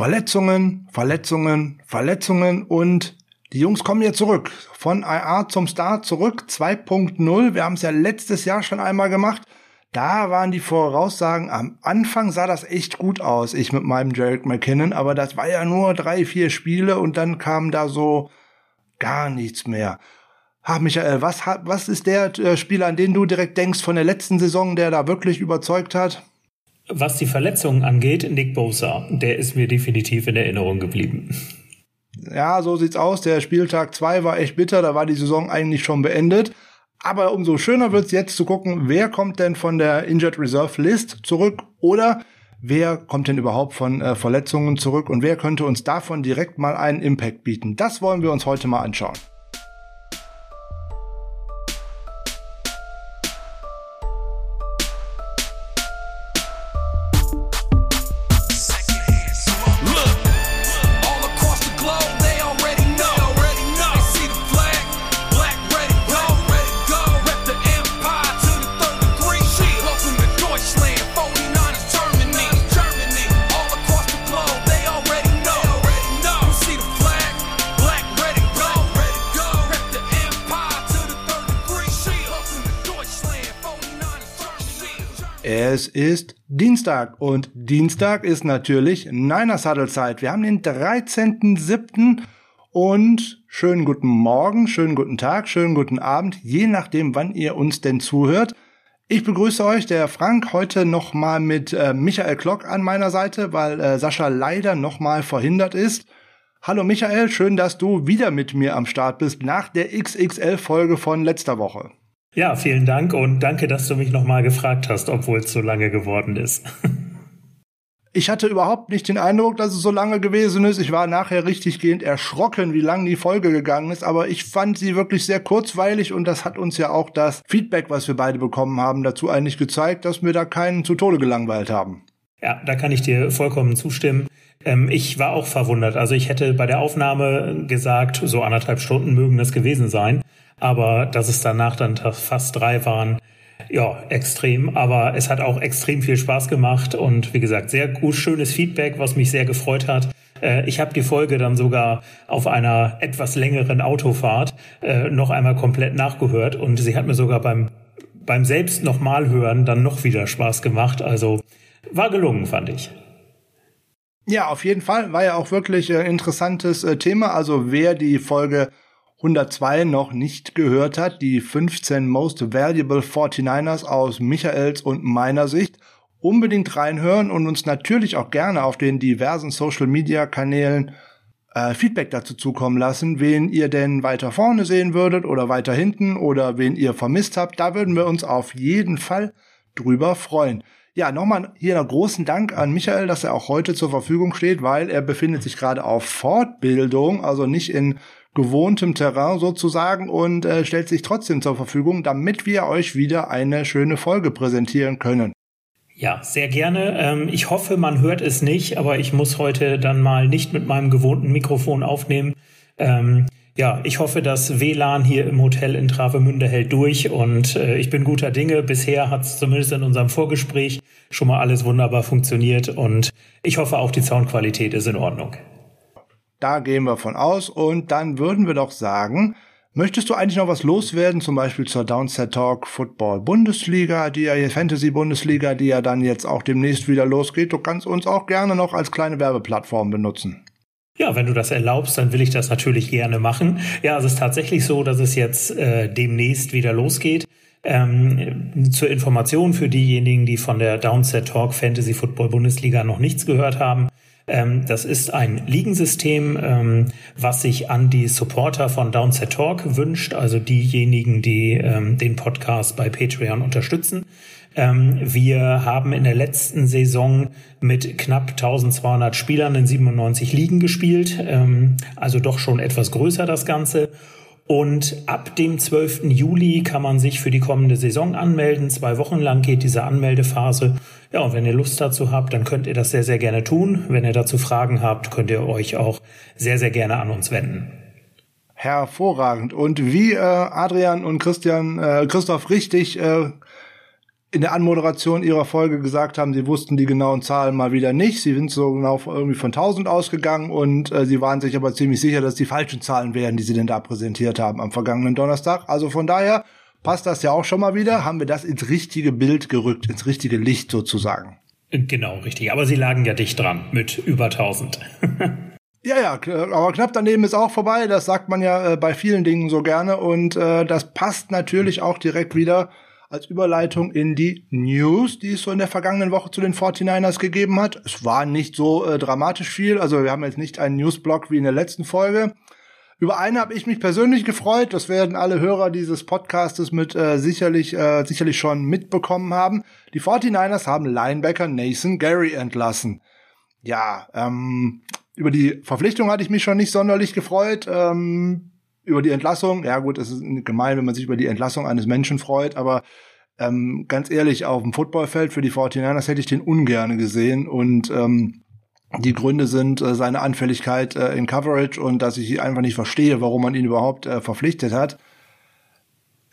Verletzungen, Verletzungen, Verletzungen und die Jungs kommen jetzt zurück. Von IA zum Start zurück 2.0. Wir haben es ja letztes Jahr schon einmal gemacht. Da waren die Voraussagen, am Anfang sah das echt gut aus, ich mit meinem Jarek McKinnon, aber das war ja nur drei, vier Spiele und dann kam da so gar nichts mehr. Ha, Michael, was, was ist der äh, Spieler, an den du direkt denkst von der letzten Saison, der da wirklich überzeugt hat? Was die Verletzungen angeht, Nick Bosa, der ist mir definitiv in Erinnerung geblieben. Ja, so sieht's aus. Der Spieltag 2 war echt bitter, da war die Saison eigentlich schon beendet. Aber umso schöner wird's jetzt zu gucken, wer kommt denn von der Injured Reserve List zurück oder wer kommt denn überhaupt von äh, Verletzungen zurück und wer könnte uns davon direkt mal einen Impact bieten. Das wollen wir uns heute mal anschauen. Ist Dienstag und Dienstag ist natürlich Niners Huddle Zeit. Wir haben den 13.07. und schönen guten Morgen, schönen guten Tag, schönen guten Abend, je nachdem, wann ihr uns denn zuhört. Ich begrüße euch, der Frank, heute nochmal mit äh, Michael Klock an meiner Seite, weil äh, Sascha leider nochmal verhindert ist. Hallo Michael, schön, dass du wieder mit mir am Start bist nach der XXL-Folge von letzter Woche. Ja, vielen Dank und danke, dass du mich nochmal gefragt hast, obwohl es so lange geworden ist. Ich hatte überhaupt nicht den Eindruck, dass es so lange gewesen ist. Ich war nachher richtig gehend erschrocken, wie lang die Folge gegangen ist. Aber ich fand sie wirklich sehr kurzweilig und das hat uns ja auch das Feedback, was wir beide bekommen haben, dazu eigentlich gezeigt, dass wir da keinen zu Tode gelangweilt haben. Ja, da kann ich dir vollkommen zustimmen. Ähm, ich war auch verwundert. Also ich hätte bei der Aufnahme gesagt, so anderthalb Stunden mögen das gewesen sein aber dass es danach dann fast drei waren, ja, extrem. Aber es hat auch extrem viel Spaß gemacht und wie gesagt, sehr gut, schönes Feedback, was mich sehr gefreut hat. Äh, ich habe die Folge dann sogar auf einer etwas längeren Autofahrt äh, noch einmal komplett nachgehört und sie hat mir sogar beim, beim selbst nochmal hören dann noch wieder Spaß gemacht. Also war gelungen, fand ich. Ja, auf jeden Fall war ja auch wirklich ein interessantes äh, Thema. Also wer die Folge 102 noch nicht gehört hat, die 15 Most Valuable 49ers aus Michaels und meiner Sicht, unbedingt reinhören und uns natürlich auch gerne auf den diversen Social Media Kanälen äh, Feedback dazu zukommen lassen, wen ihr denn weiter vorne sehen würdet oder weiter hinten oder wen ihr vermisst habt. Da würden wir uns auf jeden Fall drüber freuen. Ja, nochmal hier einen großen Dank an Michael, dass er auch heute zur Verfügung steht, weil er befindet sich gerade auf Fortbildung, also nicht in gewohntem Terrain sozusagen und äh, stellt sich trotzdem zur Verfügung, damit wir euch wieder eine schöne Folge präsentieren können. Ja, sehr gerne. Ähm, ich hoffe, man hört es nicht, aber ich muss heute dann mal nicht mit meinem gewohnten Mikrofon aufnehmen. Ähm, ja, ich hoffe, das WLAN hier im Hotel in Travemünde hält durch und äh, ich bin guter Dinge. Bisher hat es zumindest in unserem Vorgespräch schon mal alles wunderbar funktioniert und ich hoffe auch die Soundqualität ist in Ordnung. Da gehen wir von aus. Und dann würden wir doch sagen, möchtest du eigentlich noch was loswerden, zum Beispiel zur Downset Talk Football Bundesliga, die ja Fantasy Bundesliga, die ja dann jetzt auch demnächst wieder losgeht. Du kannst uns auch gerne noch als kleine Werbeplattform benutzen. Ja, wenn du das erlaubst, dann will ich das natürlich gerne machen. Ja, es ist tatsächlich so, dass es jetzt äh, demnächst wieder losgeht. Ähm, zur Information für diejenigen, die von der Downset Talk Fantasy Football Bundesliga noch nichts gehört haben. Ähm, das ist ein Ligensystem, ähm, was sich an die Supporter von Downset Talk wünscht, also diejenigen, die ähm, den Podcast bei Patreon unterstützen. Wir haben in der letzten Saison mit knapp 1200 Spielern in 97 Ligen gespielt, also doch schon etwas größer das Ganze. Und ab dem 12. Juli kann man sich für die kommende Saison anmelden. Zwei Wochen lang geht diese Anmeldephase. Ja, und wenn ihr Lust dazu habt, dann könnt ihr das sehr, sehr gerne tun. Wenn ihr dazu Fragen habt, könnt ihr euch auch sehr, sehr gerne an uns wenden. Hervorragend. Und wie äh, Adrian und Christian, äh, Christoph richtig äh, in der Anmoderation ihrer Folge gesagt haben, sie wussten die genauen Zahlen mal wieder nicht. Sie sind so genau irgendwie von 1000 ausgegangen und äh, sie waren sich aber ziemlich sicher, dass die falschen Zahlen wären, die sie denn da präsentiert haben am vergangenen Donnerstag. Also von daher passt das ja auch schon mal wieder. Haben wir das ins richtige Bild gerückt, ins richtige Licht sozusagen. Genau, richtig. Aber sie lagen ja dicht dran mit über 1000. Ja, ja, aber knapp daneben ist auch vorbei. Das sagt man ja äh, bei vielen Dingen so gerne. Und äh, das passt natürlich auch direkt wieder als Überleitung in die News, die es so in der vergangenen Woche zu den 49ers gegeben hat. Es war nicht so äh, dramatisch viel. Also wir haben jetzt nicht einen Newsblock wie in der letzten Folge. Über eine habe ich mich persönlich gefreut. Das werden alle Hörer dieses Podcastes mit äh, sicherlich äh, sicherlich schon mitbekommen haben. Die 49ers haben Linebacker Nathan Gary entlassen. Ja, ähm, über die Verpflichtung hatte ich mich schon nicht sonderlich gefreut. Ähm, über die Entlassung, ja gut, es ist gemein, wenn man sich über die Entlassung eines Menschen freut, aber ähm, ganz ehrlich, auf dem Footballfeld für die 49ers hätte ich den ungern gesehen und ähm, die Gründe sind äh, seine Anfälligkeit äh, in Coverage und dass ich einfach nicht verstehe, warum man ihn überhaupt äh, verpflichtet hat.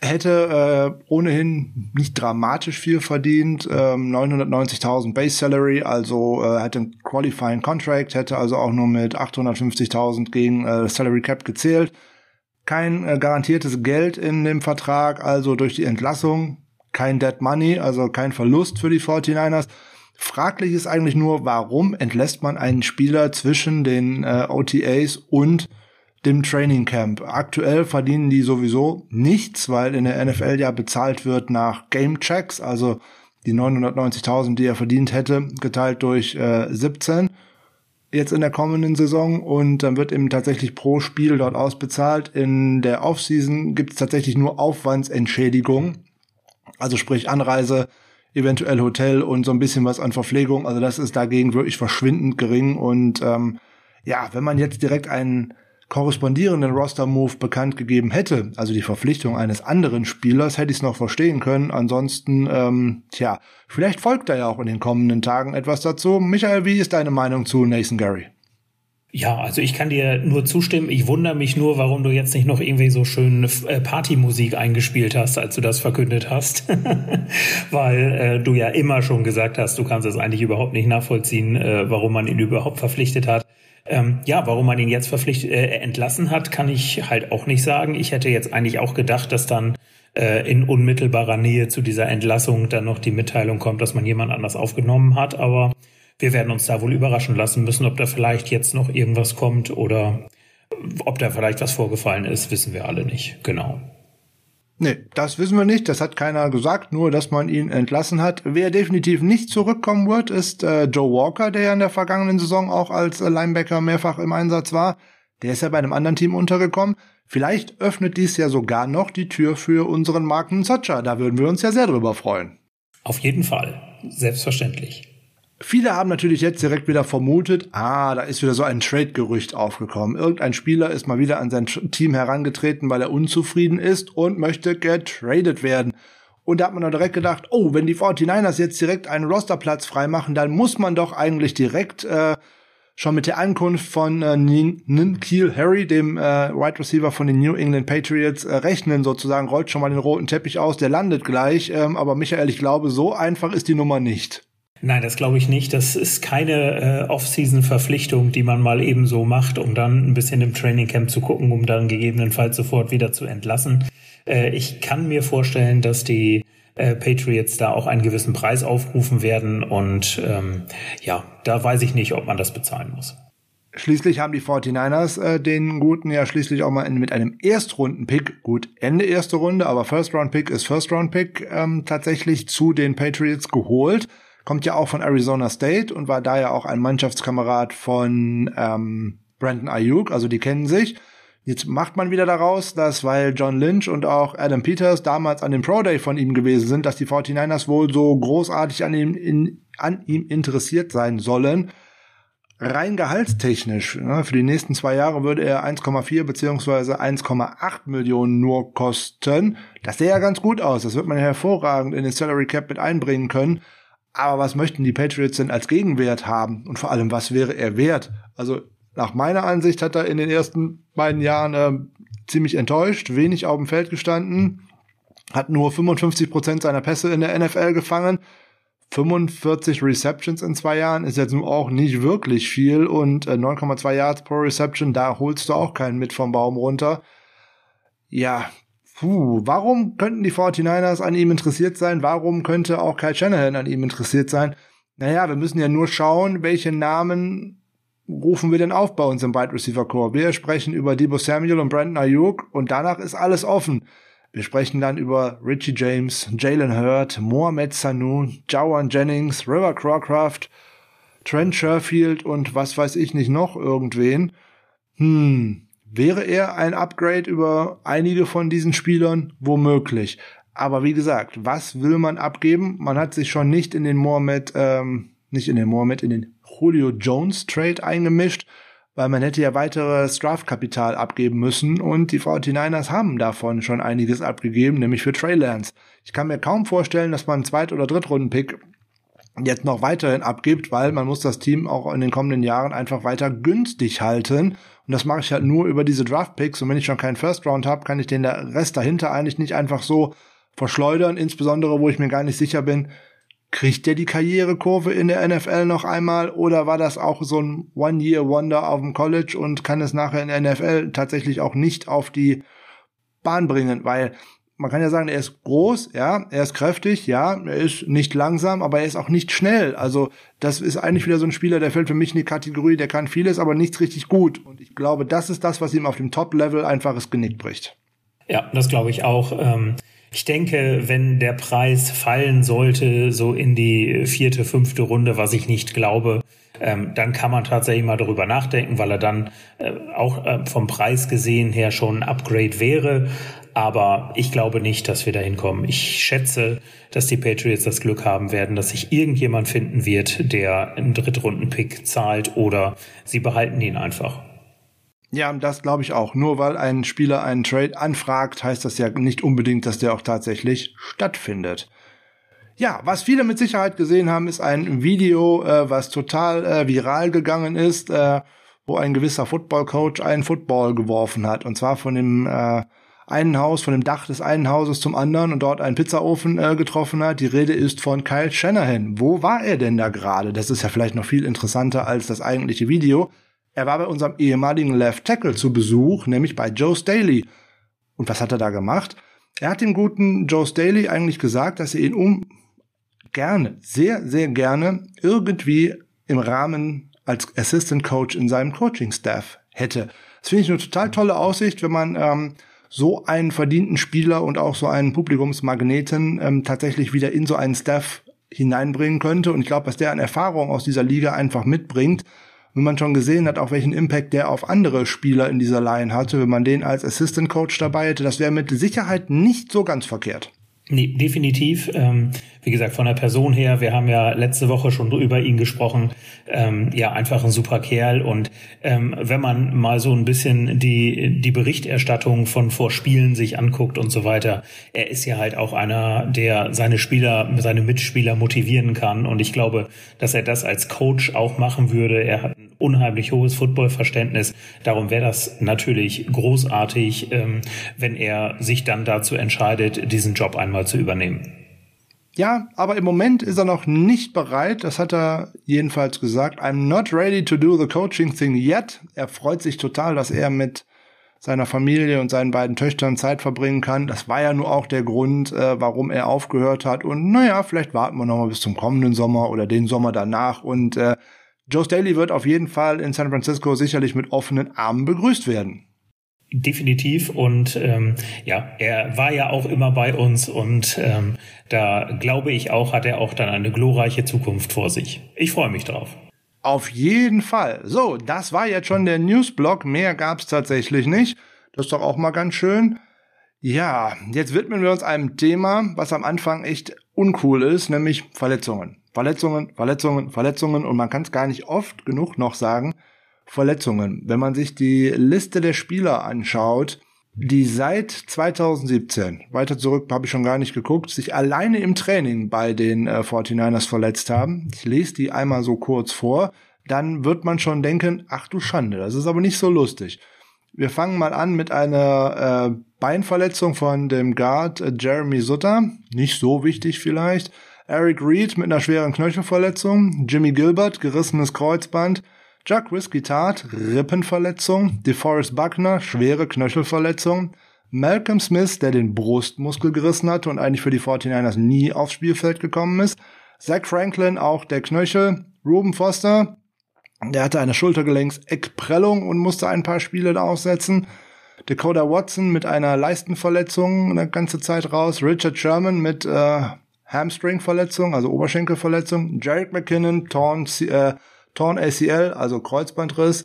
Hätte äh, ohnehin nicht dramatisch viel verdient, ähm, 990.000 Base Salary, also äh, hätte einen Qualifying Contract, hätte also auch nur mit 850.000 gegen äh, Salary Cap gezählt. Kein äh, garantiertes Geld in dem Vertrag, also durch die Entlassung kein Dead Money, also kein Verlust für die 49ers. Fraglich ist eigentlich nur, warum entlässt man einen Spieler zwischen den äh, OTAs und dem Training Camp. Aktuell verdienen die sowieso nichts, weil in der NFL ja bezahlt wird nach Game Checks, also die 990.000, die er verdient hätte, geteilt durch äh, 17 jetzt in der kommenden Saison und dann wird eben tatsächlich pro Spiel dort ausbezahlt. In der Offseason gibt es tatsächlich nur Aufwandsentschädigung, also sprich Anreise, eventuell Hotel und so ein bisschen was an Verpflegung. Also das ist dagegen wirklich verschwindend gering. Und ähm, ja, wenn man jetzt direkt einen korrespondierenden Roster-Move bekannt gegeben hätte, also die Verpflichtung eines anderen Spielers, hätte ich es noch verstehen können. Ansonsten, ähm, tja, vielleicht folgt da ja auch in den kommenden Tagen etwas dazu. Michael, wie ist deine Meinung zu Nathan Gary? Ja, also ich kann dir nur zustimmen. Ich wundere mich nur, warum du jetzt nicht noch irgendwie so schön äh, Partymusik eingespielt hast, als du das verkündet hast. Weil äh, du ja immer schon gesagt hast, du kannst es eigentlich überhaupt nicht nachvollziehen, äh, warum man ihn überhaupt verpflichtet hat. Ähm, ja, warum man ihn jetzt verpflichtet, äh, entlassen hat, kann ich halt auch nicht sagen. Ich hätte jetzt eigentlich auch gedacht, dass dann äh, in unmittelbarer Nähe zu dieser Entlassung dann noch die Mitteilung kommt, dass man jemand anders aufgenommen hat. Aber wir werden uns da wohl überraschen lassen müssen, ob da vielleicht jetzt noch irgendwas kommt oder ob da vielleicht was vorgefallen ist, wissen wir alle nicht. Genau. Nee, das wissen wir nicht. Das hat keiner gesagt, nur dass man ihn entlassen hat. Wer definitiv nicht zurückkommen wird, ist äh, Joe Walker, der ja in der vergangenen Saison auch als äh, Linebacker mehrfach im Einsatz war. Der ist ja bei einem anderen Team untergekommen. Vielleicht öffnet dies ja sogar noch die Tür für unseren Marken Sacha. Da würden wir uns ja sehr drüber freuen. Auf jeden Fall. Selbstverständlich. Viele haben natürlich jetzt direkt wieder vermutet, ah, da ist wieder so ein Trade-Gerücht aufgekommen. Irgendein Spieler ist mal wieder an sein Team herangetreten, weil er unzufrieden ist und möchte getradet werden. Und da hat man dann direkt gedacht, oh, wenn die 49ers jetzt direkt einen Rosterplatz freimachen, dann muss man doch eigentlich direkt äh, schon mit der Ankunft von äh, Ninkeel Harry, dem äh, Wide Receiver von den New England Patriots, äh, rechnen sozusagen, rollt schon mal den roten Teppich aus, der landet gleich. Ähm, aber Michael, ich glaube, so einfach ist die Nummer nicht. Nein, das glaube ich nicht. Das ist keine äh, Off-Season-Verpflichtung, die man mal eben so macht, um dann ein bisschen im Trainingcamp zu gucken, um dann gegebenenfalls sofort wieder zu entlassen. Äh, ich kann mir vorstellen, dass die äh, Patriots da auch einen gewissen Preis aufrufen werden und ähm, ja, da weiß ich nicht, ob man das bezahlen muss. Schließlich haben die 49ers äh, den guten ja schließlich auch mal mit einem Erstrunden-Pick, gut, Ende erste Runde, aber First-Round-Pick ist First-Round-Pick, ähm, tatsächlich zu den Patriots geholt kommt ja auch von Arizona State und war da ja auch ein Mannschaftskamerad von ähm, Brandon Ayuk, also die kennen sich. Jetzt macht man wieder daraus, dass weil John Lynch und auch Adam Peters damals an dem Pro Day von ihm gewesen sind, dass die 49ers wohl so großartig an ihm, in, an ihm interessiert sein sollen. Rein gehaltstechnisch, ne, für die nächsten zwei Jahre würde er 1,4 beziehungsweise 1,8 Millionen nur kosten. Das sähe ja ganz gut aus. Das wird man hervorragend in den Salary Cap mit einbringen können. Aber was möchten die Patriots denn als Gegenwert haben? Und vor allem, was wäre er wert? Also nach meiner Ansicht hat er in den ersten beiden Jahren äh, ziemlich enttäuscht, wenig auf dem Feld gestanden. hat nur 55 Prozent seiner Pässe in der NFL gefangen. 45 Receptions in zwei Jahren ist jetzt nun auch nicht wirklich viel und 9,2 äh, Yards pro Reception, da holst du auch keinen mit vom Baum runter. Ja, puh, warum könnten die 49ers an ihm interessiert sein? Warum könnte auch Kyle Shanahan an ihm interessiert sein? Naja, wir müssen ja nur schauen, welche Namen rufen wir denn auf bei uns im Wide Receiver Core. Wir sprechen über Debo Samuel und Brandon Ayuk und danach ist alles offen. Wir sprechen dann über Richie James, Jalen Hurd, Mohamed Sanu, Jawan Jennings, River Crawcraft, Trent Sherfield und was weiß ich nicht noch irgendwen. Hm, wäre er ein Upgrade über einige von diesen Spielern? Womöglich. Aber wie gesagt, was will man abgeben? Man hat sich schon nicht in den Mohamed, ähm, nicht in den Mohamed, in den Julio Jones Trade eingemischt weil man hätte ja weiteres Draftkapital abgeben müssen und die 49ers haben davon schon einiges abgegeben, nämlich für Trey Lance. Ich kann mir kaum vorstellen, dass man einen Zweit- oder Drittrunden-Pick jetzt noch weiterhin abgibt, weil man muss das Team auch in den kommenden Jahren einfach weiter günstig halten. Und das mache ich halt nur über diese Draft-Picks. Und wenn ich schon keinen First-Round habe, kann ich den Rest dahinter eigentlich nicht einfach so verschleudern, insbesondere wo ich mir gar nicht sicher bin, Kriegt der die Karrierekurve in der NFL noch einmal oder war das auch so ein One-Year-Wonder auf dem College und kann es nachher in der NFL tatsächlich auch nicht auf die Bahn bringen? Weil man kann ja sagen, er ist groß, ja, er ist kräftig, ja, er ist nicht langsam, aber er ist auch nicht schnell. Also das ist eigentlich wieder so ein Spieler, der fällt für mich in die Kategorie, der kann vieles, aber nichts richtig gut. Und ich glaube, das ist das, was ihm auf dem Top-Level einfaches Genick bricht. Ja, das glaube ich auch. Ähm ich denke, wenn der Preis fallen sollte, so in die vierte, fünfte Runde, was ich nicht glaube, ähm, dann kann man tatsächlich mal darüber nachdenken, weil er dann äh, auch äh, vom Preis gesehen her schon ein Upgrade wäre. Aber ich glaube nicht, dass wir dahin kommen. Ich schätze, dass die Patriots das Glück haben werden, dass sich irgendjemand finden wird, der einen Drittrunden-Pick zahlt oder sie behalten ihn einfach. Ja, das glaube ich auch. Nur weil ein Spieler einen Trade anfragt, heißt das ja nicht unbedingt, dass der auch tatsächlich stattfindet. Ja, was viele mit Sicherheit gesehen haben, ist ein Video, äh, was total äh, viral gegangen ist, äh, wo ein gewisser Football-Coach einen Football geworfen hat. Und zwar von dem äh, einen Haus, von dem Dach des einen Hauses zum anderen und dort einen Pizzaofen äh, getroffen hat. Die Rede ist von Kyle Shanahan. Wo war er denn da gerade? Das ist ja vielleicht noch viel interessanter als das eigentliche Video. Er war bei unserem ehemaligen Left Tackle zu Besuch, nämlich bei Joe Staley. Und was hat er da gemacht? Er hat dem guten Joe Staley eigentlich gesagt, dass er ihn um gerne, sehr, sehr gerne irgendwie im Rahmen als Assistant Coach in seinem Coaching Staff hätte. Das finde ich eine total tolle Aussicht, wenn man ähm, so einen verdienten Spieler und auch so einen Publikumsmagneten ähm, tatsächlich wieder in so einen Staff hineinbringen könnte. Und ich glaube, was der an Erfahrung aus dieser Liga einfach mitbringt, wenn man schon gesehen hat, auch welchen Impact der auf andere Spieler in dieser Line hatte, wenn man den als Assistant Coach dabei hätte, das wäre mit Sicherheit nicht so ganz verkehrt. Nee, definitiv. Ähm, wie gesagt, von der Person her, wir haben ja letzte Woche schon über ihn gesprochen. Ähm, ja, einfach ein super Kerl. Und ähm, wenn man mal so ein bisschen die, die Berichterstattung von vor Spielen sich anguckt und so weiter, er ist ja halt auch einer, der seine Spieler, seine Mitspieler motivieren kann. Und ich glaube, dass er das als Coach auch machen würde. Er hat ein unheimlich hohes Footballverständnis. Darum wäre das natürlich großartig, ähm, wenn er sich dann dazu entscheidet, diesen Job einmal zu übernehmen. Ja, aber im Moment ist er noch nicht bereit. Das hat er jedenfalls gesagt. I'm not ready to do the coaching thing yet. Er freut sich total, dass er mit seiner Familie und seinen beiden Töchtern Zeit verbringen kann. Das war ja nur auch der Grund, äh, warum er aufgehört hat. Und naja, vielleicht warten wir noch mal bis zum kommenden Sommer oder den Sommer danach. Und äh, Joe Staley wird auf jeden Fall in San Francisco sicherlich mit offenen Armen begrüßt werden. Definitiv und ähm, ja, er war ja auch immer bei uns und ähm, da glaube ich auch, hat er auch dann eine glorreiche Zukunft vor sich. Ich freue mich drauf. Auf jeden Fall. So, das war jetzt schon der Newsblock. Mehr gab's tatsächlich nicht. Das ist doch auch mal ganz schön. Ja, jetzt widmen wir uns einem Thema, was am Anfang echt uncool ist, nämlich Verletzungen. Verletzungen, Verletzungen, Verletzungen und man kann es gar nicht oft genug noch sagen, Verletzungen. Wenn man sich die Liste der Spieler anschaut, die seit 2017, weiter zurück habe ich schon gar nicht geguckt, sich alleine im Training bei den äh, 49ers verletzt haben. Ich lese die einmal so kurz vor, dann wird man schon denken, ach du Schande, das ist aber nicht so lustig. Wir fangen mal an mit einer äh, Beinverletzung von dem Guard äh, Jeremy Sutter, nicht so wichtig vielleicht. Eric Reed mit einer schweren Knöchelverletzung, Jimmy Gilbert, gerissenes Kreuzband, Jack Whiskey Tart, Rippenverletzung, DeForest Buckner, schwere Knöchelverletzung, Malcolm Smith, der den Brustmuskel gerissen hatte und eigentlich für die 49ers nie aufs Spielfeld gekommen ist, Zach Franklin, auch der Knöchel, Ruben Foster, der hatte eine Schultergelenks-Eckprellung und musste ein paar Spiele aussetzen, Dakota Watson mit einer Leistenverletzung eine ganze Zeit raus, Richard Sherman mit äh, Hamstring-Verletzung, also Oberschenkelverletzung, Jarek McKinnon, Torn, äh, Torn ACL, also Kreuzbandriss,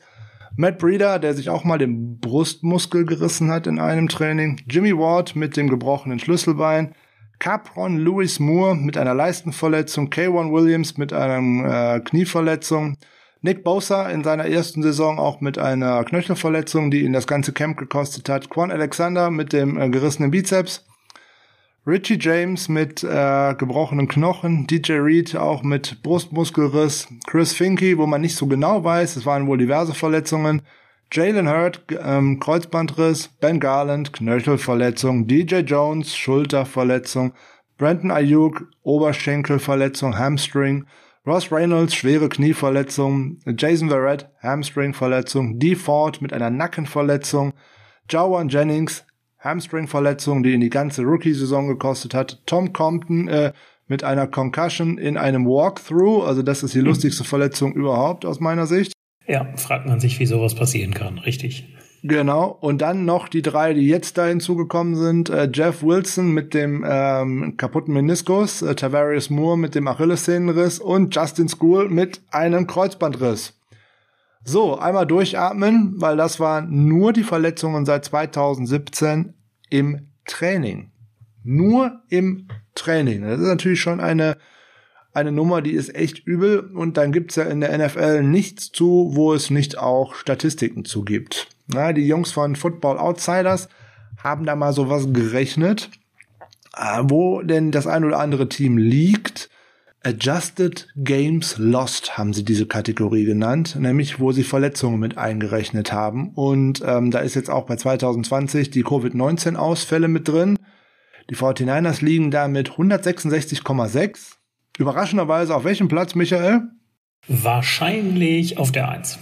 Matt Breeder, der sich auch mal den Brustmuskel gerissen hat in einem Training, Jimmy Ward mit dem gebrochenen Schlüsselbein, Capron Lewis Moore mit einer Leistenverletzung, K1 Williams mit einer äh, Knieverletzung, Nick Bosa in seiner ersten Saison auch mit einer Knöchelverletzung, die ihn das ganze Camp gekostet hat, Quan Alexander mit dem äh, gerissenen Bizeps, Richie James mit äh, gebrochenen Knochen, DJ Reed auch mit Brustmuskelriss, Chris Finke, wo man nicht so genau weiß, es waren wohl diverse Verletzungen, Jalen Hurt, ähm, Kreuzbandriss, Ben Garland, Knöchelverletzung, DJ Jones, Schulterverletzung, Brandon Ayuk, Oberschenkelverletzung, Hamstring, Ross Reynolds, schwere Knieverletzung, Jason Verrett, Hamstringverletzung, Dee Ford mit einer Nackenverletzung, Jawan Jennings, Hamstring-Verletzung, die ihn die ganze Rookie-Saison gekostet hat. Tom Compton äh, mit einer Concussion in einem Walkthrough. Also das ist die mhm. lustigste Verletzung überhaupt aus meiner Sicht. Ja, fragt man sich, wie sowas passieren kann, richtig. Genau, und dann noch die drei, die jetzt da hinzugekommen sind. Äh, Jeff Wilson mit dem ähm, kaputten Meniskus, äh, Tavarius Moore mit dem Achillessehnenriss und Justin School mit einem Kreuzbandriss. So, einmal durchatmen, weil das waren nur die Verletzungen seit 2017 im Training. Nur im Training. Das ist natürlich schon eine, eine Nummer, die ist echt übel. Und dann gibt's ja in der NFL nichts zu, wo es nicht auch Statistiken zu gibt. Na, die Jungs von Football Outsiders haben da mal sowas gerechnet, äh, wo denn das ein oder andere Team liegt Adjusted Games Lost haben sie diese Kategorie genannt, nämlich wo sie Verletzungen mit eingerechnet haben. Und ähm, da ist jetzt auch bei 2020 die Covid-19-Ausfälle mit drin. Die 49ers liegen da mit 166,6. Überraschenderweise auf welchem Platz, Michael? Wahrscheinlich auf der 1.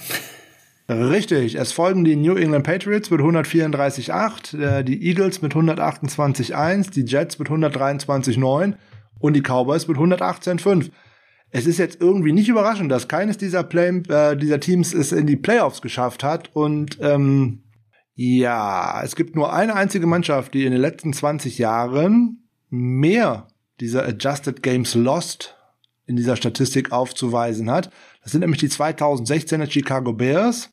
Richtig, es folgen die New England Patriots mit 134,8, äh, die Eagles mit 128,1, die Jets mit 123,9 und die Cowboys mit 118,5. Es ist jetzt irgendwie nicht überraschend, dass keines dieser, Play äh, dieser Teams es in die Playoffs geschafft hat. Und ähm, ja, es gibt nur eine einzige Mannschaft, die in den letzten 20 Jahren mehr dieser Adjusted Games Lost in dieser Statistik aufzuweisen hat. Das sind nämlich die 2016er Chicago Bears.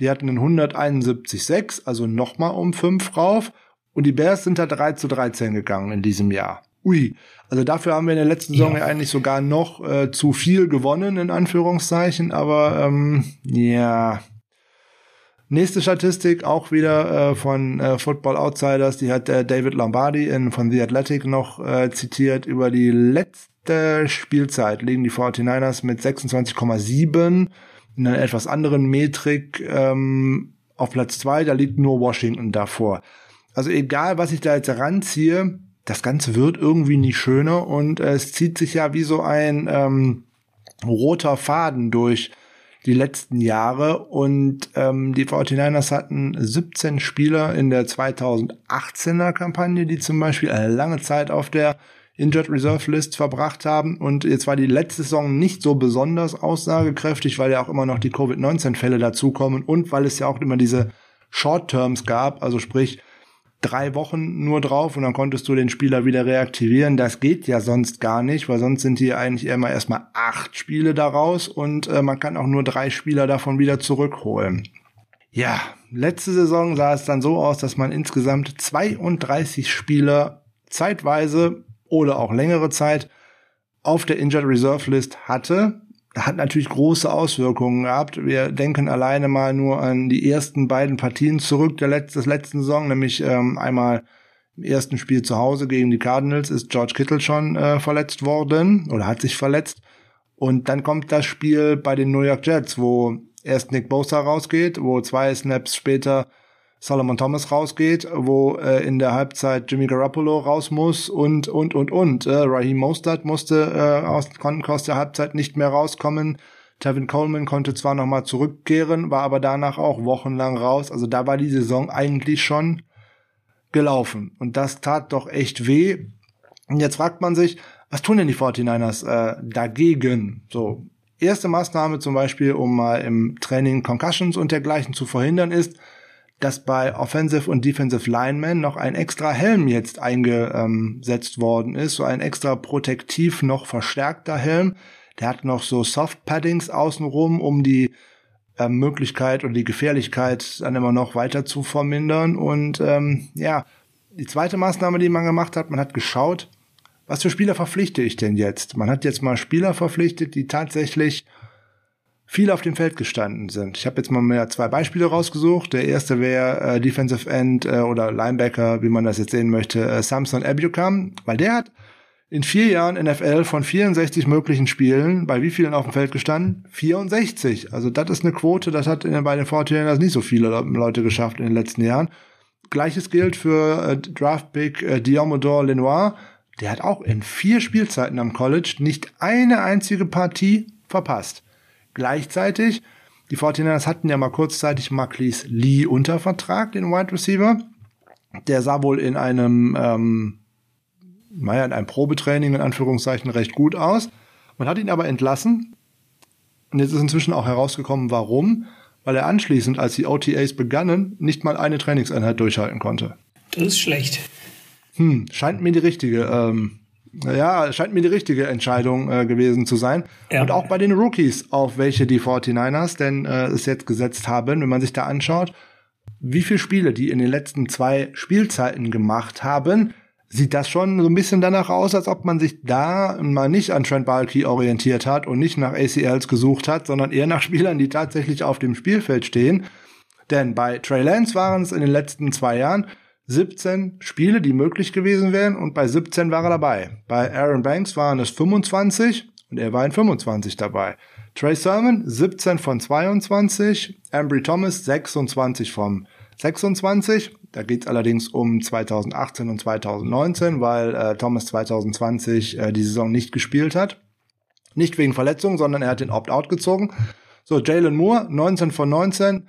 Die hatten einen 171,6, also nochmal um 5 rauf. Und die Bears sind da 3 zu 13 gegangen in diesem Jahr. Ui, also dafür haben wir in der letzten Saison ja, eigentlich sogar noch äh, zu viel gewonnen, in Anführungszeichen, aber ähm, ja. Nächste Statistik auch wieder äh, von äh, Football Outsiders, die hat äh, David Lombardi in, von The Athletic noch äh, zitiert. Über die letzte Spielzeit liegen die 49ers mit 26,7 in einer etwas anderen Metrik ähm, auf Platz zwei. Da liegt nur Washington davor. Also egal, was ich da jetzt ranziehe, das Ganze wird irgendwie nicht schöner und äh, es zieht sich ja wie so ein ähm, roter Faden durch die letzten Jahre und ähm, die 49ers hatten 17 Spieler in der 2018er Kampagne, die zum Beispiel eine lange Zeit auf der Injured Reserve List verbracht haben und jetzt war die letzte Saison nicht so besonders aussagekräftig, weil ja auch immer noch die Covid-19 Fälle dazukommen und weil es ja auch immer diese Short Terms gab, also sprich drei Wochen nur drauf und dann konntest du den Spieler wieder reaktivieren. Das geht ja sonst gar nicht, weil sonst sind hier eigentlich immer erstmal acht Spiele daraus und äh, man kann auch nur drei Spieler davon wieder zurückholen. Ja, letzte Saison sah es dann so aus, dass man insgesamt 32 Spieler zeitweise oder auch längere Zeit auf der Injured Reserve List hatte hat natürlich große Auswirkungen gehabt. Wir denken alleine mal nur an die ersten beiden Partien zurück der Letz des letzten Saison, nämlich ähm, einmal im ersten Spiel zu Hause gegen die Cardinals ist George Kittle schon äh, verletzt worden oder hat sich verletzt. Und dann kommt das Spiel bei den New York Jets, wo erst Nick Bosa rausgeht, wo zwei Snaps später Solomon Thomas rausgeht, wo äh, in der Halbzeit Jimmy Garoppolo raus muss und, und, und, und. Äh, Raheem Mostert musste äh, aus, konnten aus der Halbzeit nicht mehr rauskommen. Tevin Coleman konnte zwar nochmal zurückkehren, war aber danach auch wochenlang raus. Also da war die Saison eigentlich schon gelaufen. Und das tat doch echt weh. Und jetzt fragt man sich, was tun denn die 49ers äh, dagegen? So, erste Maßnahme zum Beispiel, um mal im Training Concussions und dergleichen zu verhindern, ist, dass bei Offensive und Defensive Linemen noch ein extra Helm jetzt eingesetzt worden ist, so ein extra protektiv noch verstärkter Helm. Der hat noch so Soft Paddings außenrum, um die äh, Möglichkeit und die Gefährlichkeit dann immer noch weiter zu vermindern. Und ähm, ja, die zweite Maßnahme, die man gemacht hat, man hat geschaut, was für Spieler verpflichte ich denn jetzt? Man hat jetzt mal Spieler verpflichtet, die tatsächlich viel auf dem Feld gestanden sind. Ich habe jetzt mal mehr zwei Beispiele rausgesucht. Der erste wäre äh, Defensive End äh, oder Linebacker, wie man das jetzt sehen möchte, äh, Samson Ebukam, weil der hat in vier Jahren NFL von 64 möglichen Spielen bei wie vielen auf dem Feld gestanden? 64. Also das ist eine Quote, das hat in, bei den 49ers nicht so viele Leute geschafft in den letzten Jahren. Gleiches gilt für äh, Draft-Pick äh, Diomodor Lenoir. Der hat auch in vier Spielzeiten am College nicht eine einzige Partie verpasst. Gleichzeitig, die 49ers hatten ja mal kurzzeitig Marquise Lee unter Vertrag, den Wide Receiver. Der sah wohl in einem, ähm, naja, in einem Probetraining in Anführungszeichen recht gut aus. Man hat ihn aber entlassen. Und jetzt ist inzwischen auch herausgekommen, warum. Weil er anschließend, als die OTAs begannen, nicht mal eine Trainingseinheit durchhalten konnte. Das ist schlecht. Hm, scheint mir die richtige ähm, ja, scheint mir die richtige Entscheidung äh, gewesen zu sein. Ja. Und auch bei den Rookies, auf welche die 49ers denn äh, es jetzt gesetzt haben, wenn man sich da anschaut, wie viele Spiele die in den letzten zwei Spielzeiten gemacht haben, sieht das schon so ein bisschen danach aus, als ob man sich da mal nicht an Trent Balky orientiert hat und nicht nach ACLs gesucht hat, sondern eher nach Spielern, die tatsächlich auf dem Spielfeld stehen. Denn bei Trey Lance waren es in den letzten zwei Jahren 17 Spiele, die möglich gewesen wären und bei 17 war er dabei. Bei Aaron Banks waren es 25 und er war in 25 dabei. Trey Sermon 17 von 22, Ambry Thomas 26 von 26. Da geht es allerdings um 2018 und 2019, weil äh, Thomas 2020 äh, die Saison nicht gespielt hat. Nicht wegen Verletzung, sondern er hat den Opt-out gezogen. So, Jalen Moore 19 von 19,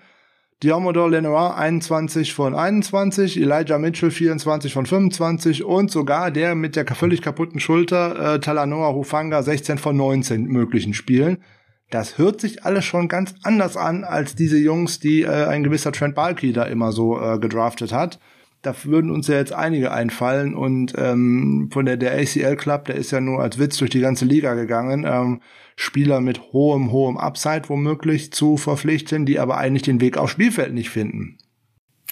Diomodor Lenoir 21 von 21, Elijah Mitchell 24 von 25 und sogar der mit der völlig kaputten Schulter, äh, Talanoa Hufanga 16 von 19 möglichen Spielen. Das hört sich alles schon ganz anders an als diese Jungs, die äh, ein gewisser Trent Balky da immer so äh, gedraftet hat. Da würden uns ja jetzt einige einfallen und ähm, von der der ACL Club, der ist ja nur als Witz durch die ganze Liga gegangen. Ähm, Spieler mit hohem, hohem Upside womöglich zu verpflichten, die aber eigentlich den Weg aufs Spielfeld nicht finden.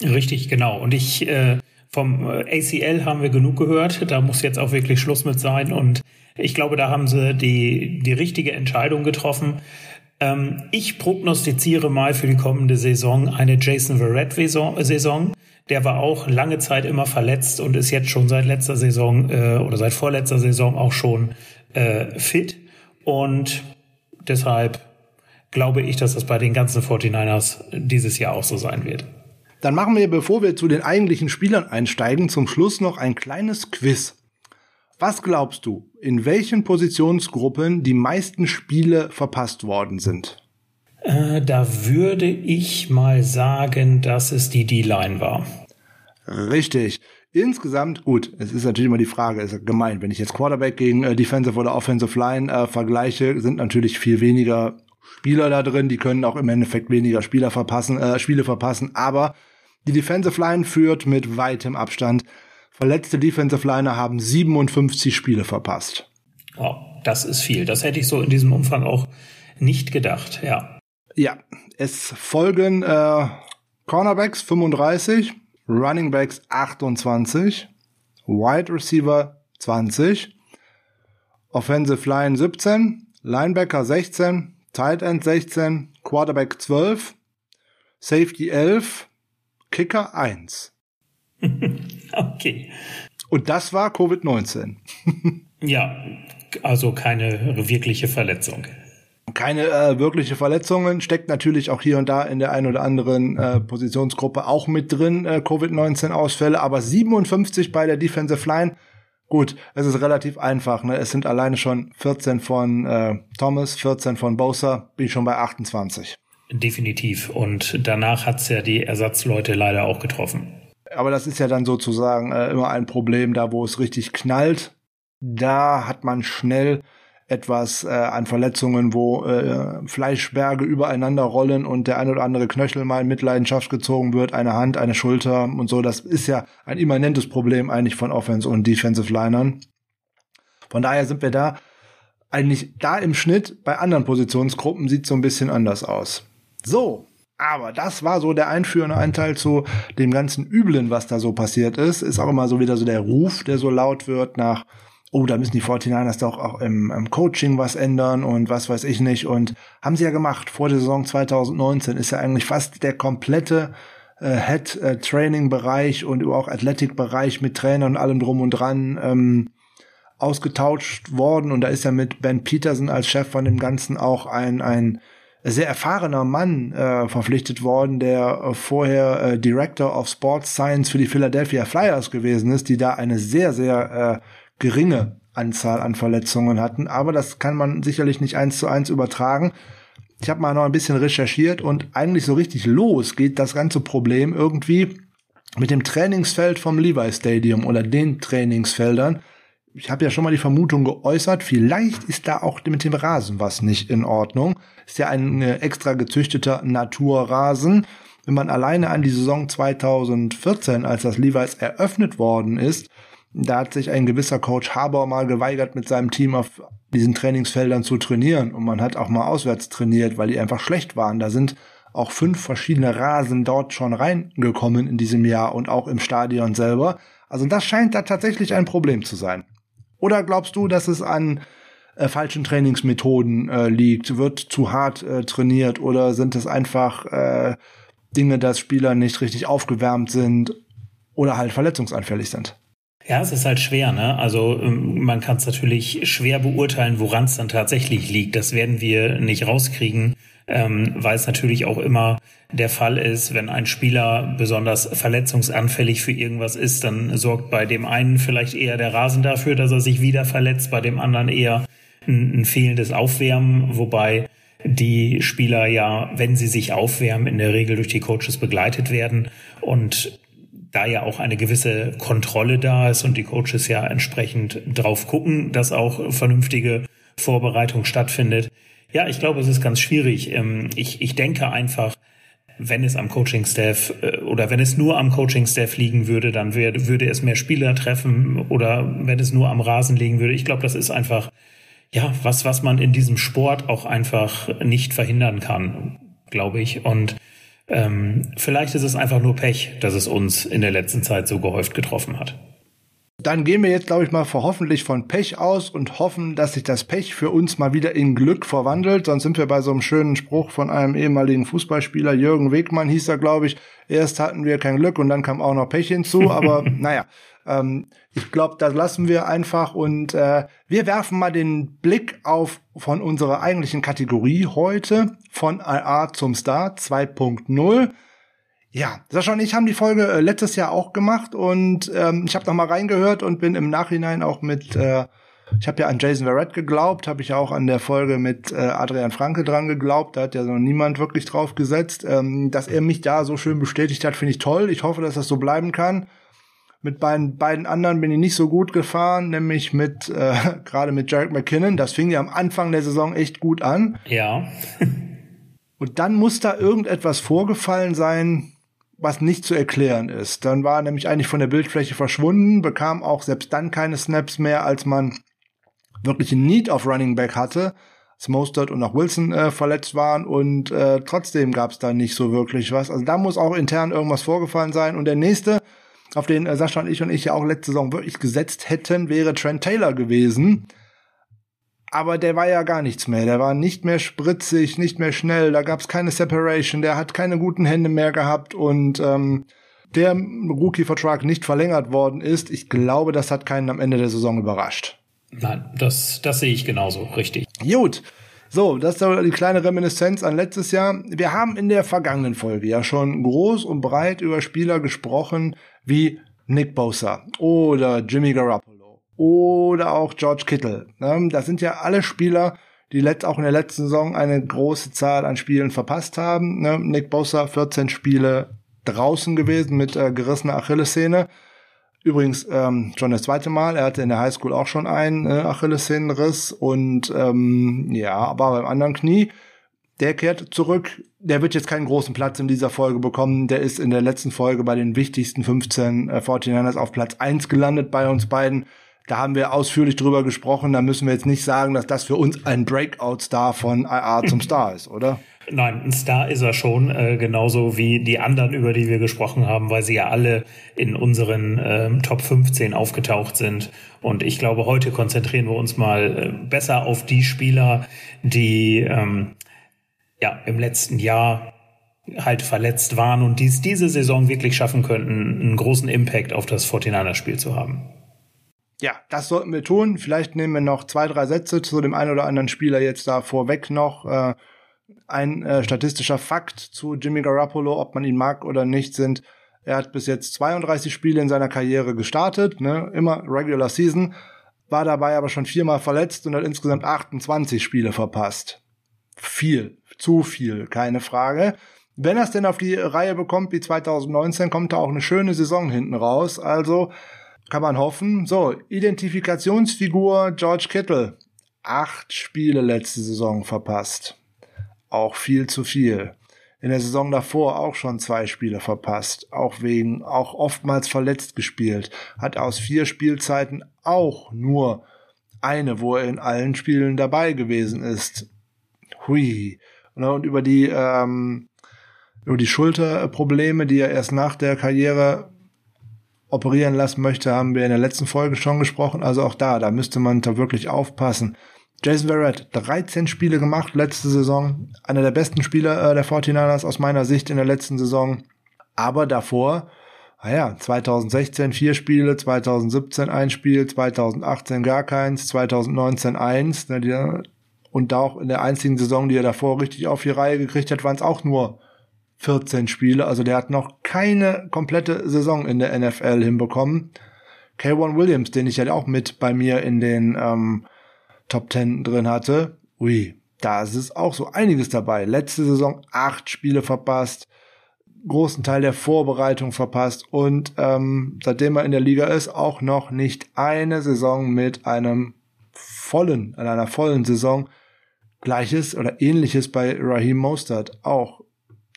Richtig, genau. Und ich äh, vom äh, ACL haben wir genug gehört. Da muss jetzt auch wirklich Schluss mit sein. Und ich glaube, da haben sie die, die richtige Entscheidung getroffen. Ähm, ich prognostiziere mal für die kommende Saison eine Jason Verrett-Saison. Der war auch lange Zeit immer verletzt und ist jetzt schon seit letzter Saison äh, oder seit vorletzter Saison auch schon äh, fit. Und deshalb glaube ich, dass das bei den ganzen 49ers dieses Jahr auch so sein wird. Dann machen wir, bevor wir zu den eigentlichen Spielern einsteigen, zum Schluss noch ein kleines Quiz. Was glaubst du, in welchen Positionsgruppen die meisten Spiele verpasst worden sind? Äh, da würde ich mal sagen, dass es die D-Line war. Richtig. Insgesamt, gut, es ist natürlich immer die Frage, ist gemein, wenn ich jetzt Quarterback gegen äh, Defensive oder Offensive Line äh, vergleiche, sind natürlich viel weniger Spieler da drin, die können auch im Endeffekt weniger Spieler verpassen, äh, Spiele verpassen, aber die Defensive Line führt mit weitem Abstand. Verletzte Defensive Liner haben 57 Spiele verpasst. Oh, das ist viel. Das hätte ich so in diesem Umfang auch nicht gedacht, ja. Ja, es folgen äh, Cornerbacks 35, Running Backs 28, Wide Receiver 20, Offensive Line 17, Linebacker 16, Tight End 16, Quarterback 12, Safety 11, Kicker 1. okay. Und das war Covid-19. ja, also keine wirkliche Verletzung. Keine äh, wirkliche Verletzungen, steckt natürlich auch hier und da in der einen oder anderen äh, Positionsgruppe auch mit drin, äh, Covid-19-Ausfälle, aber 57 bei der Defensive Line. Gut, es ist relativ einfach. Ne? Es sind alleine schon 14 von äh, Thomas, 14 von Bosa, bin ich schon bei 28. Definitiv. Und danach hat's ja die Ersatzleute leider auch getroffen. Aber das ist ja dann sozusagen äh, immer ein Problem, da wo es richtig knallt. Da hat man schnell etwas äh, an Verletzungen, wo äh, Fleischberge übereinander rollen und der ein oder andere Knöchel mal in Mitleidenschaft gezogen wird, eine Hand, eine Schulter und so. Das ist ja ein immanentes Problem eigentlich von Offense und Defensive Linern. Von daher sind wir da eigentlich da im Schnitt bei anderen Positionsgruppen sieht so ein bisschen anders aus. So, aber das war so der einführende Anteil zu dem ganzen Üblen, was da so passiert ist. Ist auch immer so wieder so der Ruf, der so laut wird nach oh, da müssen die 49ers doch auch im, im Coaching was ändern und was weiß ich nicht. Und haben sie ja gemacht. Vor der Saison 2019 ist ja eigentlich fast der komplette äh, Head-Training-Bereich äh, und auch Athletic-Bereich mit Trainern und allem drum und dran ähm, ausgetauscht worden. Und da ist ja mit Ben Peterson als Chef von dem Ganzen auch ein, ein sehr erfahrener Mann äh, verpflichtet worden, der äh, vorher äh, Director of Sports Science für die Philadelphia Flyers gewesen ist, die da eine sehr, sehr äh, geringe Anzahl an Verletzungen hatten. Aber das kann man sicherlich nicht eins zu eins übertragen. Ich habe mal noch ein bisschen recherchiert und eigentlich so richtig los geht das ganze Problem irgendwie mit dem Trainingsfeld vom Levi Stadium oder den Trainingsfeldern. Ich habe ja schon mal die Vermutung geäußert, vielleicht ist da auch mit dem Rasen was nicht in Ordnung. Ist ja ein äh, extra gezüchteter Naturrasen. Wenn man alleine an die Saison 2014, als das Levi's eröffnet worden ist, da hat sich ein gewisser Coach Haber mal geweigert, mit seinem Team auf diesen Trainingsfeldern zu trainieren. Und man hat auch mal auswärts trainiert, weil die einfach schlecht waren. Da sind auch fünf verschiedene Rasen dort schon reingekommen in diesem Jahr und auch im Stadion selber. Also das scheint da tatsächlich ein Problem zu sein. Oder glaubst du, dass es an äh, falschen Trainingsmethoden äh, liegt? Wird zu hart äh, trainiert oder sind es einfach äh, Dinge, dass Spieler nicht richtig aufgewärmt sind oder halt verletzungsanfällig sind? Ja, es ist halt schwer, ne? Also ähm, man kann es natürlich schwer beurteilen, woran es dann tatsächlich liegt. Das werden wir nicht rauskriegen, ähm, weil es natürlich auch immer der Fall ist, wenn ein Spieler besonders verletzungsanfällig für irgendwas ist, dann sorgt bei dem einen vielleicht eher der Rasen dafür, dass er sich wieder verletzt, bei dem anderen eher ein, ein fehlendes Aufwärmen, wobei die Spieler ja, wenn sie sich aufwärmen, in der Regel durch die Coaches begleitet werden und da ja auch eine gewisse Kontrolle da ist und die Coaches ja entsprechend drauf gucken, dass auch vernünftige Vorbereitung stattfindet. Ja, ich glaube, es ist ganz schwierig. Ähm, ich, ich denke einfach, wenn es am Coaching-Staff äh, oder wenn es nur am Coaching-Staff liegen würde, dann wär, würde es mehr Spieler treffen oder wenn es nur am Rasen liegen würde. Ich glaube, das ist einfach, ja, was, was man in diesem Sport auch einfach nicht verhindern kann, glaube ich. Und ähm, vielleicht ist es einfach nur Pech, dass es uns in der letzten Zeit so gehäuft getroffen hat. Dann gehen wir jetzt, glaube ich mal, hoffentlich von Pech aus und hoffen, dass sich das Pech für uns mal wieder in Glück verwandelt. Sonst sind wir bei so einem schönen Spruch von einem ehemaligen Fußballspieler, Jürgen Wegmann hieß er, glaube ich. Erst hatten wir kein Glück und dann kam auch noch Pech hinzu. Aber naja, ähm, ich glaube, das lassen wir einfach und äh, wir werfen mal den Blick auf von unserer eigentlichen Kategorie heute von IA zum Star 2.0. Ja, Sascha und ich haben die Folge äh, letztes Jahr auch gemacht und ähm, ich habe noch mal reingehört und bin im Nachhinein auch mit äh, ich habe ja an Jason Verrett geglaubt, habe ich ja auch an der Folge mit äh, Adrian Franke dran geglaubt. Da hat ja noch niemand wirklich drauf gesetzt. Ähm, dass er mich da so schön bestätigt hat, finde ich toll. Ich hoffe, dass das so bleiben kann. Mit beiden, beiden anderen bin ich nicht so gut gefahren, nämlich mit äh, gerade mit Jarek McKinnon. Das fing ja am Anfang der Saison echt gut an. Ja. Und dann muss da irgendetwas vorgefallen sein, was nicht zu erklären ist. Dann war er nämlich eigentlich von der Bildfläche verschwunden, bekam auch selbst dann keine Snaps mehr, als man wirklich ein Need auf Running Back hatte, als Mostert und auch Wilson äh, verletzt waren und äh, trotzdem gab es da nicht so wirklich was. Also da muss auch intern irgendwas vorgefallen sein. Und der nächste, auf den äh, Sascha und ich und ich ja auch letzte Saison wirklich gesetzt hätten, wäre Trent Taylor gewesen. Aber der war ja gar nichts mehr. Der war nicht mehr spritzig, nicht mehr schnell. Da gab es keine Separation. Der hat keine guten Hände mehr gehabt und ähm, der Rookie-Vertrag nicht verlängert worden ist. Ich glaube, das hat keinen am Ende der Saison überrascht. Nein, das, das sehe ich genauso, richtig. Gut. So, das ist die kleine Reminiszenz an letztes Jahr. Wir haben in der vergangenen Folge ja schon groß und breit über Spieler gesprochen wie Nick Bosa oder Jimmy Garoppolo oder auch George Kittle. Das sind ja alle Spieler, die auch in der letzten Saison eine große Zahl an Spielen verpasst haben. Nick Bosa 14 Spiele draußen gewesen mit äh, gerissener Achillessehne. Übrigens ähm, schon das zweite Mal. Er hatte in der Highschool auch schon einen äh, Achillessehnenriss und ähm, ja, aber beim anderen Knie. Der kehrt zurück. Der wird jetzt keinen großen Platz in dieser Folge bekommen. Der ist in der letzten Folge bei den wichtigsten 15 äh, 49ers auf Platz 1 gelandet bei uns beiden. Da haben wir ausführlich drüber gesprochen. Da müssen wir jetzt nicht sagen, dass das für uns ein Breakout-Star von IA zum Star ist, oder? Nein, ein Star ist er schon, äh, genauso wie die anderen, über die wir gesprochen haben, weil sie ja alle in unseren äh, Top 15 aufgetaucht sind. Und ich glaube, heute konzentrieren wir uns mal äh, besser auf die Spieler, die ähm, ja im letzten Jahr halt verletzt waren und dies diese Saison wirklich schaffen könnten, einen großen Impact auf das 49er-Spiel zu haben. Ja, das sollten wir tun. Vielleicht nehmen wir noch zwei, drei Sätze zu dem einen oder anderen Spieler jetzt da vorweg noch. Äh, ein äh, statistischer Fakt zu Jimmy Garoppolo, ob man ihn mag oder nicht, sind, er hat bis jetzt 32 Spiele in seiner Karriere gestartet, ne, immer Regular Season, war dabei aber schon viermal verletzt und hat insgesamt 28 Spiele verpasst. Viel, zu viel, keine Frage. Wenn er es denn auf die Reihe bekommt wie 2019, kommt da auch eine schöne Saison hinten raus. Also kann man hoffen. So, Identifikationsfigur George Kittle. Acht Spiele letzte Saison verpasst auch viel zu viel. In der Saison davor auch schon zwei Spiele verpasst, auch wegen, auch oftmals verletzt gespielt, hat aus vier Spielzeiten auch nur eine, wo er in allen Spielen dabei gewesen ist. Hui. Und über die, ähm, über die Schulterprobleme, die er erst nach der Karriere operieren lassen möchte, haben wir in der letzten Folge schon gesprochen. Also auch da, da müsste man da wirklich aufpassen. Jason Verrett, 13 Spiele gemacht letzte Saison. Einer der besten Spieler äh, der 49ers aus meiner Sicht in der letzten Saison. Aber davor, naja, 2016 vier Spiele, 2017 ein Spiel, 2018 gar keins, 2019 eins. Ne, und auch in der einzigen Saison, die er davor richtig auf die Reihe gekriegt hat, waren es auch nur 14 Spiele. Also der hat noch keine komplette Saison in der NFL hinbekommen. K1 Williams, den ich ja auch mit bei mir in den ähm, Top Ten drin hatte. Ui, da ist es auch so einiges dabei. Letzte Saison acht Spiele verpasst, großen Teil der Vorbereitung verpasst und ähm, seitdem er in der Liga ist, auch noch nicht eine Saison mit einem vollen, in einer vollen Saison. Gleiches oder ähnliches bei Raheem Mostert. Auch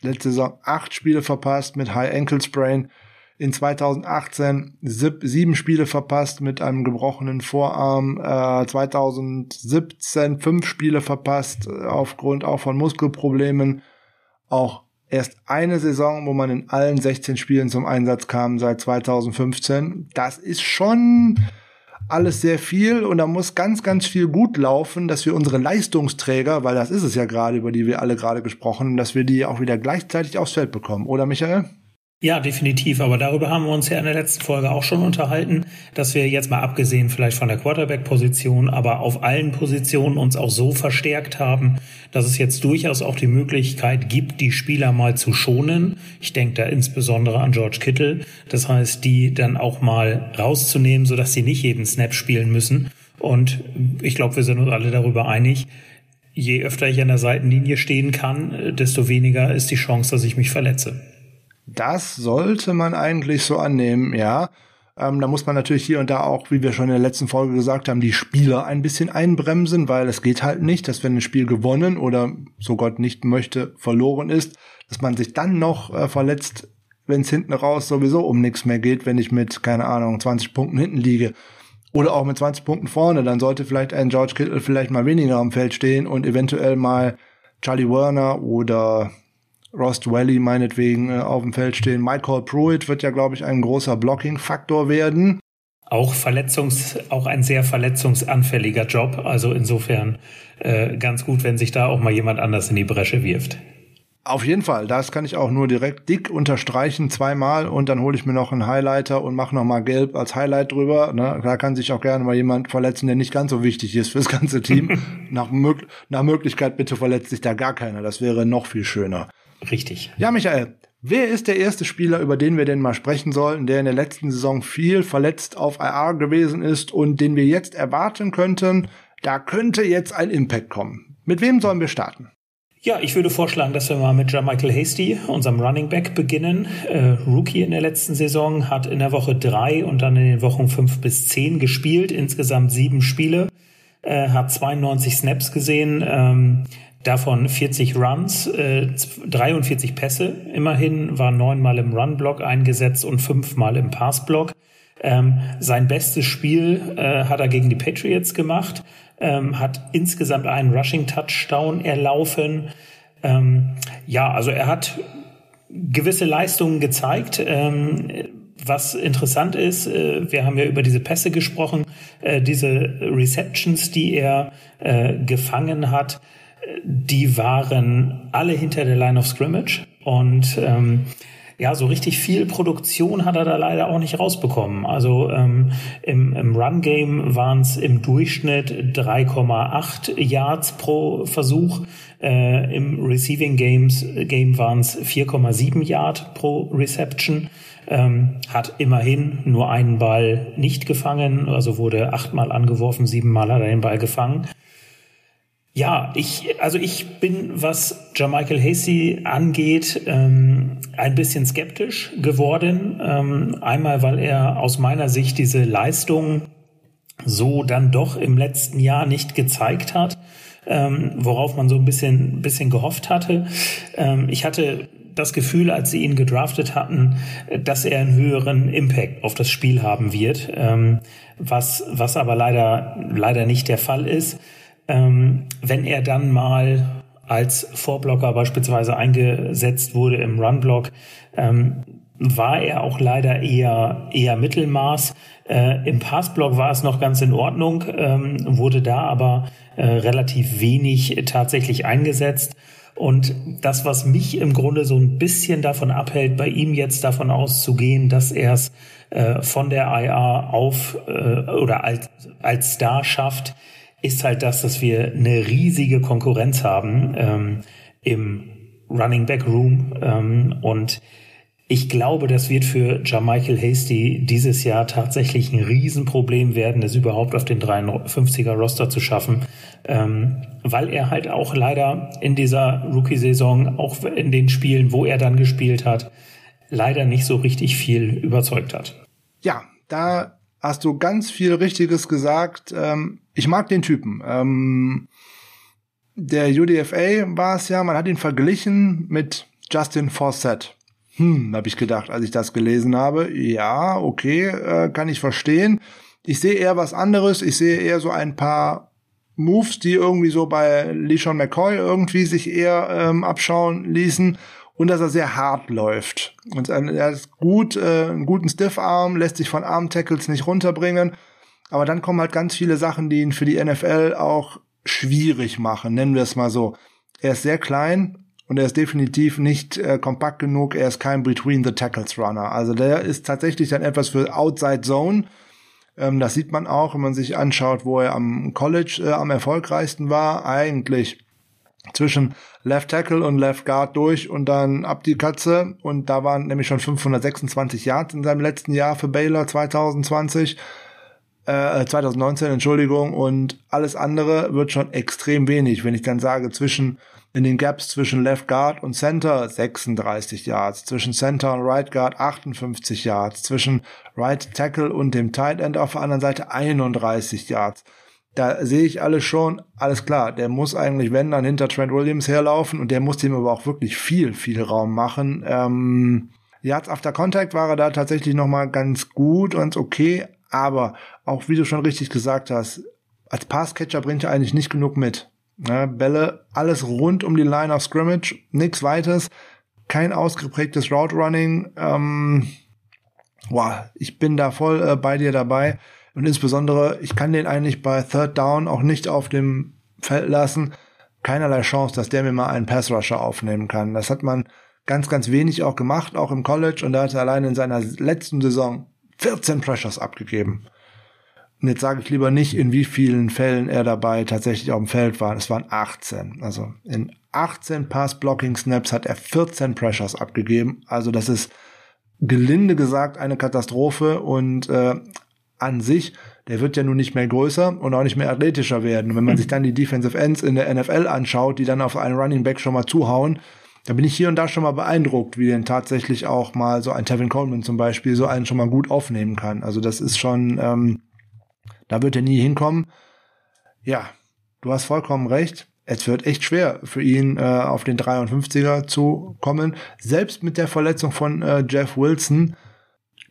letzte Saison acht Spiele verpasst mit High Ankle Sprain in 2018 sieben Spiele verpasst mit einem gebrochenen Vorarm, äh, 2017 fünf Spiele verpasst äh, aufgrund auch von Muskelproblemen, auch erst eine Saison, wo man in allen 16 Spielen zum Einsatz kam seit 2015. Das ist schon alles sehr viel und da muss ganz, ganz viel gut laufen, dass wir unsere Leistungsträger, weil das ist es ja gerade, über die wir alle gerade gesprochen, dass wir die auch wieder gleichzeitig aufs Feld bekommen, oder Michael? Ja, definitiv. Aber darüber haben wir uns ja in der letzten Folge auch schon unterhalten, dass wir jetzt mal abgesehen vielleicht von der Quarterback-Position, aber auf allen Positionen uns auch so verstärkt haben, dass es jetzt durchaus auch die Möglichkeit gibt, die Spieler mal zu schonen. Ich denke da insbesondere an George Kittle. Das heißt, die dann auch mal rauszunehmen, sodass sie nicht jeden Snap spielen müssen. Und ich glaube, wir sind uns alle darüber einig, je öfter ich an der Seitenlinie stehen kann, desto weniger ist die Chance, dass ich mich verletze. Das sollte man eigentlich so annehmen, ja. Ähm, da muss man natürlich hier und da auch, wie wir schon in der letzten Folge gesagt haben, die Spieler ein bisschen einbremsen, weil es geht halt nicht, dass wenn ein Spiel gewonnen oder so Gott nicht möchte, verloren ist, dass man sich dann noch äh, verletzt, wenn es hinten raus sowieso um nichts mehr geht, wenn ich mit, keine Ahnung, 20 Punkten hinten liege. Oder auch mit 20 Punkten vorne, dann sollte vielleicht ein George Kittle vielleicht mal weniger am Feld stehen und eventuell mal Charlie Werner oder Rost Valley meinetwegen äh, auf dem Feld stehen. Michael Pruitt wird ja, glaube ich, ein großer Blocking-Faktor werden. Auch Verletzungs, auch ein sehr verletzungsanfälliger Job. Also insofern äh, ganz gut, wenn sich da auch mal jemand anders in die Bresche wirft. Auf jeden Fall, das kann ich auch nur direkt dick unterstreichen, zweimal und dann hole ich mir noch einen Highlighter und mache nochmal gelb als Highlight drüber. Ne? Da kann sich auch gerne mal jemand verletzen, der nicht ganz so wichtig ist fürs ganze Team. nach, mög nach Möglichkeit bitte verletzt sich da gar keiner. Das wäre noch viel schöner. Richtig. Ja, Michael, wer ist der erste Spieler, über den wir denn mal sprechen sollten, der in der letzten Saison viel verletzt auf IR gewesen ist und den wir jetzt erwarten könnten, da könnte jetzt ein Impact kommen. Mit wem sollen wir starten? Ja, ich würde vorschlagen, dass wir mal mit Michael Hasty, unserem Running Back, beginnen. Äh, Rookie in der letzten Saison, hat in der Woche drei und dann in den Wochen fünf bis zehn gespielt, insgesamt sieben Spiele, äh, hat 92 Snaps gesehen, ähm, davon 40 Runs, äh, 43 Pässe. Immerhin war neunmal im Run-Block eingesetzt und fünfmal im Pass-Block. Ähm, sein bestes Spiel äh, hat er gegen die Patriots gemacht ähm, hat insgesamt einen Rushing-Touchdown erlaufen. Ähm, ja, also er hat gewisse Leistungen gezeigt. Ähm, was interessant ist, äh, wir haben ja über diese Pässe gesprochen, äh, diese Receptions, die er äh, gefangen hat, die waren alle hinter der Line of Scrimmage und ähm, ja, so richtig viel Produktion hat er da leider auch nicht rausbekommen. Also ähm, im, im Run-Game waren es im Durchschnitt 3,8 Yards pro Versuch. Äh, Im Receiving Games, Game waren es 4,7 Yard pro Reception. Ähm, hat immerhin nur einen Ball nicht gefangen, also wurde achtmal angeworfen, siebenmal hat er den Ball gefangen. Ja, ich, also ich bin, was Jermichael Hasey angeht, ähm, ein bisschen skeptisch geworden. Ähm, einmal, weil er aus meiner Sicht diese Leistung so dann doch im letzten Jahr nicht gezeigt hat, ähm, worauf man so ein bisschen, bisschen gehofft hatte. Ähm, ich hatte das Gefühl, als sie ihn gedraftet hatten, dass er einen höheren Impact auf das Spiel haben wird, ähm, was, was aber leider, leider nicht der Fall ist ähm, wenn er dann mal als Vorblocker beispielsweise eingesetzt wurde im Runblock, ähm, war er auch leider eher, eher Mittelmaß. Äh, Im Passblock war es noch ganz in Ordnung, ähm, wurde da aber äh, relativ wenig tatsächlich eingesetzt. Und das, was mich im Grunde so ein bisschen davon abhält, bei ihm jetzt davon auszugehen, dass er es äh, von der IA auf äh, oder als, als Star schafft, ist halt das, dass wir eine riesige Konkurrenz haben ähm, im Running Back Room ähm, und ich glaube, das wird für Jermichael Hasty dieses Jahr tatsächlich ein Riesenproblem werden, es überhaupt auf den 53er Roster zu schaffen, ähm, weil er halt auch leider in dieser Rookie-Saison, auch in den Spielen, wo er dann gespielt hat, leider nicht so richtig viel überzeugt hat. Ja, da hast du ganz viel Richtiges gesagt. Ähm, ich mag den Typen. Ähm, der UDFA war es ja, man hat ihn verglichen mit Justin Fawcett. Hm, habe ich gedacht, als ich das gelesen habe. Ja, okay, äh, kann ich verstehen. Ich sehe eher was anderes. Ich sehe eher so ein paar Moves, die irgendwie so bei LeSean McCoy irgendwie sich eher ähm, abschauen ließen und dass er sehr hart läuft. Und er ist gut, äh, einen guten Stiffarm, lässt sich von Arm-Tackles nicht runterbringen. Aber dann kommen halt ganz viele Sachen, die ihn für die NFL auch schwierig machen, nennen wir es mal so. Er ist sehr klein und er ist definitiv nicht äh, kompakt genug. Er ist kein Between the Tackles Runner. Also der ist tatsächlich dann etwas für Outside Zone. Ähm, das sieht man auch, wenn man sich anschaut, wo er am College äh, am erfolgreichsten war. Eigentlich zwischen Left Tackle und Left Guard durch und dann ab die Katze. Und da waren nämlich schon 526 Yards in seinem letzten Jahr für Baylor 2020. Äh, 2019, Entschuldigung, und alles andere wird schon extrem wenig, wenn ich dann sage, zwischen in den Gaps zwischen Left Guard und Center 36 Yards, zwischen Center und Right Guard 58 Yards, zwischen Right Tackle und dem Tight End auf der anderen Seite 31 Yards da sehe ich alles schon, alles klar, der muss eigentlich, wenn, dann hinter Trent Williams herlaufen und der muss dem aber auch wirklich viel, viel Raum machen. Ähm, Yards after Contact war er da tatsächlich nochmal ganz gut und okay, aber auch wie du schon richtig gesagt hast, als Passcatcher bringt er eigentlich nicht genug mit. Ne, Bälle, alles rund um die Line of Scrimmage, nichts weiteres, kein ausgeprägtes Route Running. Ähm, boah, ich bin da voll äh, bei dir dabei. Und insbesondere, ich kann den eigentlich bei Third Down auch nicht auf dem Feld lassen. keinerlei Chance, dass der mir mal einen Pass-Rusher aufnehmen kann. Das hat man ganz, ganz wenig auch gemacht, auch im College. Und da hat er allein in seiner letzten Saison 14 Pressures abgegeben. Und jetzt sage ich lieber nicht, in wie vielen Fällen er dabei tatsächlich auf dem Feld war. Es waren 18. Also in 18 Pass-Blocking-Snaps hat er 14 Pressures abgegeben. Also das ist gelinde gesagt eine Katastrophe und äh, an sich, der wird ja nun nicht mehr größer und auch nicht mehr athletischer werden. Und wenn man sich dann die Defensive Ends in der NFL anschaut, die dann auf einen Running Back schon mal zuhauen, da bin ich hier und da schon mal beeindruckt, wie denn tatsächlich auch mal so ein Tevin Coleman zum Beispiel so einen schon mal gut aufnehmen kann. Also das ist schon, ähm, da wird er nie hinkommen. Ja, du hast vollkommen recht. Es wird echt schwer für ihn, äh, auf den 53er zu kommen. Selbst mit der Verletzung von äh, Jeff Wilson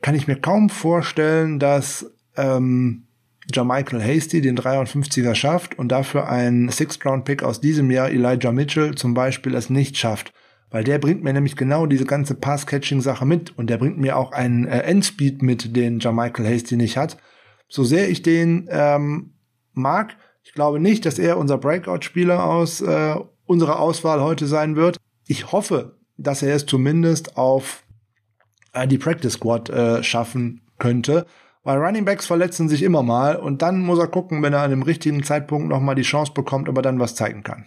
kann ich mir kaum vorstellen, dass ähm, Jermichael Hasty den 53er schafft und dafür ein Sixth-Round-Pick aus diesem Jahr, Elijah Mitchell zum Beispiel, es nicht schafft. Weil der bringt mir nämlich genau diese ganze Pass-Catching-Sache mit und der bringt mir auch einen äh, Endspeed mit, den Jermichael Hasty nicht hat. So sehr ich den ähm, mag, ich glaube nicht, dass er unser Breakout-Spieler aus äh, unserer Auswahl heute sein wird. Ich hoffe, dass er es zumindest auf äh, die Practice Squad äh, schaffen könnte. Weil Running Backs verletzen sich immer mal und dann muss er gucken, wenn er an dem richtigen Zeitpunkt nochmal die Chance bekommt, ob er dann was zeigen kann.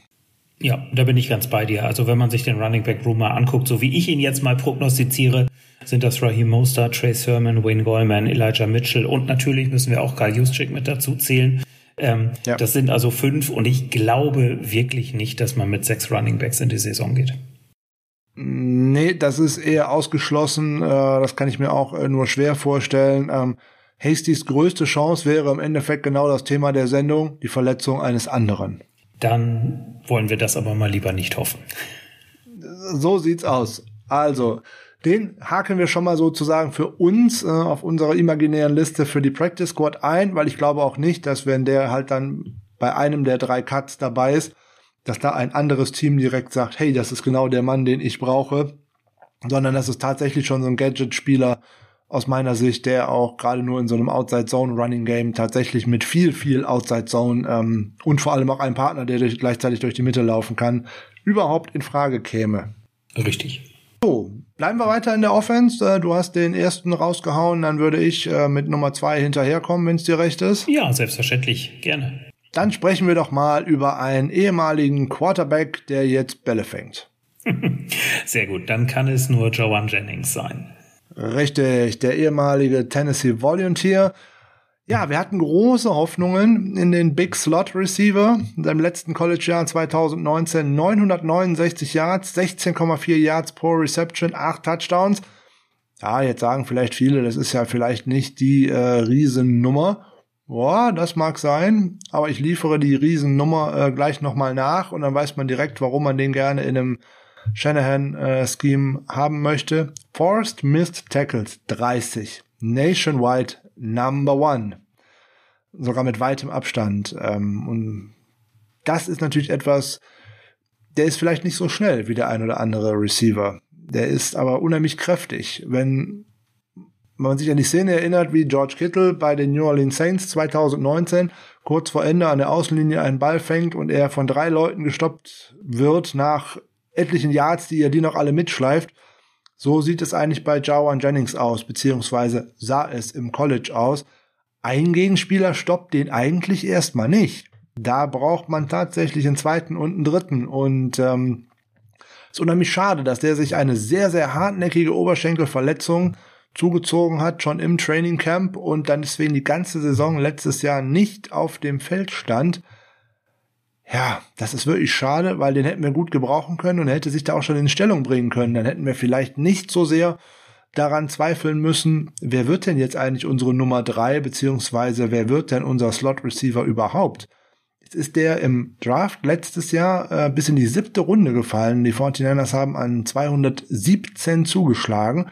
Ja, da bin ich ganz bei dir. Also wenn man sich den Running Back mal anguckt, so wie ich ihn jetzt mal prognostiziere, sind das Raheem Mostert, Trey Sermon, Wayne Goldman, Elijah Mitchell und natürlich müssen wir auch Kyle Juszczyk mit dazu zählen. Ähm, ja. Das sind also fünf und ich glaube wirklich nicht, dass man mit sechs Running Backs in die Saison geht. Nee, das ist eher ausgeschlossen. Äh, das kann ich mir auch äh, nur schwer vorstellen. Ähm, Hastys größte Chance wäre im Endeffekt genau das Thema der Sendung, die Verletzung eines anderen. Dann wollen wir das aber mal lieber nicht hoffen. So sieht's aus. Also, den haken wir schon mal sozusagen für uns äh, auf unserer imaginären Liste für die Practice Squad ein, weil ich glaube auch nicht, dass wenn der halt dann bei einem der drei Cuts dabei ist, dass da ein anderes Team direkt sagt, hey, das ist genau der Mann, den ich brauche, sondern das ist tatsächlich schon so ein Gadget-Spieler, aus meiner Sicht, der auch gerade nur in so einem Outside-Zone-Running-Game tatsächlich mit viel, viel Outside-Zone ähm, und vor allem auch einem Partner, der durch, gleichzeitig durch die Mitte laufen kann, überhaupt in Frage käme. Richtig. So, bleiben wir weiter in der Offense. Äh, du hast den ersten rausgehauen, dann würde ich äh, mit Nummer zwei hinterherkommen, wenn es dir recht ist. Ja, selbstverständlich, gerne. Dann sprechen wir doch mal über einen ehemaligen Quarterback, der jetzt Bälle fängt. Sehr gut, dann kann es nur Joan Jennings sein. Richtig, der ehemalige Tennessee Volunteer. Ja, wir hatten große Hoffnungen in den Big Slot Receiver. In seinem letzten College-Jahr 2019 969 Yards, 16,4 Yards pro Reception, 8 Touchdowns. Ja, jetzt sagen vielleicht viele, das ist ja vielleicht nicht die äh, Riesennummer. Boah, das mag sein, aber ich liefere die Riesennummer äh, gleich nochmal nach und dann weiß man direkt, warum man den gerne in einem Shanahan-Scheme äh, haben möchte. Forced Missed Tackles 30. Nationwide Number One. Sogar mit weitem Abstand. Ähm, und das ist natürlich etwas, der ist vielleicht nicht so schnell wie der ein oder andere Receiver. Der ist aber unheimlich kräftig. Wenn man sich an die Szene erinnert, wie George Kittle bei den New Orleans Saints 2019 kurz vor Ende an der Außenlinie einen Ball fängt und er von drei Leuten gestoppt wird nach etlichen Yards, die ihr die noch alle mitschleift. So sieht es eigentlich bei Jawan Jennings aus, beziehungsweise sah es im College aus. Ein Gegenspieler stoppt den eigentlich erstmal nicht. Da braucht man tatsächlich einen zweiten und einen dritten. Und ähm, ist unheimlich schade, dass der sich eine sehr, sehr hartnäckige Oberschenkelverletzung zugezogen hat, schon im Training Camp und dann deswegen die ganze Saison letztes Jahr nicht auf dem Feld stand. Ja, das ist wirklich schade, weil den hätten wir gut gebrauchen können und er hätte sich da auch schon in Stellung bringen können. Dann hätten wir vielleicht nicht so sehr daran zweifeln müssen, wer wird denn jetzt eigentlich unsere Nummer drei, beziehungsweise wer wird denn unser Slot Receiver überhaupt? Jetzt ist der im Draft letztes Jahr äh, bis in die siebte Runde gefallen. Die 49ers haben an 217 zugeschlagen.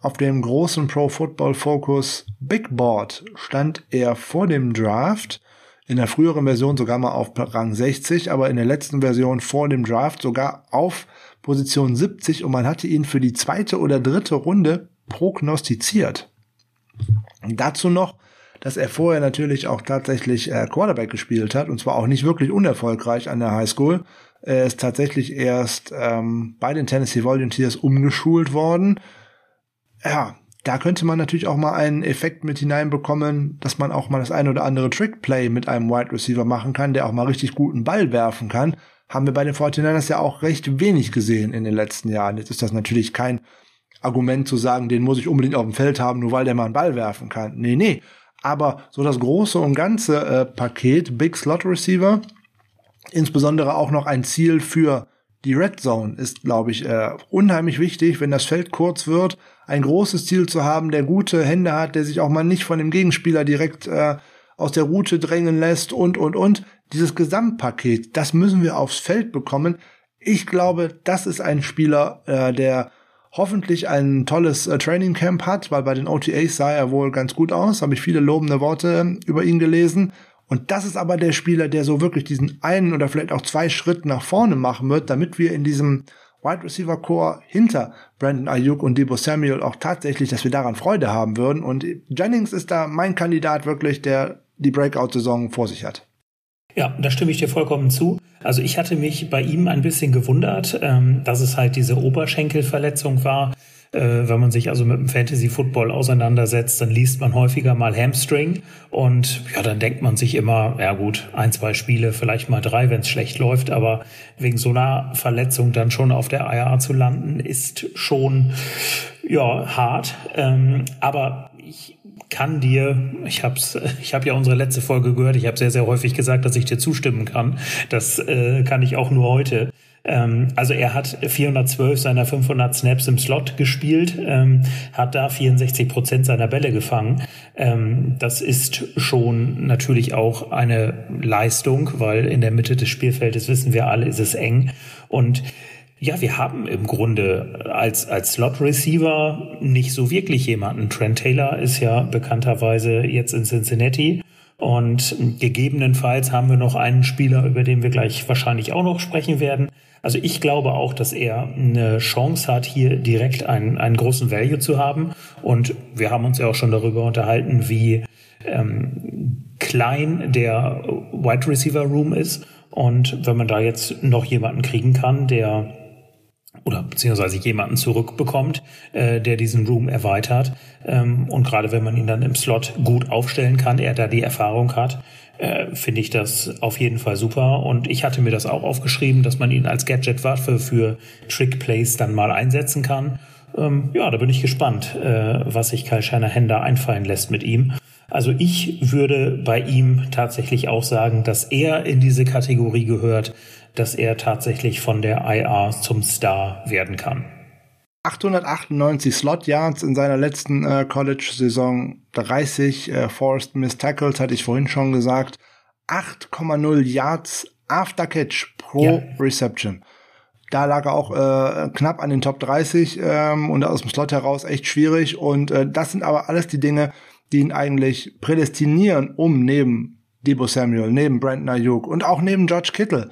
Auf dem großen Pro Football Focus Big Board stand er vor dem Draft in der früheren Version sogar mal auf Rang 60, aber in der letzten Version vor dem Draft sogar auf Position 70 und man hatte ihn für die zweite oder dritte Runde prognostiziert. Und dazu noch, dass er vorher natürlich auch tatsächlich äh, Quarterback gespielt hat und zwar auch nicht wirklich unerfolgreich an der High School. Er ist tatsächlich erst ähm, bei den Tennessee Volunteers umgeschult worden. Ja, da könnte man natürlich auch mal einen Effekt mit hineinbekommen, dass man auch mal das eine oder andere Trickplay mit einem Wide Receiver machen kann, der auch mal richtig guten Ball werfen kann. Haben wir bei den 49ers ja auch recht wenig gesehen in den letzten Jahren. Jetzt ist das natürlich kein Argument zu sagen, den muss ich unbedingt auf dem Feld haben, nur weil der mal einen Ball werfen kann. Nee, nee. Aber so das große und ganze äh, Paket, Big Slot Receiver, insbesondere auch noch ein Ziel für die Red Zone ist, glaube ich, äh, unheimlich wichtig, wenn das Feld kurz wird, ein großes Ziel zu haben, der gute Hände hat, der sich auch mal nicht von dem Gegenspieler direkt äh, aus der Route drängen lässt und, und, und. Dieses Gesamtpaket, das müssen wir aufs Feld bekommen. Ich glaube, das ist ein Spieler, äh, der hoffentlich ein tolles äh, Training Camp hat, weil bei den OTAs sah er wohl ganz gut aus, habe ich viele lobende Worte äh, über ihn gelesen. Und das ist aber der Spieler, der so wirklich diesen einen oder vielleicht auch zwei Schritt nach vorne machen wird, damit wir in diesem Wide Receiver Core hinter Brandon Ayuk und Debo Samuel auch tatsächlich, dass wir daran Freude haben würden. Und Jennings ist da mein Kandidat wirklich, der die Breakout-Saison vor sich hat. Ja, da stimme ich dir vollkommen zu. Also ich hatte mich bei ihm ein bisschen gewundert, ähm, dass es halt diese Oberschenkelverletzung war. Äh, wenn man sich also mit dem Fantasy Football auseinandersetzt, dann liest man häufiger mal Hamstring und ja, dann denkt man sich immer, ja gut, ein, zwei Spiele, vielleicht mal drei, wenn es schlecht läuft, aber wegen so einer Verletzung dann schon auf der IR zu landen, ist schon ja hart. Ähm, aber ich kann dir, ich hab's, ich habe ja unsere letzte Folge gehört, ich habe sehr, sehr häufig gesagt, dass ich dir zustimmen kann. Das äh, kann ich auch nur heute. Ähm, also er hat 412 seiner 500 Snaps im Slot gespielt, ähm, hat da 64 Prozent seiner Bälle gefangen. Ähm, das ist schon natürlich auch eine Leistung, weil in der Mitte des Spielfeldes wissen wir alle, ist es eng und ja, wir haben im Grunde als, als Slot Receiver nicht so wirklich jemanden. Trent Taylor ist ja bekannterweise jetzt in Cincinnati. Und gegebenenfalls haben wir noch einen Spieler, über den wir gleich wahrscheinlich auch noch sprechen werden. Also ich glaube auch, dass er eine Chance hat, hier direkt einen, einen großen Value zu haben. Und wir haben uns ja auch schon darüber unterhalten, wie ähm, klein der Wide Receiver Room ist. Und wenn man da jetzt noch jemanden kriegen kann, der oder beziehungsweise jemanden zurückbekommt, äh, der diesen Room erweitert. Ähm, und gerade wenn man ihn dann im Slot gut aufstellen kann, er da die Erfahrung hat, äh, finde ich das auf jeden Fall super. Und ich hatte mir das auch aufgeschrieben, dass man ihn als Gadget-Waffe für Trick-Plays dann mal einsetzen kann. Ähm, ja, da bin ich gespannt, äh, was sich Kyle Shanahan einfallen lässt mit ihm. Also ich würde bei ihm tatsächlich auch sagen, dass er in diese Kategorie gehört, dass er tatsächlich von der IA zum Star werden kann. 898 Slot Yards in seiner letzten äh, College-Saison, 30 äh, Forced Miss Tackles, hatte ich vorhin schon gesagt, 8,0 Yards after Catch pro ja. Reception. Da lag er auch äh, knapp an den Top 30 ähm, und aus dem Slot heraus echt schwierig. Und äh, das sind aber alles die Dinge, die ihn eigentlich prädestinieren, um neben Debo Samuel, neben Brandon Ayuk und auch neben George Kittle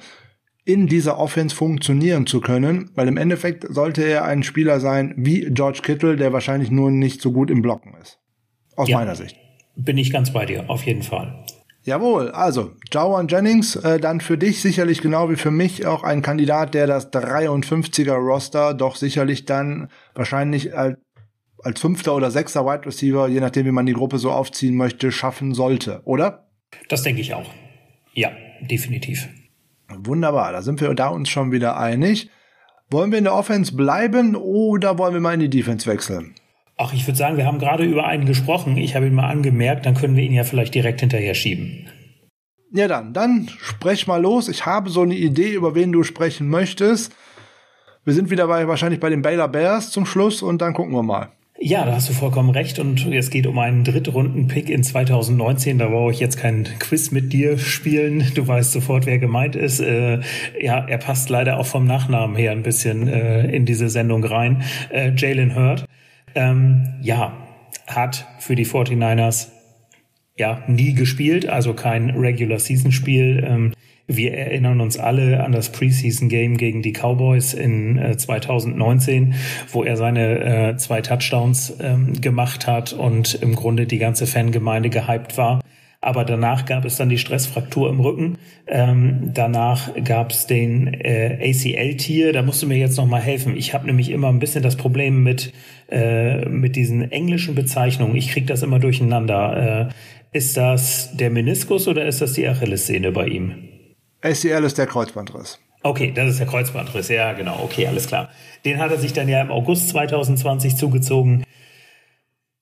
in dieser Offense funktionieren zu können, weil im Endeffekt sollte er ein Spieler sein wie George Kittle, der wahrscheinlich nur nicht so gut im Blocken ist. Aus ja, meiner Sicht. Bin ich ganz bei dir, auf jeden Fall. Jawohl, also Jawan Jennings, äh, dann für dich sicherlich genau wie für mich auch ein Kandidat, der das 53er Roster doch sicherlich dann wahrscheinlich als, als fünfter oder sechster Wide Receiver, je nachdem wie man die Gruppe so aufziehen möchte, schaffen sollte, oder? Das denke ich auch. Ja, definitiv. Wunderbar, da sind wir da uns schon wieder einig. Wollen wir in der Offense bleiben oder wollen wir mal in die Defense wechseln? Ach, ich würde sagen, wir haben gerade über einen gesprochen. Ich habe ihn mal angemerkt, dann können wir ihn ja vielleicht direkt hinterher schieben. Ja, dann, dann sprech mal los. Ich habe so eine Idee, über wen du sprechen möchtest. Wir sind wieder bei, wahrscheinlich bei den Baylor Bears zum Schluss und dann gucken wir mal. Ja, da hast du vollkommen recht. Und es geht um einen Drittrunden-Pick in 2019. Da brauche ich jetzt kein Quiz mit dir spielen. Du weißt sofort, wer gemeint ist. Äh, ja, er passt leider auch vom Nachnamen her ein bisschen äh, in diese Sendung rein. Äh, Jalen Hurd. Ähm, ja, hat für die 49ers ja nie gespielt, also kein Regular Season Spiel. Ähm, Wir erinnern uns alle an das Preseason Game gegen die Cowboys in äh, 2019, wo er seine äh, zwei Touchdowns ähm, gemacht hat und im Grunde die ganze Fangemeinde gehypt war. Aber danach gab es dann die Stressfraktur im Rücken. Ähm, danach gab es den äh, ACL-Tier. Da musst du mir jetzt noch mal helfen. Ich habe nämlich immer ein bisschen das Problem mit äh, mit diesen englischen Bezeichnungen. Ich kriege das immer durcheinander. Äh, ist das der Meniskus oder ist das die Achillessehne bei ihm? ACL ist der Kreuzbandriss. Okay, das ist der Kreuzbandriss. Ja, genau. Okay, alles klar. Den hat er sich dann ja im August 2020 zugezogen.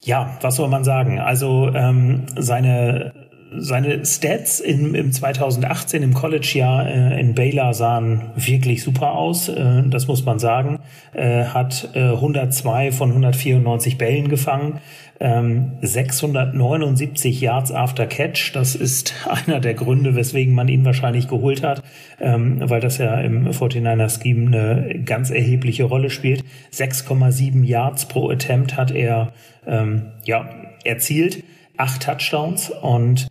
Ja, was soll man sagen? Also ähm, seine seine Stats im, im 2018 im College-Jahr äh, in Baylor sahen wirklich super aus, äh, das muss man sagen. Äh, hat äh, 102 von 194 Bällen gefangen, ähm, 679 Yards after Catch. Das ist einer der Gründe, weswegen man ihn wahrscheinlich geholt hat, ähm, weil das ja im 49er Scheme eine ganz erhebliche Rolle spielt. 6,7 Yards pro Attempt hat er ähm, ja erzielt acht Touchdowns und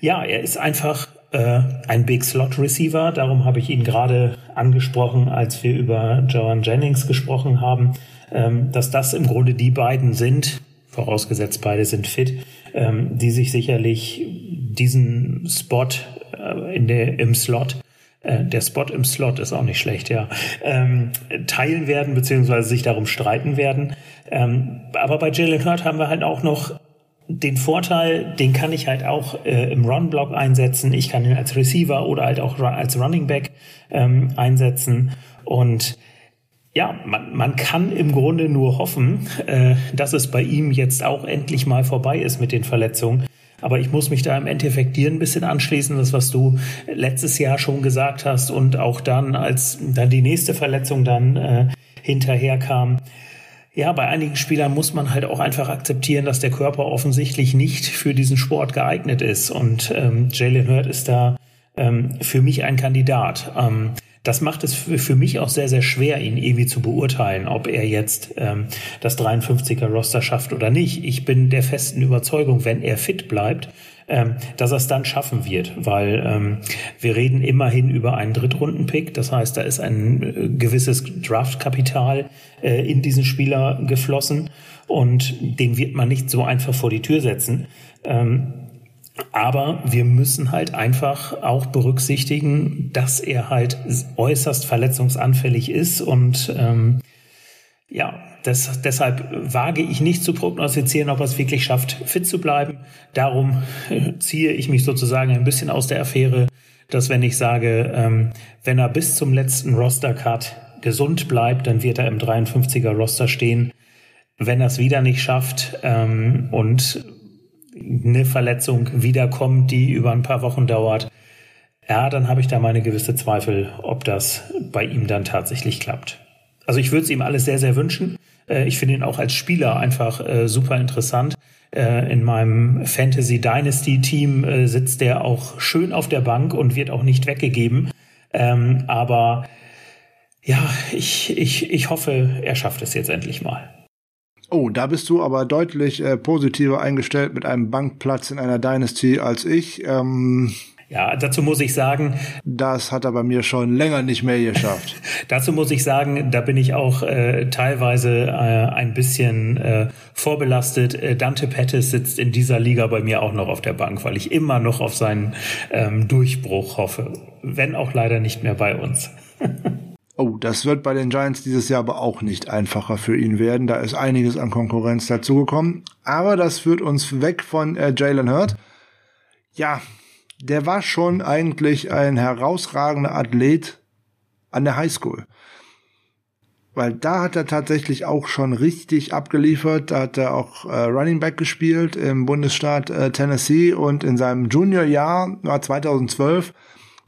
ja, er ist einfach äh, ein Big Slot Receiver. Darum habe ich ihn gerade angesprochen, als wir über Joan Jennings gesprochen haben, ähm, dass das im Grunde die beiden sind, vorausgesetzt beide sind fit, ähm, die sich sicherlich diesen Spot äh, in der, im Slot äh, der Spot im Slot ist auch nicht schlecht, ja, ähm, teilen werden, beziehungsweise sich darum streiten werden. Ähm, aber bei Jalen Hurt haben wir halt auch noch den Vorteil, den kann ich halt auch äh, im Run-Block einsetzen. Ich kann ihn als Receiver oder halt auch als Running Back ähm, einsetzen. Und ja, man, man kann im Grunde nur hoffen, äh, dass es bei ihm jetzt auch endlich mal vorbei ist mit den Verletzungen. Aber ich muss mich da im Endeffekt dir ein bisschen anschließen, das, was du letztes Jahr schon gesagt hast und auch dann, als dann die nächste Verletzung dann äh, hinterher kam. Ja, bei einigen Spielern muss man halt auch einfach akzeptieren, dass der Körper offensichtlich nicht für diesen Sport geeignet ist. Und ähm, Jalen Hurt ist da ähm, für mich ein Kandidat. Ähm, das macht es für, mich auch sehr, sehr schwer, ihn irgendwie zu beurteilen, ob er jetzt ähm, das 53er Roster schafft oder nicht. Ich bin der festen Überzeugung, wenn er fit bleibt, ähm, dass er es dann schaffen wird, weil ähm, wir reden immerhin über einen Drittrunden-Pick. Das heißt, da ist ein äh, gewisses Draftkapital äh, in diesen Spieler geflossen und den wird man nicht so einfach vor die Tür setzen. Ähm, aber wir müssen halt einfach auch berücksichtigen, dass er halt äußerst verletzungsanfällig ist und ähm, ja, das, deshalb wage ich nicht zu prognostizieren, ob er es wirklich schafft, fit zu bleiben. Darum äh, ziehe ich mich sozusagen ein bisschen aus der Affäre, dass wenn ich sage, ähm, wenn er bis zum letzten Roster-Cut gesund bleibt, dann wird er im 53er Roster stehen. Wenn er es wieder nicht schafft ähm, und eine Verletzung wiederkommt, die über ein paar Wochen dauert, ja, dann habe ich da meine gewisse Zweifel, ob das bei ihm dann tatsächlich klappt. Also ich würde es ihm alles sehr, sehr wünschen. Äh, ich finde ihn auch als Spieler einfach äh, super interessant. Äh, in meinem Fantasy Dynasty Team sitzt der auch schön auf der Bank und wird auch nicht weggegeben. Ähm, aber ja, ich, ich, ich hoffe, er schafft es jetzt endlich mal. Oh, da bist du aber deutlich äh, positiver eingestellt mit einem Bankplatz in einer Dynasty als ich. Ähm, ja, dazu muss ich sagen. Das hat er bei mir schon länger nicht mehr geschafft. dazu muss ich sagen, da bin ich auch äh, teilweise äh, ein bisschen äh, vorbelastet. Äh, Dante Pettis sitzt in dieser Liga bei mir auch noch auf der Bank, weil ich immer noch auf seinen ähm, Durchbruch hoffe. Wenn auch leider nicht mehr bei uns. Oh, das wird bei den Giants dieses Jahr aber auch nicht einfacher für ihn werden. Da ist einiges an Konkurrenz dazugekommen. Aber das führt uns weg von äh, Jalen Hurt. Ja, der war schon eigentlich ein herausragender Athlet an der Highschool. Weil da hat er tatsächlich auch schon richtig abgeliefert. Da hat er auch äh, Running Back gespielt im Bundesstaat äh, Tennessee und in seinem Juniorjahr, war 2012,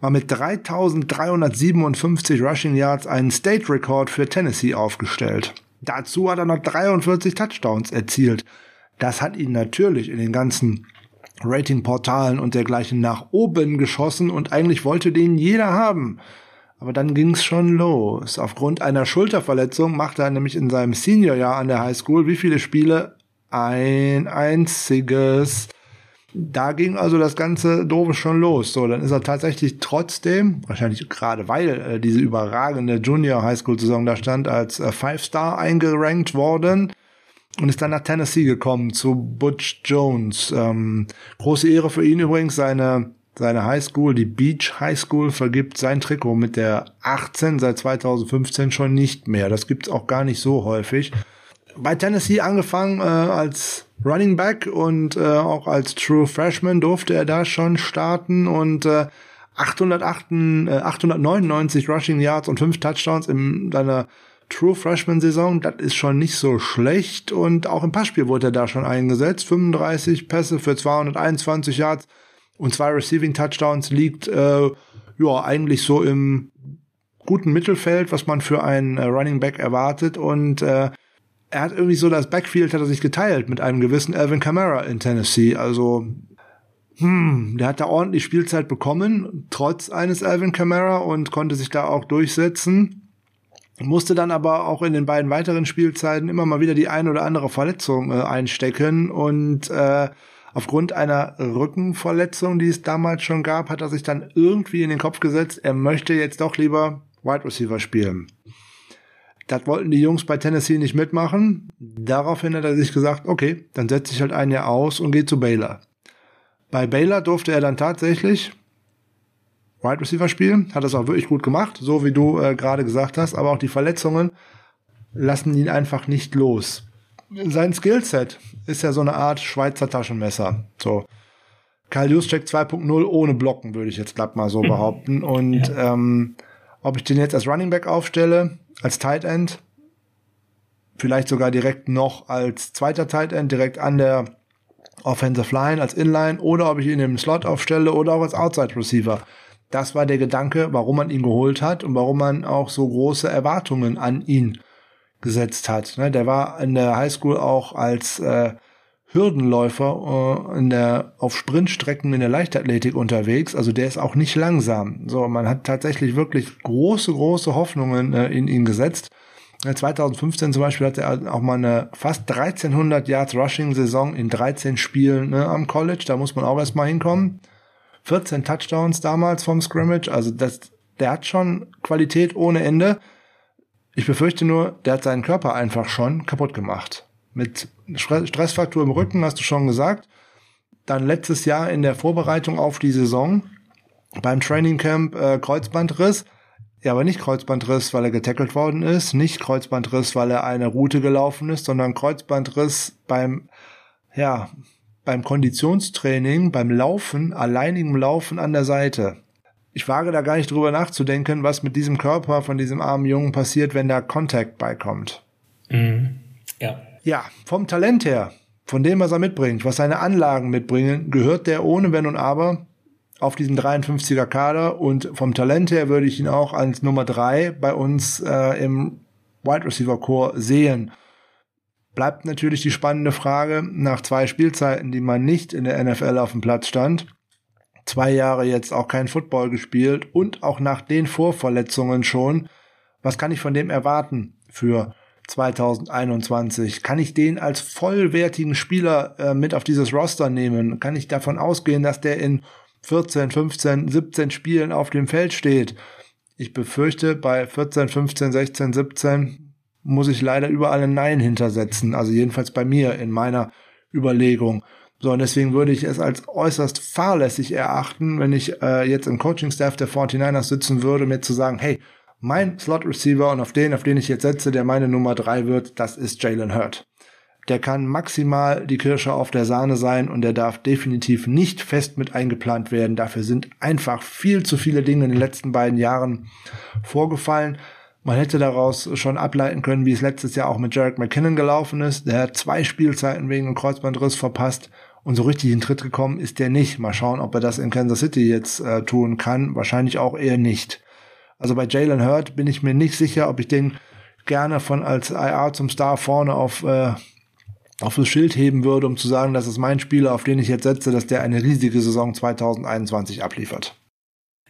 war mit 3357 Rushing Yards einen State Record für Tennessee aufgestellt. Dazu hat er noch 43 Touchdowns erzielt. Das hat ihn natürlich in den ganzen Ratingportalen und dergleichen nach oben geschossen und eigentlich wollte den jeder haben. Aber dann ging's schon los. Aufgrund einer Schulterverletzung machte er nämlich in seinem Seniorjahr an der High School wie viele Spiele? Ein einziges. Da ging also das ganze Doofe schon los. So, dann ist er tatsächlich trotzdem, wahrscheinlich gerade weil äh, diese überragende Junior Highschool Saison da stand, als äh, Five Star eingerankt worden und ist dann nach Tennessee gekommen zu Butch Jones. Ähm, große Ehre für ihn übrigens, seine seine Highschool, die Beach High School, vergibt sein Trikot mit der 18 seit 2015 schon nicht mehr. Das gibt's auch gar nicht so häufig. Bei Tennessee angefangen äh, als Running Back und äh, auch als True Freshman durfte er da schon starten und äh, 808, äh, 899 Rushing Yards und 5 Touchdowns in seiner True Freshman Saison, das ist schon nicht so schlecht und auch im Passspiel wurde er da schon eingesetzt. 35 Pässe für 221 Yards und zwei Receiving Touchdowns liegt äh, ja eigentlich so im guten Mittelfeld, was man für einen äh, Running Back erwartet und äh, er hat irgendwie so das Backfield hat er sich geteilt mit einem gewissen Alvin Kamara in Tennessee. Also hm, der hat da ordentlich Spielzeit bekommen, trotz eines Alvin Kamara und konnte sich da auch durchsetzen musste dann aber auch in den beiden weiteren Spielzeiten immer mal wieder die ein oder andere Verletzung äh, einstecken und äh, aufgrund einer Rückenverletzung, die es damals schon gab, hat er sich dann irgendwie in den Kopf gesetzt, er möchte jetzt doch lieber Wide Receiver spielen. Das wollten die Jungs bei Tennessee nicht mitmachen. Daraufhin hat er sich gesagt, okay, dann setze ich halt ein Jahr aus und gehe zu Baylor. Bei Baylor durfte er dann tatsächlich Wide Receiver spielen, hat das auch wirklich gut gemacht, so wie du äh, gerade gesagt hast, aber auch die Verletzungen lassen ihn einfach nicht los. Sein Skillset ist ja so eine Art Schweizer Taschenmesser. So. Kyle Juszczyk 2.0 ohne Blocken, würde ich jetzt glatt mal so behaupten. Und ja. ähm, ob ich den jetzt als Running Back aufstelle, als Tight End, vielleicht sogar direkt noch als zweiter Tight End, direkt an der Offensive Line, als Inline, oder ob ich ihn im Slot aufstelle oder auch als Outside Receiver das war der Gedanke, warum man ihn geholt hat und warum man auch so große Erwartungen an ihn gesetzt hat. Ne, der war in der Highschool auch als äh, Hürdenläufer äh, in der, auf Sprintstrecken in der Leichtathletik unterwegs. Also der ist auch nicht langsam. So, man hat tatsächlich wirklich große, große Hoffnungen äh, in ihn gesetzt. 2015 zum Beispiel hatte er auch mal eine fast 1300 Yards Rushing Saison in 13 Spielen ne, am College. Da muss man auch erstmal hinkommen. 14 Touchdowns damals vom Scrimmage. Also das, der hat schon Qualität ohne Ende. Ich befürchte nur, der hat seinen Körper einfach schon kaputt gemacht. Mit Stressfaktor im Rücken, hast du schon gesagt. Dann letztes Jahr in der Vorbereitung auf die Saison beim Trainingcamp äh, Kreuzbandriss. Ja, aber nicht Kreuzbandriss, weil er getackelt worden ist, nicht Kreuzbandriss, weil er eine Route gelaufen ist, sondern Kreuzbandriss beim, ja, beim Konditionstraining, beim Laufen, alleinigem Laufen an der Seite. Ich wage da gar nicht drüber nachzudenken, was mit diesem Körper von diesem armen Jungen passiert, wenn da Kontakt beikommt. Mhm. Ja. Ja, vom Talent her, von dem, was er mitbringt, was seine Anlagen mitbringen, gehört der ohne Wenn und Aber auf diesen 53er Kader. Und vom Talent her würde ich ihn auch als Nummer drei bei uns äh, im Wide Receiver Core sehen. Bleibt natürlich die spannende Frage, nach zwei Spielzeiten, die man nicht in der NFL auf dem Platz stand, zwei Jahre jetzt auch kein Football gespielt und auch nach den Vorverletzungen schon, was kann ich von dem erwarten für 2021? Kann ich den als vollwertigen Spieler äh, mit auf dieses Roster nehmen? Kann ich davon ausgehen, dass der in 14, 15, 17 Spielen auf dem Feld steht? Ich befürchte, bei 14, 15, 16, 17 muss ich leider überall ein Nein hintersetzen. Also jedenfalls bei mir in meiner Überlegung. So, und deswegen würde ich es als äußerst fahrlässig erachten, wenn ich äh, jetzt im Coaching-Staff der 49ers sitzen würde, mir zu sagen, hey, mein Slot-Receiver und auf den, auf den ich jetzt setze, der meine Nummer drei wird, das ist Jalen Hurt. Der kann maximal die Kirsche auf der Sahne sein und der darf definitiv nicht fest mit eingeplant werden. Dafür sind einfach viel zu viele Dinge in den letzten beiden Jahren vorgefallen. Man hätte daraus schon ableiten können, wie es letztes Jahr auch mit Jarek McKinnon gelaufen ist. Der hat zwei Spielzeiten wegen einem Kreuzbandriss verpasst und so richtig in Tritt gekommen ist der nicht. Mal schauen, ob er das in Kansas City jetzt äh, tun kann. Wahrscheinlich auch eher nicht. Also bei Jalen Hurt bin ich mir nicht sicher, ob ich den gerne von als IR zum Star vorne auf äh, auf das Schild heben würde, um zu sagen, das ist mein Spieler, auf den ich jetzt setze, dass der eine riesige Saison 2021 abliefert.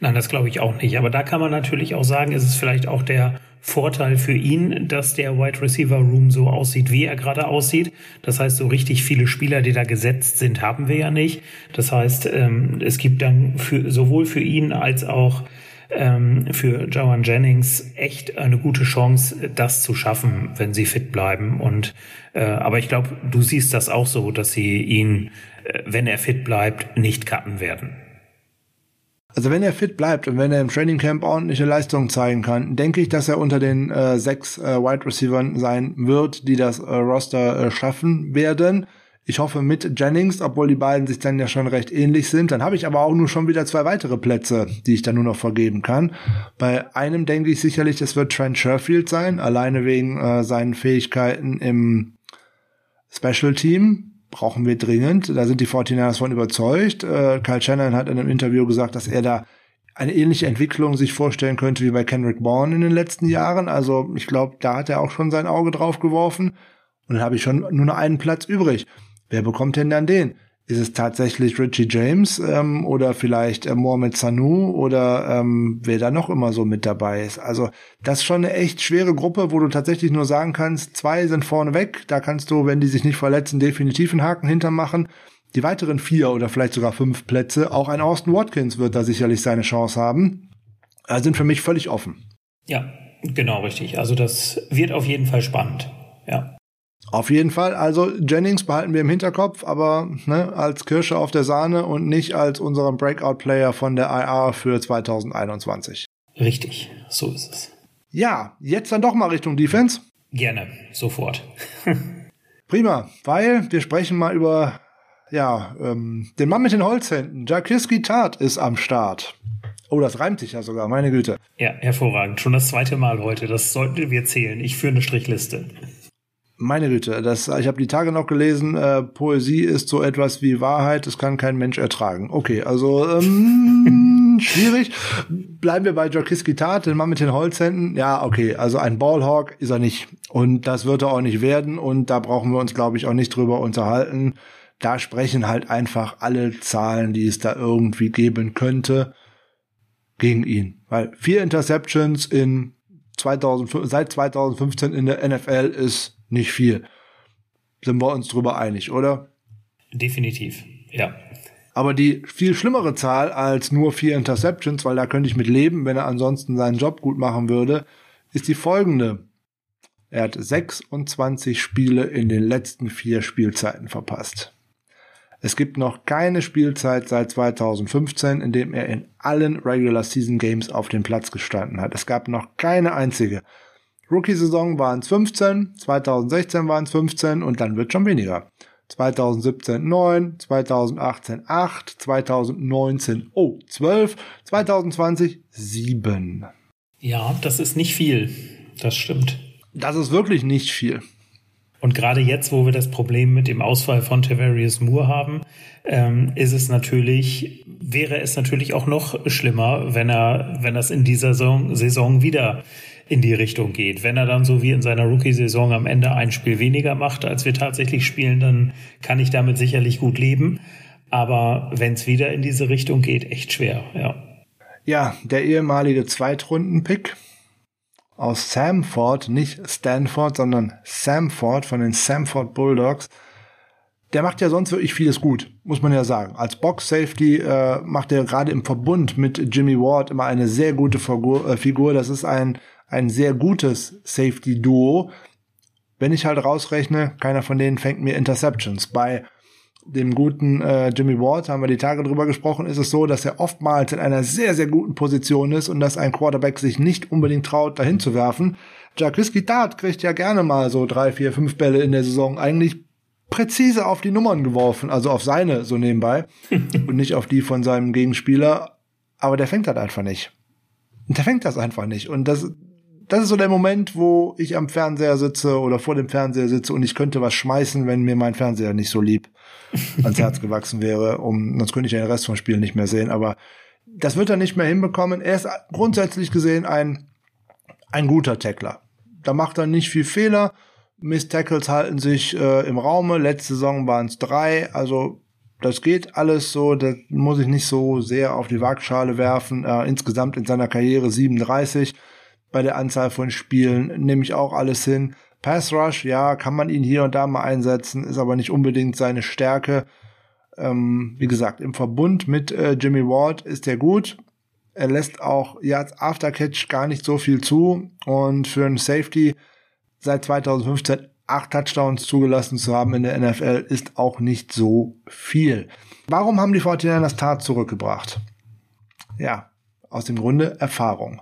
Nein, das glaube ich auch nicht. Aber da kann man natürlich auch sagen, ist es vielleicht auch der Vorteil für ihn, dass der Wide Receiver Room so aussieht, wie er gerade aussieht. Das heißt, so richtig viele Spieler, die da gesetzt sind, haben wir ja nicht. Das heißt, ähm, es gibt dann für, sowohl für ihn als auch ähm, für Joan Jennings echt eine gute Chance, das zu schaffen, wenn sie fit bleiben. Und äh, aber ich glaube, du siehst das auch so, dass sie ihn, äh, wenn er fit bleibt, nicht cutten werden. Also wenn er fit bleibt und wenn er im Training Camp ordentliche Leistungen zeigen kann, denke ich, dass er unter den äh, sechs äh, Wide Receivers sein wird, die das äh, Roster äh, schaffen werden. Ich hoffe mit Jennings, obwohl die beiden sich dann ja schon recht ähnlich sind. Dann habe ich aber auch nur schon wieder zwei weitere Plätze, die ich dann nur noch vergeben kann. Bei einem denke ich sicherlich, es wird Trent Sherfield sein, alleine wegen äh, seinen Fähigkeiten im Special Team brauchen wir dringend. Da sind die 49ers von überzeugt. Äh, Kyle Shannon hat in einem Interview gesagt, dass er da eine ähnliche Entwicklung sich vorstellen könnte wie bei Kendrick Bourne in den letzten Jahren. Also ich glaube, da hat er auch schon sein Auge drauf geworfen. Und dann habe ich schon nur noch einen Platz übrig. Wer bekommt denn dann den? Ist es tatsächlich Richie James ähm, oder vielleicht äh, Mohamed Sanu oder ähm, wer da noch immer so mit dabei ist? Also das ist schon eine echt schwere Gruppe, wo du tatsächlich nur sagen kannst, zwei sind vorne weg. Da kannst du, wenn die sich nicht verletzen, definitiv einen Haken hintermachen. Die weiteren vier oder vielleicht sogar fünf Plätze, auch ein Austin Watkins wird da sicherlich seine Chance haben, äh, sind für mich völlig offen. Ja, genau richtig. Also das wird auf jeden Fall spannend. Ja. Auf jeden Fall. Also Jennings behalten wir im Hinterkopf, aber ne, als Kirsche auf der Sahne und nicht als unseren Breakout-Player von der IR für 2021. Richtig, so ist es. Ja, jetzt dann doch mal Richtung Defense. Gerne, sofort. Prima, weil wir sprechen mal über ja, ähm, den Mann mit den Holzhänden. Jakiski Tat ist am Start. Oh, das reimt sich ja sogar, meine Güte. Ja, hervorragend. Schon das zweite Mal heute. Das sollten wir zählen. Ich führe eine Strichliste. Meine Güte, das, ich habe die Tage noch gelesen, äh, Poesie ist so etwas wie Wahrheit, das kann kein Mensch ertragen. Okay, also ähm, schwierig. Bleiben wir bei Jokiski Tat, den Mann mit den Holzhänden. Ja, okay, also ein Ballhawk ist er nicht. Und das wird er auch nicht werden. Und da brauchen wir uns, glaube ich, auch nicht drüber unterhalten. Da sprechen halt einfach alle Zahlen, die es da irgendwie geben könnte, gegen ihn. Weil vier Interceptions in 2000, seit 2015 in der NFL ist nicht viel. Sind wir uns drüber einig, oder? Definitiv, ja. Aber die viel schlimmere Zahl als nur vier Interceptions, weil da könnte ich mit leben, wenn er ansonsten seinen Job gut machen würde, ist die folgende. Er hat 26 Spiele in den letzten vier Spielzeiten verpasst. Es gibt noch keine Spielzeit seit 2015, in dem er in allen Regular Season Games auf dem Platz gestanden hat. Es gab noch keine einzige. Rookie-Saison waren es 15, 2016 waren es 15 und dann wird schon weniger. 2017 9, 2018 8, 2019 oh 12, 2020 7. Ja, das ist nicht viel. Das stimmt. Das ist wirklich nicht viel. Und gerade jetzt, wo wir das Problem mit dem Ausfall von Tavarius Moore haben, ähm, ist es natürlich, wäre es natürlich auch noch schlimmer, wenn er, wenn das in dieser Saison, Saison wieder in die Richtung geht. Wenn er dann so wie in seiner Rookie-Saison am Ende ein Spiel weniger macht, als wir tatsächlich spielen, dann kann ich damit sicherlich gut leben. Aber wenn es wieder in diese Richtung geht, echt schwer, ja. Ja, der ehemalige Zweitrunden-Pick aus Samford, nicht Stanford, sondern Samford von den Samford Bulldogs. Der macht ja sonst wirklich vieles gut, muss man ja sagen. Als Box Safety äh, macht er gerade im Verbund mit Jimmy Ward immer eine sehr gute Figur. Äh, Figur. Das ist ein ein sehr gutes Safety-Duo. Wenn ich halt rausrechne, keiner von denen fängt mir Interceptions. Bei dem guten äh, Jimmy Ward, haben wir die Tage drüber gesprochen, ist es so, dass er oftmals in einer sehr, sehr guten Position ist und dass ein Quarterback sich nicht unbedingt traut, dahin zu werfen. Jaquiski Dart kriegt ja gerne mal so drei, vier, fünf Bälle in der Saison eigentlich präzise auf die Nummern geworfen, also auf seine so nebenbei und nicht auf die von seinem Gegenspieler. Aber der fängt halt einfach nicht. Der fängt das einfach nicht. Und das, das ist so der Moment, wo ich am Fernseher sitze oder vor dem Fernseher sitze und ich könnte was schmeißen, wenn mir mein Fernseher nicht so lieb ans Herz gewachsen wäre. Um, sonst könnte ich den Rest vom Spiel nicht mehr sehen. Aber das wird er nicht mehr hinbekommen. Er ist grundsätzlich gesehen ein, ein guter Tackler. Da macht er nicht viel Fehler. Miss Tackles halten sich äh, im Raume. Letzte Saison waren es drei. Also das geht alles so, das muss ich nicht so sehr auf die Waagschale werfen. Äh, insgesamt in seiner Karriere 37 bei der Anzahl von Spielen nehme ich auch alles hin. Pass Rush, ja, kann man ihn hier und da mal einsetzen, ist aber nicht unbedingt seine Stärke. Ähm, wie gesagt, im Verbund mit äh, Jimmy Ward ist er gut. Er lässt auch Yards After Catch gar nicht so viel zu und für einen Safety seit 2015 acht Touchdowns zugelassen zu haben in der NFL ist auch nicht so viel. Warum haben die 49ers Tat zurückgebracht? Ja, aus dem Grunde Erfahrung.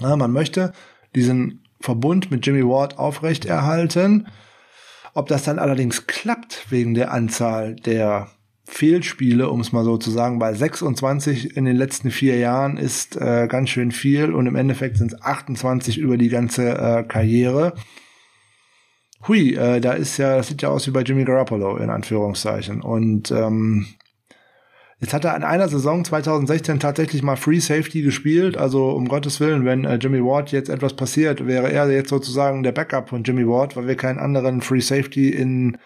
Ja, man möchte diesen Verbund mit Jimmy Ward aufrechterhalten. Ob das dann allerdings klappt wegen der Anzahl der Fehlspiele, um es mal so zu sagen, bei 26 in den letzten vier Jahren ist äh, ganz schön viel und im Endeffekt sind es 28 über die ganze äh, Karriere. Hui, äh, da ist ja, das sieht ja aus wie bei Jimmy Garoppolo in Anführungszeichen. Und ähm, Jetzt hat er in einer Saison 2016 tatsächlich mal Free Safety gespielt. Also um Gottes Willen, wenn äh, Jimmy Ward jetzt etwas passiert, wäre er jetzt sozusagen der Backup von Jimmy Ward, weil wir keinen anderen Free Safety in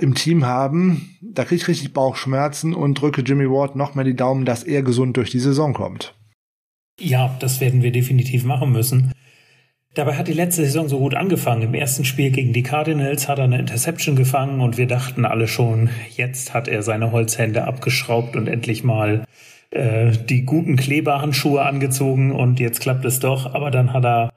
im Team haben. Da kriege ich richtig Bauchschmerzen und drücke Jimmy Ward noch mehr die Daumen, dass er gesund durch die Saison kommt. Ja, das werden wir definitiv machen müssen. Dabei hat die letzte Saison so gut angefangen. Im ersten Spiel gegen die Cardinals hat er eine Interception gefangen und wir dachten alle schon, jetzt hat er seine Holzhände abgeschraubt und endlich mal äh, die guten Kleberhandschuhe angezogen und jetzt klappt es doch. Aber dann hat er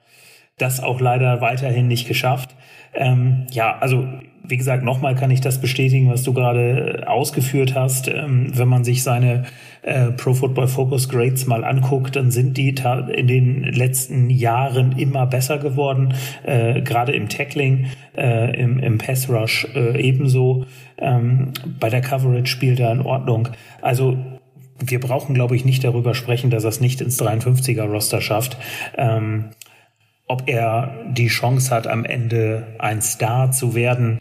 das auch leider weiterhin nicht geschafft. Ähm, ja, also wie gesagt, nochmal kann ich das bestätigen, was du gerade ausgeführt hast. Ähm, wenn man sich seine äh, Pro Football Focus Grades mal anguckt, dann sind die in den letzten Jahren immer besser geworden, äh, gerade im Tackling, äh, im, im Pass Rush äh, ebenso. Ähm, bei der Coverage spielt er in Ordnung. Also wir brauchen, glaube ich, nicht darüber sprechen, dass er es nicht ins 53er Roster schafft. Ähm, ob er die Chance hat, am Ende ein Star zu werden,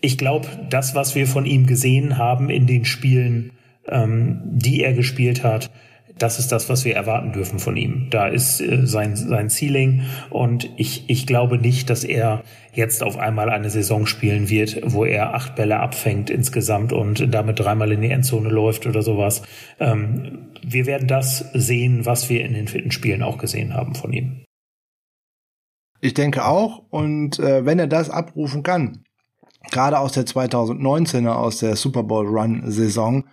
ich glaube, das, was wir von ihm gesehen haben in den Spielen, ähm, die er gespielt hat, das ist das, was wir erwarten dürfen von ihm. Da ist äh, sein, sein Ceiling und ich, ich glaube nicht, dass er jetzt auf einmal eine Saison spielen wird, wo er acht Bälle abfängt insgesamt und damit dreimal in die Endzone läuft oder sowas. Ähm, wir werden das sehen, was wir in den vierten Spielen auch gesehen haben von ihm. Ich denke auch und äh, wenn er das abrufen kann, gerade aus der 2019er, aus der Super Bowl Run Saison,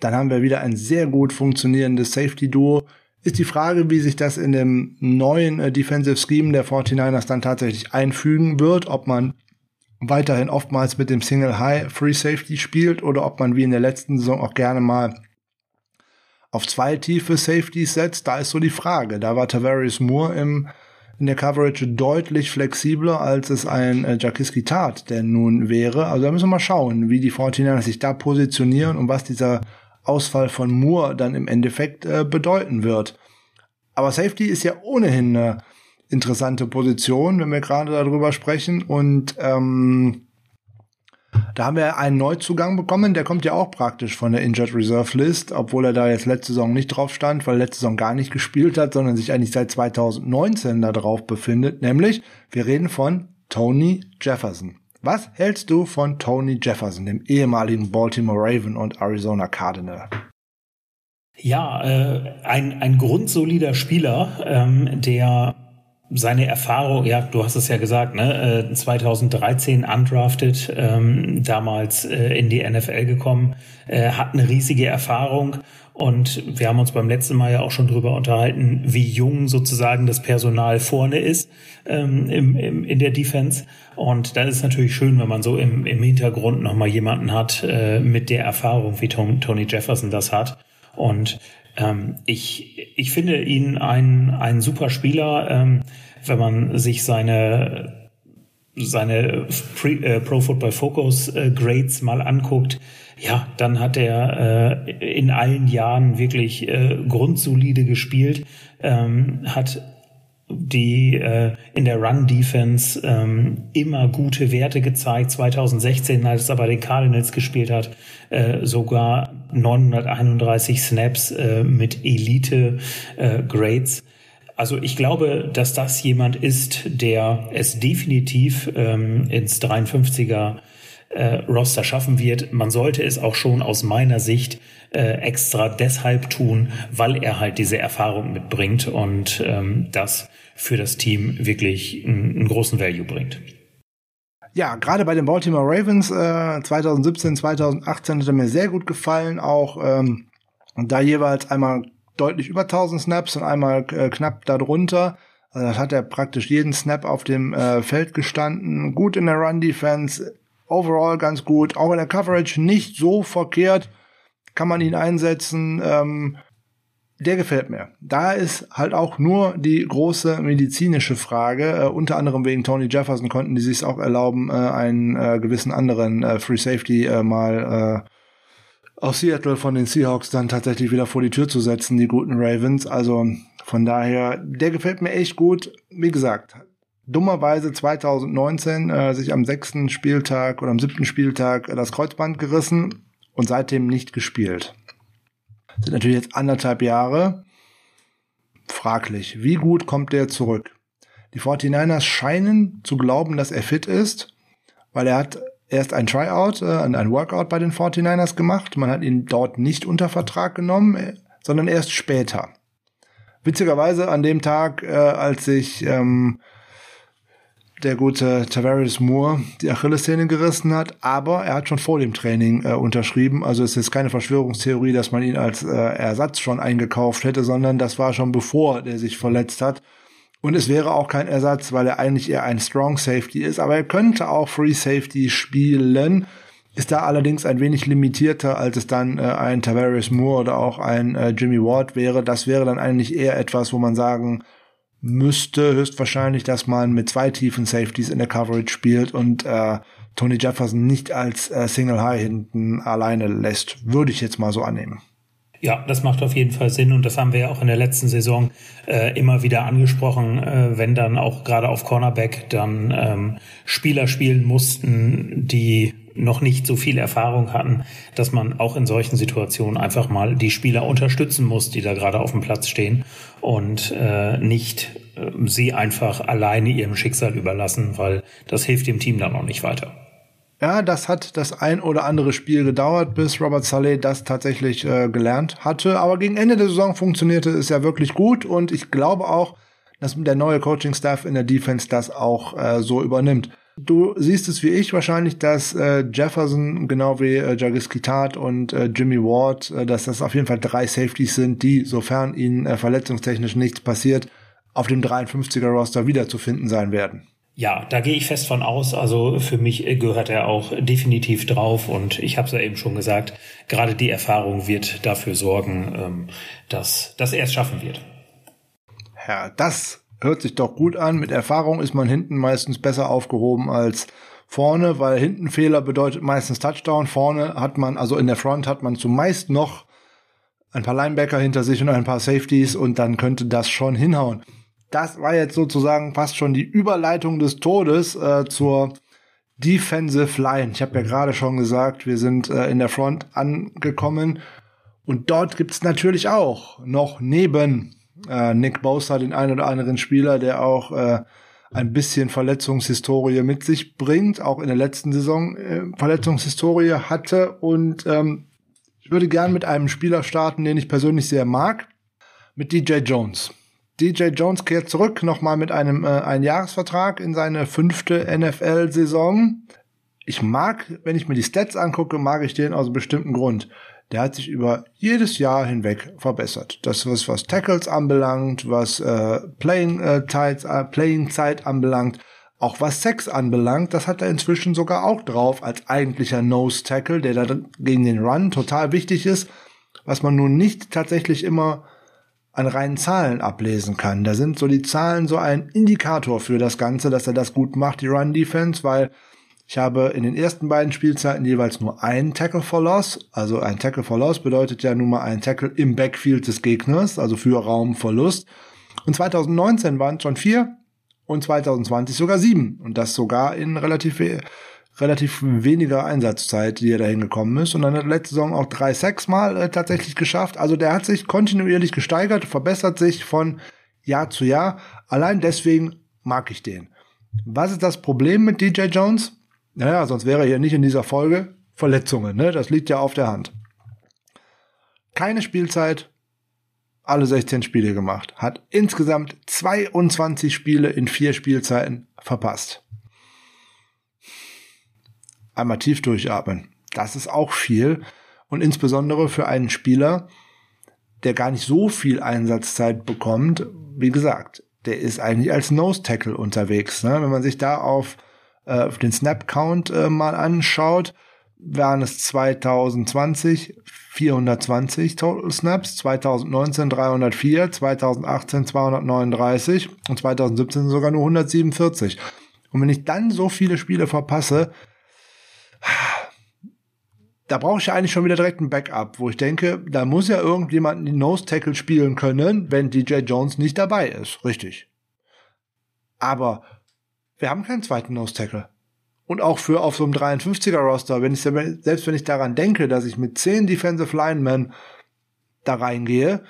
dann haben wir wieder ein sehr gut funktionierendes Safety Duo. Ist die Frage, wie sich das in dem neuen äh, Defensive Scheme der 49ers dann tatsächlich einfügen wird, ob man weiterhin oftmals mit dem Single High Free Safety spielt oder ob man wie in der letzten Saison auch gerne mal auf zwei tiefe Safeties setzt. Da ist so die Frage. Da war Tavares Moore im in der Coverage deutlich flexibler, als es ein äh, Jakiski tat, der nun wäre. Also da müssen wir mal schauen, wie die 49ers sich da positionieren und was dieser Ausfall von Moore dann im Endeffekt äh, bedeuten wird. Aber Safety ist ja ohnehin eine interessante Position, wenn wir gerade darüber sprechen. Und ähm, da haben wir einen Neuzugang bekommen, der kommt ja auch praktisch von der Injured Reserve List, obwohl er da jetzt letzte Saison nicht drauf stand, weil letzte Saison gar nicht gespielt hat, sondern sich eigentlich seit 2019 da drauf befindet. Nämlich, wir reden von Tony Jefferson. Was hältst du von Tony Jefferson, dem ehemaligen Baltimore Raven und Arizona Cardinal? Ja, äh, ein, ein grundsolider Spieler, ähm, der seine Erfahrung, ja, du hast es ja gesagt, ne, 2013 äh, undrafted, ähm, damals äh, in die NFL gekommen, äh, hat eine riesige Erfahrung und wir haben uns beim letzten Mal ja auch schon drüber unterhalten, wie jung sozusagen das Personal vorne ist ähm, im, im, in der Defense. Und da ist es natürlich schön, wenn man so im, im Hintergrund nochmal jemanden hat äh, mit der Erfahrung, wie Tom, Tony Jefferson das hat. Und ähm, ich, ich finde ihn ein, ein super Spieler, ähm, wenn man sich seine seine Pre, äh, Pro Football Focus äh, Grades mal anguckt, ja, dann hat er äh, in allen Jahren wirklich äh, grundsolide gespielt, ähm, hat die äh, in der Run-Defense ähm, immer gute Werte gezeigt. 2016, als er bei den Cardinals gespielt hat, äh, sogar 931 Snaps äh, mit Elite-Grades. Äh, also ich glaube, dass das jemand ist, der es definitiv ähm, ins 53er äh, Roster schaffen wird. Man sollte es auch schon aus meiner Sicht äh, extra deshalb tun, weil er halt diese Erfahrung mitbringt und ähm, das für das Team wirklich einen, einen großen Value bringt. Ja, gerade bei den Baltimore Ravens äh, 2017, 2018 hat er mir sehr gut gefallen. Auch ähm, da jeweils einmal deutlich über 1000 Snaps und einmal äh, knapp darunter. Also das hat er praktisch jeden Snap auf dem äh, Feld gestanden. Gut in der Run-Defense, overall ganz gut. Auch in der Coverage nicht so verkehrt. Kann man ihn einsetzen. Ähm, der gefällt mir. Da ist halt auch nur die große medizinische Frage. Äh, unter anderem wegen Tony Jefferson konnten die sich auch erlauben, äh, einen äh, gewissen anderen äh, Free Safety äh, mal äh, aus Seattle von den Seahawks dann tatsächlich wieder vor die Tür zu setzen, die guten Ravens. Also von daher, der gefällt mir echt gut. Wie gesagt, dummerweise 2019 äh, sich am sechsten Spieltag oder am siebten Spieltag das Kreuzband gerissen und seitdem nicht gespielt sind natürlich jetzt anderthalb Jahre. Fraglich. Wie gut kommt der zurück? Die 49ers scheinen zu glauben, dass er fit ist, weil er hat erst ein Tryout, äh, ein Workout bei den 49ers gemacht. Man hat ihn dort nicht unter Vertrag genommen, äh, sondern erst später. Witzigerweise an dem Tag, äh, als sich ähm, der gute Tavares Moore die Achillessehne gerissen hat, aber er hat schon vor dem Training äh, unterschrieben. Also es ist keine Verschwörungstheorie, dass man ihn als äh, Ersatz schon eingekauft hätte, sondern das war schon bevor der sich verletzt hat. Und es wäre auch kein Ersatz, weil er eigentlich eher ein Strong Safety ist, aber er könnte auch Free Safety spielen. Ist da allerdings ein wenig limitierter, als es dann äh, ein Tavares Moore oder auch ein äh, Jimmy Ward wäre. Das wäre dann eigentlich eher etwas, wo man sagen müsste höchstwahrscheinlich, dass man mit zwei tiefen Safeties in der Coverage spielt und äh, Tony Jefferson nicht als äh, Single High hinten alleine lässt. Würde ich jetzt mal so annehmen. Ja, das macht auf jeden Fall Sinn und das haben wir ja auch in der letzten Saison äh, immer wieder angesprochen, äh, wenn dann auch gerade auf Cornerback dann ähm, Spieler spielen mussten, die noch nicht so viel Erfahrung hatten, dass man auch in solchen Situationen einfach mal die Spieler unterstützen muss, die da gerade auf dem Platz stehen und äh, nicht äh, sie einfach alleine ihrem Schicksal überlassen, weil das hilft dem Team dann noch nicht weiter. Ja, das hat das ein oder andere Spiel gedauert, bis Robert Saleh das tatsächlich äh, gelernt hatte. Aber gegen Ende der Saison funktionierte es ja wirklich gut und ich glaube auch, dass der neue Coaching-Staff in der Defense das auch äh, so übernimmt. Du siehst es wie ich wahrscheinlich, dass äh, Jefferson genau wie äh, Jargis Kitat und äh, Jimmy Ward, äh, dass das auf jeden Fall drei Safeties sind, die, sofern ihnen äh, verletzungstechnisch nichts passiert, auf dem 53er Roster wiederzufinden sein werden. Ja, da gehe ich fest von aus. Also für mich gehört er auch definitiv drauf und ich habe es ja eben schon gesagt, gerade die Erfahrung wird dafür sorgen, ähm, dass, dass er es schaffen wird. Ja, das hört sich doch gut an. Mit Erfahrung ist man hinten meistens besser aufgehoben als vorne, weil hinten Fehler bedeutet meistens Touchdown. Vorne hat man, also in der Front hat man zumeist noch ein paar Linebacker hinter sich und ein paar Safeties und dann könnte das schon hinhauen. Das war jetzt sozusagen fast schon die Überleitung des Todes äh, zur Defensive Line. Ich habe ja gerade schon gesagt, wir sind äh, in der Front angekommen und dort gibt's natürlich auch noch neben äh, Nick Bosa, den einen oder anderen Spieler, der auch äh, ein bisschen Verletzungshistorie mit sich bringt, auch in der letzten Saison äh, Verletzungshistorie hatte. Und ähm, ich würde gern mit einem Spieler starten, den ich persönlich sehr mag, mit DJ Jones. DJ Jones kehrt zurück, nochmal mit einem äh, Einjahresvertrag in seine fünfte NFL-Saison. Ich mag, wenn ich mir die Stats angucke, mag ich den aus einem bestimmten Grund der hat sich über jedes Jahr hinweg verbessert. Das was was Tackles anbelangt, was äh, Playing, äh, Zeit, äh, Playing Zeit anbelangt, auch was Sex anbelangt, das hat er inzwischen sogar auch drauf als eigentlicher Nose Tackle, der da gegen den Run total wichtig ist, was man nun nicht tatsächlich immer an reinen Zahlen ablesen kann. Da sind so die Zahlen so ein Indikator für das Ganze, dass er das gut macht, die Run Defense, weil ich habe in den ersten beiden Spielzeiten jeweils nur einen Tackle for Loss. Also ein Tackle for Loss bedeutet ja nun mal ein Tackle im Backfield des Gegners, also für Raumverlust. Und 2019 waren es schon vier und 2020 sogar sieben. Und das sogar in relativ, relativ weniger Einsatzzeit, die er dahin gekommen ist. Und dann hat letzte Saison auch drei Sacks mal äh, tatsächlich geschafft. Also der hat sich kontinuierlich gesteigert, verbessert sich von Jahr zu Jahr. Allein deswegen mag ich den. Was ist das Problem mit DJ Jones? Naja, sonst wäre er hier nicht in dieser Folge. Verletzungen, ne? Das liegt ja auf der Hand. Keine Spielzeit, alle 16 Spiele gemacht. Hat insgesamt 22 Spiele in vier Spielzeiten verpasst. Einmal tief durchatmen. Das ist auch viel. Und insbesondere für einen Spieler, der gar nicht so viel Einsatzzeit bekommt, wie gesagt, der ist eigentlich als Nose Tackle unterwegs. Ne? Wenn man sich da auf, äh, auf den Snap Count äh, mal anschaut, waren es 2020 420 Total Snaps, 2019 304, 2018 239 und 2017 sogar nur 147. Und wenn ich dann so viele Spiele verpasse, da brauche ich ja eigentlich schon wieder direkt ein Backup, wo ich denke, da muss ja irgendjemand die Nose Tackle spielen können, wenn DJ Jones nicht dabei ist. Richtig. Aber wir haben keinen zweiten Nose Tackle. Und auch für auf so einem 53er Roster, wenn ich, selbst wenn ich daran denke, dass ich mit 10 Defensive Linemen da reingehe,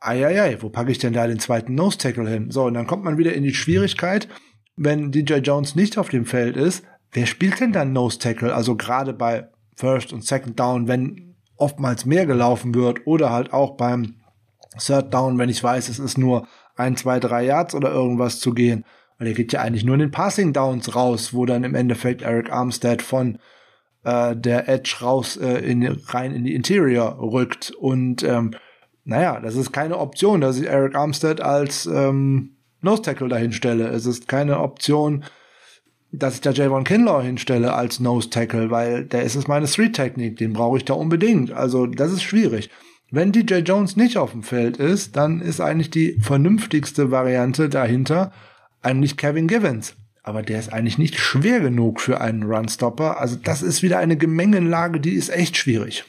eieiei, wo packe ich denn da den zweiten Nose Tackle hin? So, und dann kommt man wieder in die Schwierigkeit, wenn DJ Jones nicht auf dem Feld ist, wer spielt denn dann Nose Tackle? Also gerade bei First und Second Down, wenn oftmals mehr gelaufen wird oder halt auch beim Third Down, wenn ich weiß, es ist nur ein, zwei, drei Yards oder irgendwas zu gehen. Weil er geht ja eigentlich nur in den Passing Downs raus, wo dann im Endeffekt Eric Armstead von äh, der Edge raus äh, in, rein in die Interior rückt. Und ähm, naja, das ist keine Option, dass ich Eric Armstead als ähm, Nose Tackle dahin stelle. Es ist keine Option, dass ich da Javon Kinlaw hinstelle als Nose Tackle, weil der ist es meine Street Technik, den brauche ich da unbedingt. Also das ist schwierig. Wenn DJ Jones nicht auf dem Feld ist, dann ist eigentlich die vernünftigste Variante dahinter eigentlich Kevin Givens. Aber der ist eigentlich nicht schwer genug für einen Runstopper. Also das ist wieder eine Gemengenlage, die ist echt schwierig.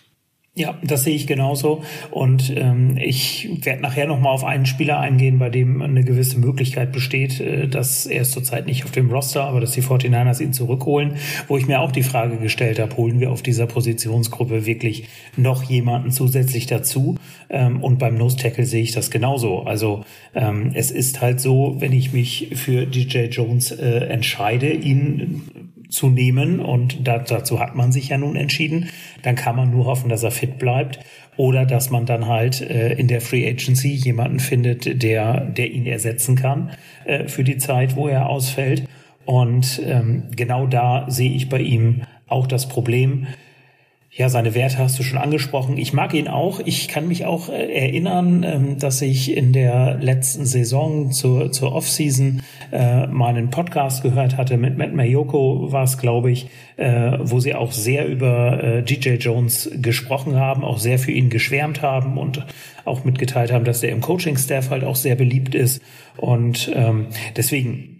Ja, das sehe ich genauso. Und ähm, ich werde nachher nochmal auf einen Spieler eingehen, bei dem eine gewisse Möglichkeit besteht, äh, dass er ist zurzeit nicht auf dem Roster, aber dass die 49ers ihn zurückholen, wo ich mir auch die Frage gestellt habe, holen wir auf dieser Positionsgruppe wirklich noch jemanden zusätzlich dazu? Ähm, und beim Nose Tackle sehe ich das genauso. Also ähm, es ist halt so, wenn ich mich für DJ Jones äh, entscheide, ihn zu nehmen und da, dazu hat man sich ja nun entschieden, dann kann man nur hoffen, dass er fit bleibt oder dass man dann halt äh, in der Free Agency jemanden findet, der, der ihn ersetzen kann äh, für die Zeit, wo er ausfällt. Und ähm, genau da sehe ich bei ihm auch das Problem. Ja, seine Werte hast du schon angesprochen. Ich mag ihn auch. Ich kann mich auch äh, erinnern, ähm, dass ich in der letzten Saison zur, zur Offseason äh, mal Podcast gehört hatte mit Matt Mayoko, war es, glaube ich, äh, wo sie auch sehr über äh, DJ Jones gesprochen haben, auch sehr für ihn geschwärmt haben und auch mitgeteilt haben, dass der im Coaching-Staff halt auch sehr beliebt ist. Und ähm, deswegen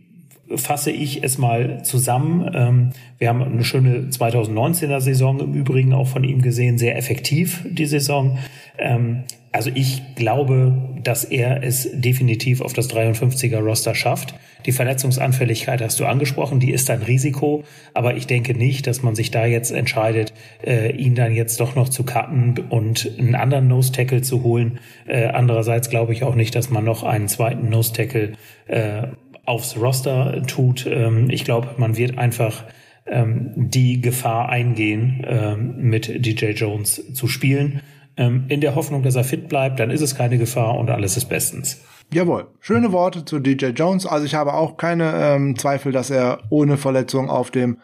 fasse ich es mal zusammen. Ähm, wir haben eine schöne 2019er Saison im Übrigen auch von ihm gesehen, sehr effektiv die Saison. Ähm, also ich glaube, dass er es definitiv auf das 53er Roster schafft. Die Verletzungsanfälligkeit hast du angesprochen, die ist ein Risiko, aber ich denke nicht, dass man sich da jetzt entscheidet, äh, ihn dann jetzt doch noch zu cutten und einen anderen Nose Tackle zu holen. Äh, andererseits glaube ich auch nicht, dass man noch einen zweiten Nose Tackle äh, aufs Roster tut. Ähm, ich glaube, man wird einfach ähm, die Gefahr eingehen, ähm, mit DJ Jones zu spielen. Ähm, in der Hoffnung, dass er fit bleibt, dann ist es keine Gefahr und alles ist bestens. Jawohl, schöne Worte zu DJ Jones. Also ich habe auch keine ähm, Zweifel, dass er ohne Verletzung auf dem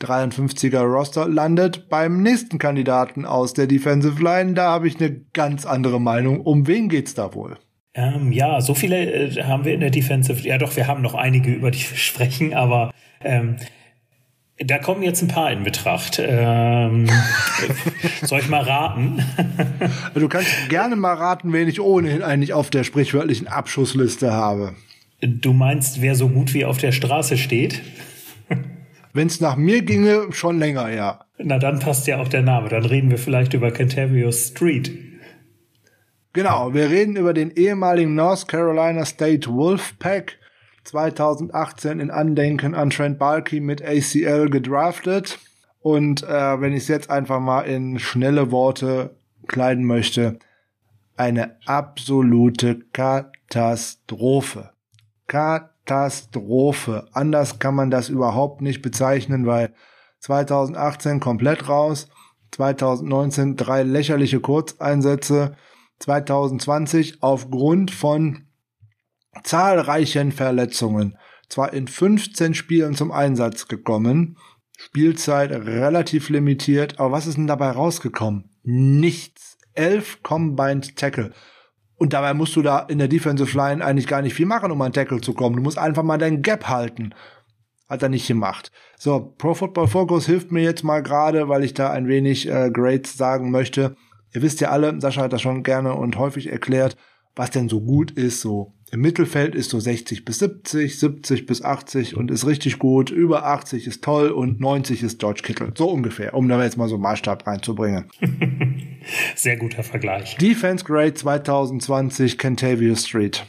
53er Roster landet. Beim nächsten Kandidaten aus der Defensive Line, da habe ich eine ganz andere Meinung. Um wen geht's da wohl? Ähm, ja, so viele äh, haben wir in der Defensive. Ja, doch, wir haben noch einige, über die wir sprechen, aber ähm, da kommen jetzt ein paar in Betracht. Ähm, soll ich mal raten? du kannst gerne mal raten, wen ich ohnehin eigentlich auf der sprichwörtlichen Abschussliste habe. Du meinst, wer so gut wie auf der Straße steht? Wenn es nach mir ginge, schon länger, ja. Na, dann passt ja auch der Name. Dann reden wir vielleicht über Canterbury Street. Genau, wir reden über den ehemaligen North Carolina State Wolfpack, 2018 in Andenken an Trent Balky mit ACL gedraftet. Und äh, wenn ich es jetzt einfach mal in schnelle Worte kleiden möchte, eine absolute Katastrophe. Katastrophe. Katastrophe. Anders kann man das überhaupt nicht bezeichnen, weil 2018 komplett raus, 2019 drei lächerliche Kurzeinsätze, 2020 aufgrund von zahlreichen Verletzungen zwar in 15 Spielen zum Einsatz gekommen, Spielzeit relativ limitiert, aber was ist denn dabei rausgekommen? Nichts. Elf Combined Tackle. Und dabei musst du da in der Defensive Line eigentlich gar nicht viel machen, um an Tackle zu kommen. Du musst einfach mal deinen Gap halten. Hat er nicht gemacht. So, Pro Football Focus hilft mir jetzt mal gerade, weil ich da ein wenig äh, Grades sagen möchte. Ihr wisst ja alle, Sascha hat das schon gerne und häufig erklärt, was denn so gut ist. So im Mittelfeld ist so 60 bis 70, 70 bis 80 und ist richtig gut. Über 80 ist toll und 90 ist George Kittle. So ungefähr, um da jetzt mal so einen Maßstab reinzubringen. Sehr guter Vergleich. Defense Grade 2020 Kentavia Street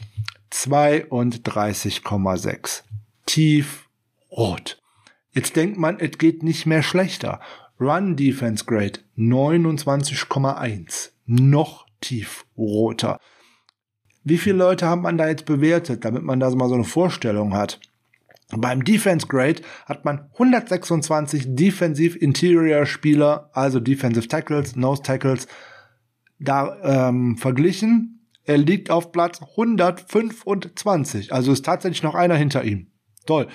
32,6. Tief rot. Jetzt denkt man, es geht nicht mehr schlechter. Run Defense Grade 29,1. Noch tief roter. Wie viele Leute haben man da jetzt bewertet, damit man da mal so eine Vorstellung hat? Beim Defense Grade hat man 126 Defensive Interior Spieler, also Defensive Tackles, Nose Tackles, da ähm, verglichen. Er liegt auf Platz 125, also ist tatsächlich noch einer hinter ihm. Toll.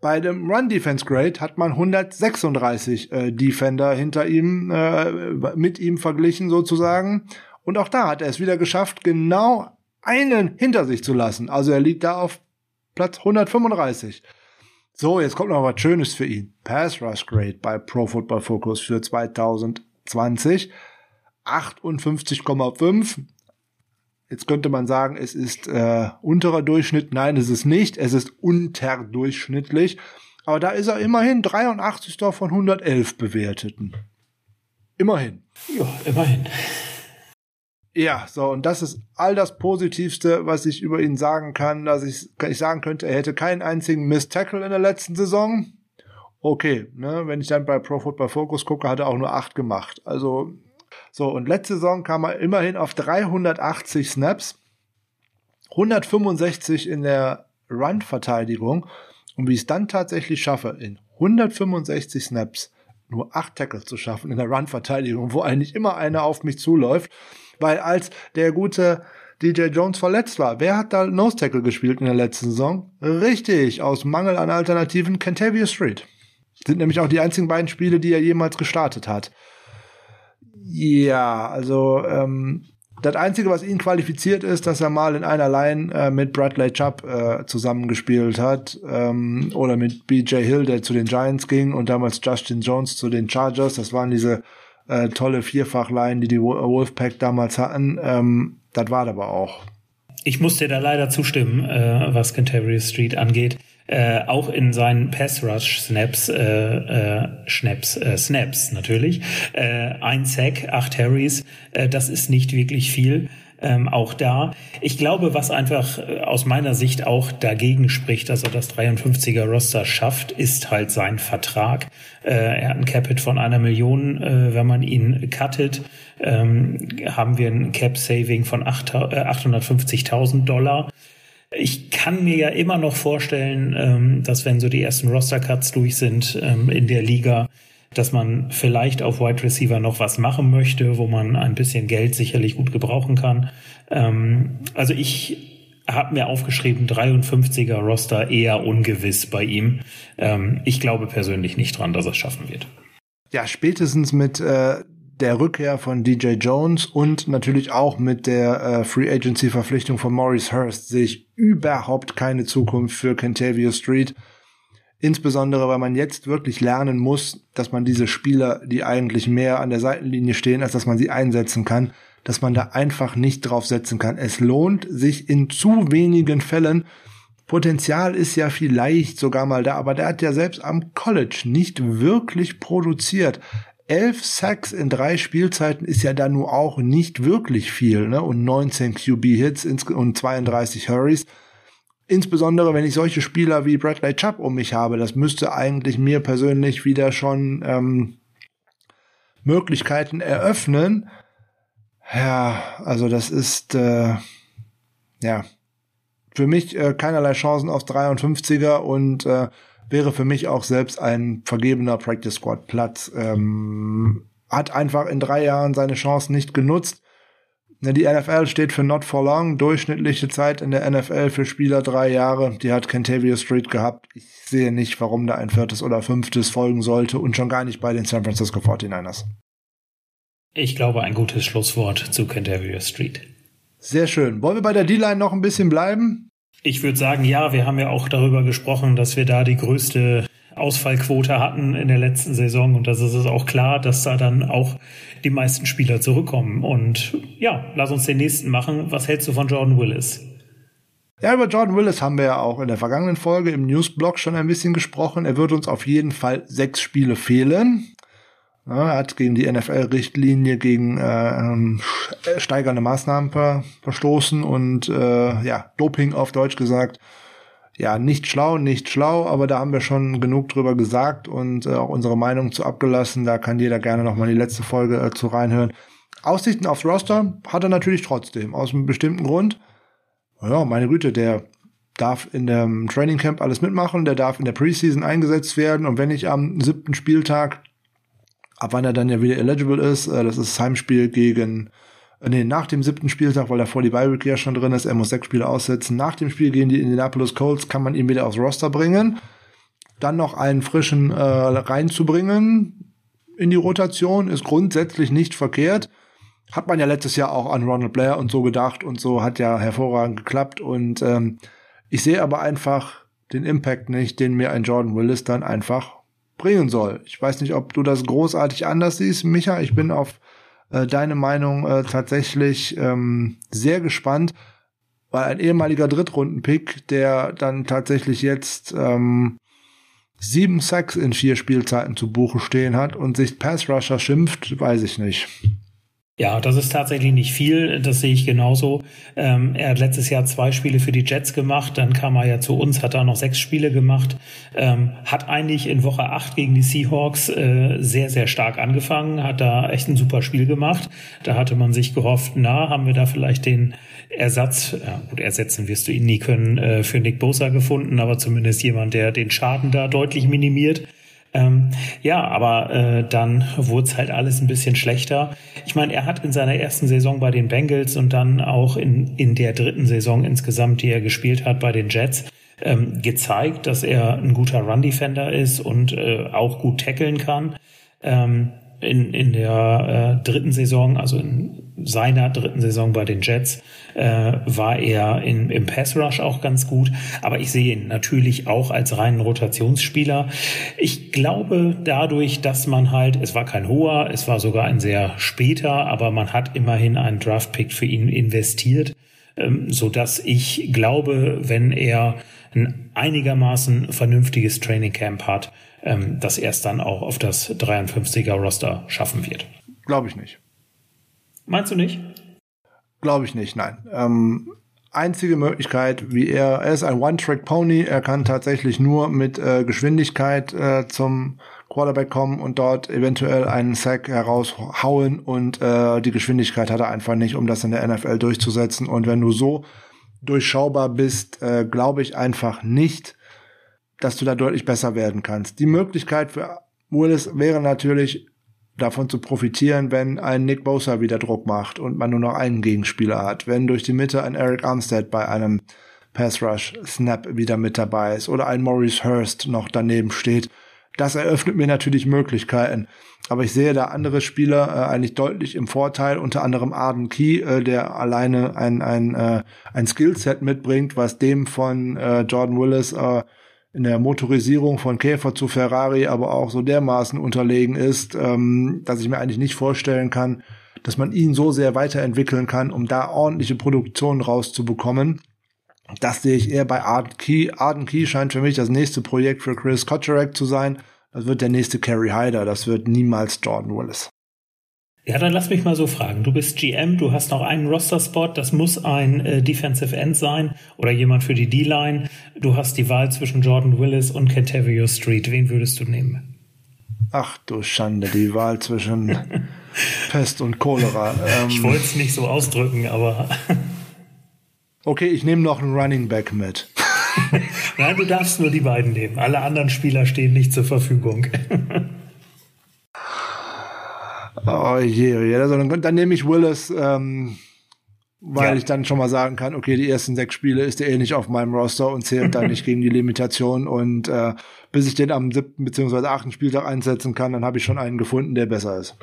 Bei dem Run Defense Grade hat man 136 äh, Defender hinter ihm, äh, mit ihm verglichen sozusagen. Und auch da hat er es wieder geschafft, genau einen hinter sich zu lassen. Also er liegt da auf Platz 135. So, jetzt kommt noch was Schönes für ihn. Pass Rush Grade bei Pro Football Focus für 2020. 58,5. Jetzt könnte man sagen, es ist äh, unterer Durchschnitt. Nein, es ist nicht. Es ist unterdurchschnittlich. Aber da ist er immerhin 83. von 111 Bewerteten. Immerhin. Ja, immerhin. Ja, so, und das ist all das Positivste, was ich über ihn sagen kann, dass ich, ich sagen könnte, er hätte keinen einzigen Miss Tackle in der letzten Saison. Okay, ne, wenn ich dann bei Pro Football Focus gucke, hat er auch nur acht gemacht. Also, so, und letzte Saison kam er immerhin auf 380 Snaps, 165 in der Run-Verteidigung. Und wie ich es dann tatsächlich schaffe, in 165 Snaps nur acht Tackles zu schaffen in der Run-Verteidigung, wo eigentlich immer einer auf mich zuläuft, weil als der gute DJ Jones verletzt war, wer hat da Nose Tackle gespielt in der letzten Saison? Richtig, aus Mangel an Alternativen Kentavia Street. Sind nämlich auch die einzigen beiden Spiele, die er jemals gestartet hat. Ja, also ähm, das Einzige, was ihn qualifiziert, ist, dass er mal in einer Line äh, mit Bradley Chubb äh, zusammengespielt hat ähm, oder mit BJ Hill, der zu den Giants ging und damals Justin Jones zu den Chargers. Das waren diese äh, tolle Vierfachleien, die die Wolfpack damals hatten. Ähm, das war aber auch. Ich muss dir da leider zustimmen, äh, was Canterbury Street angeht. Äh, auch in seinen Pass Rush Snaps, äh, äh, Snaps, äh, Snaps natürlich, äh, ein Sack, acht Harrys, äh, das ist nicht wirklich viel ähm, auch da. Ich glaube, was einfach äh, aus meiner Sicht auch dagegen spricht, dass er das 53er Roster schafft, ist halt sein Vertrag. Äh, er hat ein Capit von einer Million. Äh, wenn man ihn cuttet, ähm, haben wir ein Cap-Saving von 850.000 äh, Dollar. Ich kann mir ja immer noch vorstellen, ähm, dass wenn so die ersten Roster-Cuts durch sind ähm, in der Liga, dass man vielleicht auf Wide Receiver noch was machen möchte, wo man ein bisschen Geld sicherlich gut gebrauchen kann. Ähm, also ich habe mir aufgeschrieben, 53er Roster eher ungewiss bei ihm. Ich glaube persönlich nicht dran, dass er es schaffen wird. Ja, spätestens mit äh, der Rückkehr von DJ Jones und natürlich auch mit der äh, Free Agency Verpflichtung von Maurice Hurst sehe ich überhaupt keine Zukunft für Kentavia Street. Insbesondere, weil man jetzt wirklich lernen muss, dass man diese Spieler, die eigentlich mehr an der Seitenlinie stehen, als dass man sie einsetzen kann, dass man da einfach nicht drauf setzen kann. Es lohnt sich in zu wenigen Fällen. Potenzial ist ja vielleicht sogar mal da, aber der hat ja selbst am College nicht wirklich produziert. Elf Sacks in drei Spielzeiten ist ja da nur auch nicht wirklich viel, ne? Und 19 QB-Hits und 32 Hurries. Insbesondere, wenn ich solche Spieler wie Bradley Chubb um mich habe, das müsste eigentlich mir persönlich wieder schon ähm, Möglichkeiten eröffnen. Ja, also das ist äh, ja für mich äh, keinerlei Chancen aufs 53er und äh, wäre für mich auch selbst ein vergebener Practice Squad Platz. Ähm, hat einfach in drei Jahren seine Chancen nicht genutzt. Die NFL steht für not for long. Durchschnittliche Zeit in der NFL für Spieler drei Jahre. Die hat Kentavia Street gehabt. Ich sehe nicht, warum da ein viertes oder fünftes folgen sollte und schon gar nicht bei den San Francisco 49ers. Ich glaube, ein gutes Schlusswort zu Kentavia Street. Sehr schön. Wollen wir bei der D-Line noch ein bisschen bleiben? Ich würde sagen, ja, wir haben ja auch darüber gesprochen, dass wir da die größte Ausfallquote hatten in der letzten Saison und das ist es auch klar, dass da dann auch die meisten Spieler zurückkommen. Und ja, lass uns den nächsten machen. Was hältst du von Jordan Willis? Ja, über Jordan Willis haben wir ja auch in der vergangenen Folge im Newsblog schon ein bisschen gesprochen. Er wird uns auf jeden Fall sechs Spiele fehlen. Er hat gegen die NFL-Richtlinie gegen äh, ähm, steigernde Maßnahmen ver verstoßen und äh, ja, Doping auf Deutsch gesagt. Ja, nicht schlau, nicht schlau, aber da haben wir schon genug drüber gesagt und äh, auch unsere Meinung zu abgelassen. Da kann jeder gerne nochmal die letzte Folge äh, zu reinhören. Aussichten aufs Roster hat er natürlich trotzdem, aus einem bestimmten Grund. Ja, meine Güte, der darf in dem Training Camp alles mitmachen, der darf in der Preseason eingesetzt werden und wenn ich am siebten Spieltag ab wann er dann ja wieder eligible ist. Äh, das ist das Heimspiel gegen, äh, nee, nach dem siebten Spieltag, weil davor die Bi-Week ja schon drin ist. Er muss sechs Spiele aussetzen. Nach dem Spiel gegen die Indianapolis Colts kann man ihn wieder aufs Roster bringen. Dann noch einen frischen äh, reinzubringen in die Rotation ist grundsätzlich nicht verkehrt. Hat man ja letztes Jahr auch an Ronald Blair und so gedacht und so hat ja hervorragend geklappt. Und ähm, ich sehe aber einfach den Impact nicht, den mir ein Jordan Willis dann einfach bringen soll. Ich weiß nicht, ob du das großartig anders siehst, Micha. Ich bin auf äh, deine Meinung äh, tatsächlich ähm, sehr gespannt, weil ein ehemaliger Drittrunden-Pick, der dann tatsächlich jetzt ähm, sieben Sacks in vier Spielzeiten zu Buche stehen hat und sich Pass Rusher schimpft, weiß ich nicht. Ja, das ist tatsächlich nicht viel. Das sehe ich genauso. Ähm, er hat letztes Jahr zwei Spiele für die Jets gemacht. Dann kam er ja zu uns, hat da noch sechs Spiele gemacht. Ähm, hat eigentlich in Woche acht gegen die Seahawks äh, sehr, sehr stark angefangen. Hat da echt ein super Spiel gemacht. Da hatte man sich gehofft, na, haben wir da vielleicht den Ersatz, ja, gut, ersetzen wirst du ihn nie können, äh, für Nick Bosa gefunden, aber zumindest jemand, der den Schaden da deutlich minimiert. Ähm, ja, aber äh, dann wurde es halt alles ein bisschen schlechter. Ich meine, er hat in seiner ersten Saison bei den Bengals und dann auch in, in der dritten Saison insgesamt, die er gespielt hat bei den Jets, ähm, gezeigt, dass er ein guter Run-Defender ist und äh, auch gut tackeln kann. Ähm, in, in der äh, dritten Saison, also in seiner dritten Saison bei den Jets, äh, war er in, im Pass Rush auch ganz gut. Aber ich sehe ihn natürlich auch als reinen Rotationsspieler. Ich glaube dadurch, dass man halt, es war kein hoher, es war sogar ein sehr später, aber man hat immerhin einen Draft-Pick für ihn investiert, ähm, so dass ich glaube, wenn er ein einigermaßen vernünftiges Training Camp hat, ähm, dass er es dann auch auf das 53er Roster schaffen wird. Glaube ich nicht. Meinst du nicht? Glaube ich nicht, nein. Ähm, einzige Möglichkeit, wie er, er ist ein One-Track-Pony, er kann tatsächlich nur mit äh, Geschwindigkeit äh, zum Quarterback kommen und dort eventuell einen Sack heraushauen und äh, die Geschwindigkeit hat er einfach nicht, um das in der NFL durchzusetzen. Und wenn du so durchschaubar bist, äh, glaube ich einfach nicht, dass du da deutlich besser werden kannst. Die Möglichkeit für Willis wäre natürlich davon zu profitieren, wenn ein Nick Bosa wieder Druck macht und man nur noch einen Gegenspieler hat. Wenn durch die Mitte ein Eric Armstead bei einem Pass Rush Snap wieder mit dabei ist oder ein Maurice Hurst noch daneben steht. Das eröffnet mir natürlich Möglichkeiten. Aber ich sehe da andere Spieler äh, eigentlich deutlich im Vorteil, unter anderem Arden Key, äh, der alleine ein, ein, äh, ein Skillset mitbringt, was dem von äh, Jordan Willis äh, in der Motorisierung von Käfer zu Ferrari aber auch so dermaßen unterlegen ist, ähm, dass ich mir eigentlich nicht vorstellen kann, dass man ihn so sehr weiterentwickeln kann, um da ordentliche Produktion rauszubekommen. Das sehe ich eher bei Arden Key. Arden Key scheint für mich das nächste Projekt für Chris Kotcherek zu sein. Das wird der nächste Kerry Hyder. Das wird niemals Jordan Willis. Ja, dann lass mich mal so fragen. Du bist GM, du hast noch einen Roster-Spot, das muss ein äh, Defensive End sein oder jemand für die D-Line. Du hast die Wahl zwischen Jordan Willis und Kentavio Street. Wen würdest du nehmen? Ach du Schande, die Wahl zwischen Pest und Cholera. Ähm, ich wollte es nicht so ausdrücken, aber. Okay, ich nehme noch einen Running Back mit. Nein, du darfst nur die beiden nehmen. Alle anderen Spieler stehen nicht zur Verfügung. Oh je, oh je. Also dann, dann nehme ich Willis, ähm, weil ja. ich dann schon mal sagen kann, okay, die ersten sechs Spiele ist er eh nicht auf meinem Roster und zählt dann nicht gegen die Limitation. Und äh, bis ich den am siebten beziehungsweise achten Spieltag einsetzen kann, dann habe ich schon einen gefunden, der besser ist.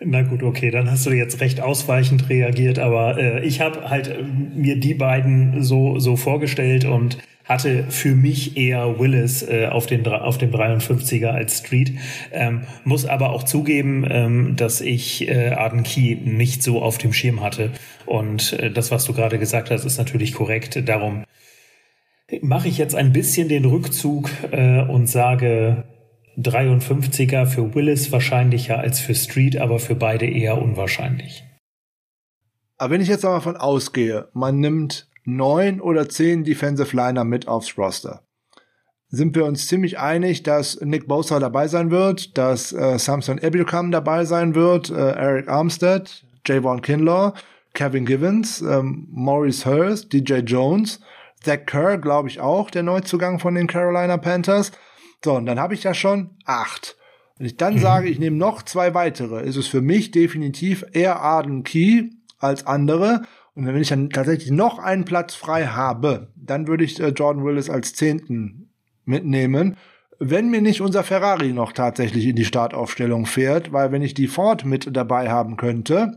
Na gut, okay, dann hast du jetzt recht ausweichend reagiert, aber äh, ich habe halt äh, mir die beiden so so vorgestellt und hatte für mich eher Willis äh, auf, den, auf dem 53er als Street. Ähm, muss aber auch zugeben, ähm, dass ich äh, Arden Key nicht so auf dem Schirm hatte. Und äh, das, was du gerade gesagt hast, ist natürlich korrekt. Darum mache ich jetzt ein bisschen den Rückzug äh, und sage 53er für Willis wahrscheinlicher als für Street, aber für beide eher unwahrscheinlich. Aber wenn ich jetzt aber von ausgehe, man nimmt neun oder zehn Defensive Liner mit aufs Roster. Sind wir uns ziemlich einig, dass Nick Bosa dabei sein wird, dass äh, Samson Ebukam dabei sein wird, äh, Eric Armstead, Javon Kinlaw, Kevin Givens, ähm, Maurice Hurst, DJ Jones, Zach Kerr, glaube ich auch, der Neuzugang von den Carolina Panthers. So, und dann habe ich ja schon acht. Wenn ich dann mhm. sage, ich nehme noch zwei weitere, ist es für mich definitiv eher Arden Key als andere. Und wenn ich dann tatsächlich noch einen Platz frei habe, dann würde ich äh, Jordan Willis als Zehnten mitnehmen. Wenn mir nicht unser Ferrari noch tatsächlich in die Startaufstellung fährt, weil wenn ich die Ford mit dabei haben könnte,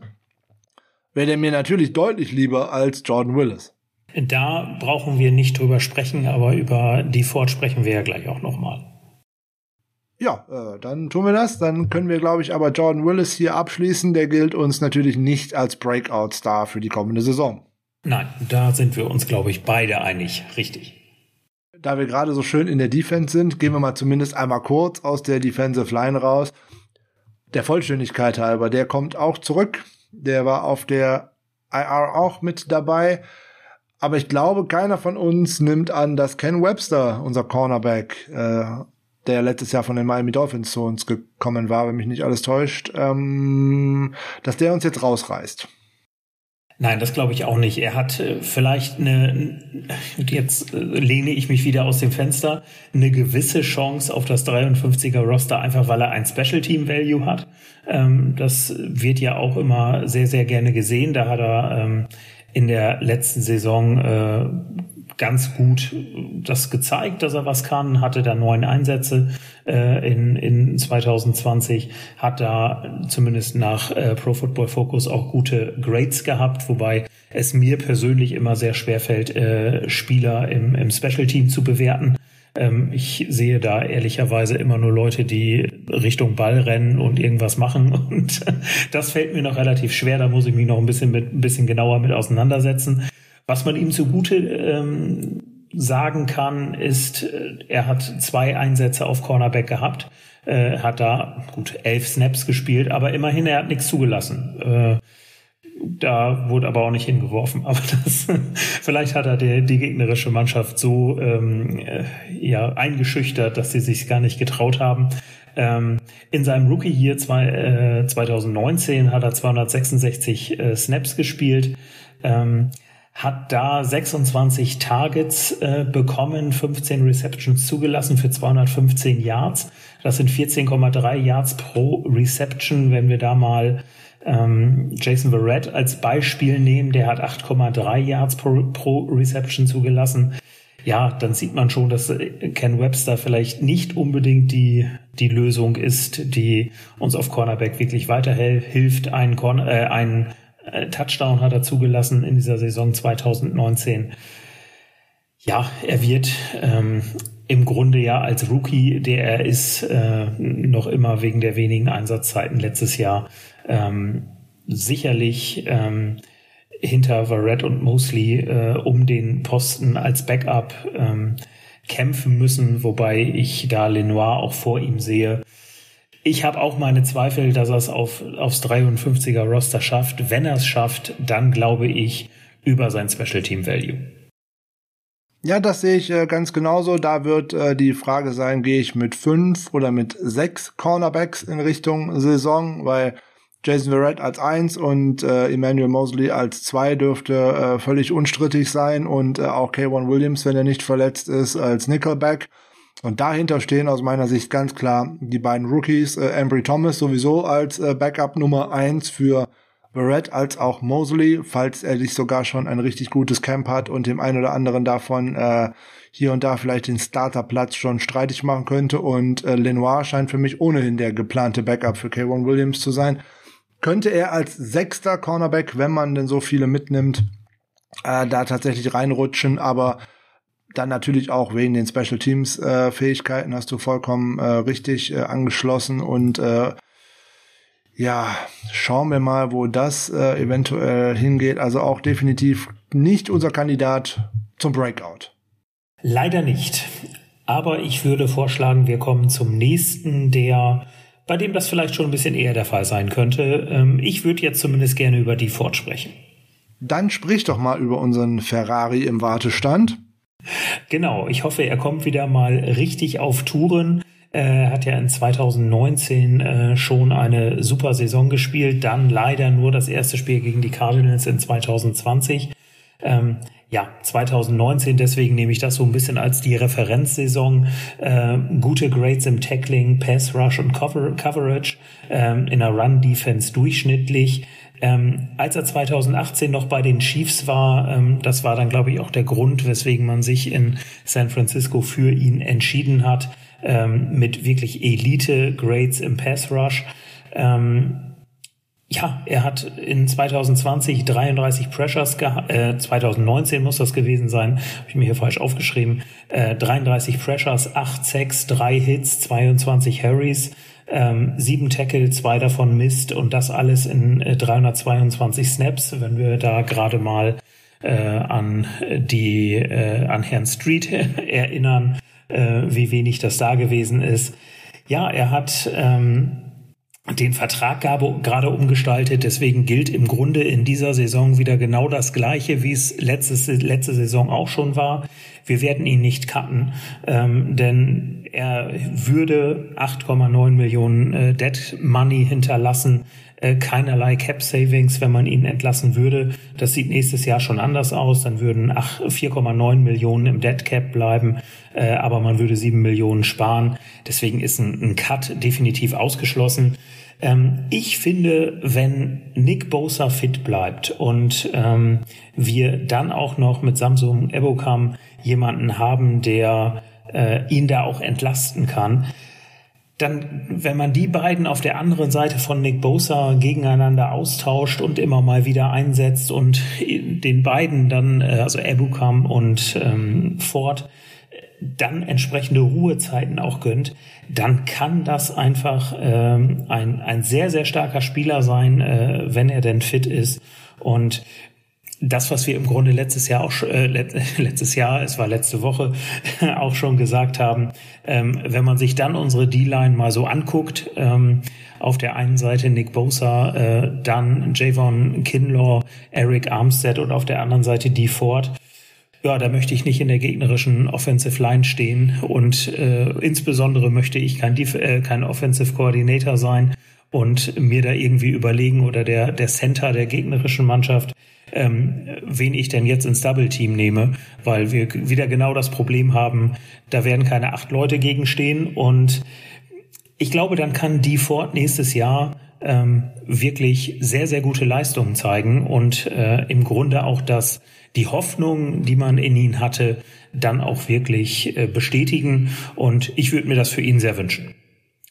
wäre der mir natürlich deutlich lieber als Jordan Willis. Da brauchen wir nicht drüber sprechen, aber über die Ford sprechen wir ja gleich auch nochmal. Ja, äh, dann tun wir das. Dann können wir, glaube ich, aber Jordan Willis hier abschließen. Der gilt uns natürlich nicht als Breakout-Star für die kommende Saison. Nein, da sind wir uns, glaube ich, beide einig. Richtig. Da wir gerade so schön in der Defense sind, gehen wir mal zumindest einmal kurz aus der Defensive Line raus. Der Vollständigkeit halber, der kommt auch zurück. Der war auf der IR auch mit dabei. Aber ich glaube, keiner von uns nimmt an, dass Ken Webster, unser Cornerback, äh, der letztes Jahr von den Miami Dolphins zu uns gekommen war, wenn mich nicht alles täuscht, ähm, dass der uns jetzt rausreißt. Nein, das glaube ich auch nicht. Er hat äh, vielleicht eine, jetzt äh, lehne ich mich wieder aus dem Fenster, eine gewisse Chance auf das 53er Roster, einfach weil er ein Special Team Value hat. Ähm, das wird ja auch immer sehr, sehr gerne gesehen. Da hat er ähm, in der letzten Saison äh, ganz gut das gezeigt, dass er was kann, hatte da neun Einsätze äh, in, in 2020, hat da zumindest nach äh, Pro Football Focus auch gute Grades gehabt, wobei es mir persönlich immer sehr schwer fällt, äh, Spieler im, im Special Team zu bewerten. Ähm, ich sehe da ehrlicherweise immer nur Leute, die Richtung Ball rennen und irgendwas machen und das fällt mir noch relativ schwer, da muss ich mich noch ein bisschen mit ein bisschen genauer mit auseinandersetzen. Was man ihm zugute ähm, sagen kann, ist, äh, er hat zwei Einsätze auf Cornerback gehabt, äh, hat da gut elf Snaps gespielt, aber immerhin, er hat nichts zugelassen. Äh, da wurde aber auch nicht hingeworfen. Aber das, vielleicht hat er die, die gegnerische Mannschaft so ähm, äh, ja, eingeschüchtert, dass sie sich gar nicht getraut haben. Ähm, in seinem Rookie hier zwei, äh, 2019 hat er 266 äh, Snaps gespielt. Ähm, hat da 26 Targets äh, bekommen, 15 Receptions zugelassen für 215 Yards. Das sind 14,3 Yards pro Reception. Wenn wir da mal ähm, Jason Verrett als Beispiel nehmen, der hat 8,3 Yards pro, pro Reception zugelassen. Ja, dann sieht man schon, dass äh, Ken Webster vielleicht nicht unbedingt die, die Lösung ist, die uns auf Cornerback wirklich weiterhilft, einen, Corner, äh, einen Touchdown hat er zugelassen in dieser Saison 2019. Ja, er wird ähm, im Grunde ja als Rookie, der er ist, äh, noch immer wegen der wenigen Einsatzzeiten letztes Jahr ähm, sicherlich ähm, hinter Verrett und Mosley äh, um den Posten als Backup ähm, kämpfen müssen, wobei ich da Lenoir auch vor ihm sehe. Ich habe auch meine Zweifel, dass er es auf, aufs 53er Roster schafft. Wenn er es schafft, dann glaube ich über sein Special Team Value. Ja, das sehe ich äh, ganz genauso. Da wird äh, die Frage sein, gehe ich mit fünf oder mit sechs Cornerbacks in Richtung Saison, weil Jason Verrett als eins und äh, Emmanuel Mosley als zwei dürfte äh, völlig unstrittig sein und äh, auch K1 Williams, wenn er nicht verletzt ist, als Nickelback. Und dahinter stehen aus meiner Sicht ganz klar die beiden Rookies, äh, Embry Thomas sowieso als äh, Backup Nummer eins für Barrett als auch Mosley, falls er sich sogar schon ein richtig gutes Camp hat und dem einen oder anderen davon äh, hier und da vielleicht den Starterplatz schon streitig machen könnte. Und äh, Lenoir scheint für mich ohnehin der geplante Backup für K1 Williams zu sein. Könnte er als sechster Cornerback, wenn man denn so viele mitnimmt, äh, da tatsächlich reinrutschen, aber dann natürlich auch wegen den Special Teams äh, Fähigkeiten hast du vollkommen äh, richtig äh, angeschlossen und äh, ja, schauen wir mal, wo das äh, eventuell hingeht. Also auch definitiv nicht unser Kandidat zum Breakout. Leider nicht. Aber ich würde vorschlagen, wir kommen zum nächsten, der bei dem das vielleicht schon ein bisschen eher der Fall sein könnte. Ähm, ich würde jetzt zumindest gerne über die Ford sprechen. Dann sprich doch mal über unseren Ferrari im Wartestand. Genau, ich hoffe, er kommt wieder mal richtig auf Touren. Er hat ja in 2019 äh, schon eine super Saison gespielt, dann leider nur das erste Spiel gegen die Cardinals in 2020. Ähm, ja, 2019, deswegen nehme ich das so ein bisschen als die Referenzsaison. Äh, gute Grades im Tackling, Pass Rush und Cover Coverage, ähm, in der Run-Defense durchschnittlich. Ähm, als er 2018 noch bei den Chiefs war, ähm, das war dann, glaube ich, auch der Grund, weswegen man sich in San Francisco für ihn entschieden hat, ähm, mit wirklich Elite-Grades im Pass Rush. Ähm, ja, er hat in 2020 33 Pressures gehabt, äh, 2019 muss das gewesen sein, habe ich mir hier falsch aufgeschrieben, äh, 33 Pressures, 8 Sacks, 3 Hits, 22 Harrys, ähm, 7 Tackle, 2 davon Mist und das alles in äh, 322 Snaps, wenn wir da gerade mal äh, an die äh, an Herrn Street erinnern, äh, wie wenig das da gewesen ist. Ja, er hat ähm, den Vertrag gerade umgestaltet. Deswegen gilt im Grunde in dieser Saison wieder genau das Gleiche, wie es letzte, letzte Saison auch schon war. Wir werden ihn nicht cutten, ähm, denn er würde 8,9 Millionen äh, Dead Money hinterlassen, äh, keinerlei Cap Savings, wenn man ihn entlassen würde. Das sieht nächstes Jahr schon anders aus. Dann würden 4,9 Millionen im Dead Cap bleiben, äh, aber man würde 7 Millionen sparen. Deswegen ist ein, ein Cut definitiv ausgeschlossen. Ähm, ich finde, wenn Nick Bosa fit bleibt und ähm, wir dann auch noch mit Samsung Ebocam jemanden haben, der äh, ihn da auch entlasten kann, dann, wenn man die beiden auf der anderen Seite von Nick Bosa gegeneinander austauscht und immer mal wieder einsetzt und den beiden dann, äh, also Ebukam und ähm, Ford, dann entsprechende Ruhezeiten auch gönnt, dann kann das einfach ähm, ein, ein sehr, sehr starker Spieler sein, äh, wenn er denn fit ist. Und das, was wir im Grunde letztes Jahr auch äh, letztes Jahr, es war letzte Woche, auch schon gesagt haben, ähm, wenn man sich dann unsere D-Line mal so anguckt, ähm, auf der einen Seite Nick Bosa, äh, dann Javon Kinlaw, Eric Armstead und auf der anderen Seite Dee Ford, ja, da möchte ich nicht in der gegnerischen Offensive Line stehen und äh, insbesondere möchte ich kein, äh, kein Offensive Coordinator sein und mir da irgendwie überlegen oder der, der Center der gegnerischen Mannschaft, ähm, wen ich denn jetzt ins Double Team nehme, weil wir wieder genau das Problem haben, da werden keine acht Leute gegenstehen und ich glaube, dann kann die Ford nächstes Jahr ähm, wirklich sehr, sehr gute Leistungen zeigen und äh, im Grunde auch das die Hoffnung, die man in ihn hatte, dann auch wirklich äh, bestätigen. Und ich würde mir das für ihn sehr wünschen.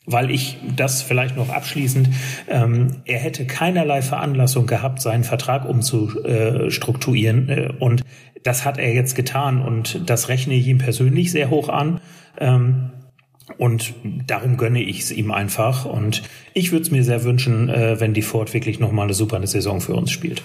Weil ich das vielleicht noch abschließend, ähm, er hätte keinerlei Veranlassung gehabt, seinen Vertrag umzustrukturieren. Äh, und das hat er jetzt getan. Und das rechne ich ihm persönlich sehr hoch an. Ähm, und darum gönne ich es ihm einfach. Und ich würde es mir sehr wünschen, äh, wenn die Ford wirklich nochmal eine super Saison für uns spielt.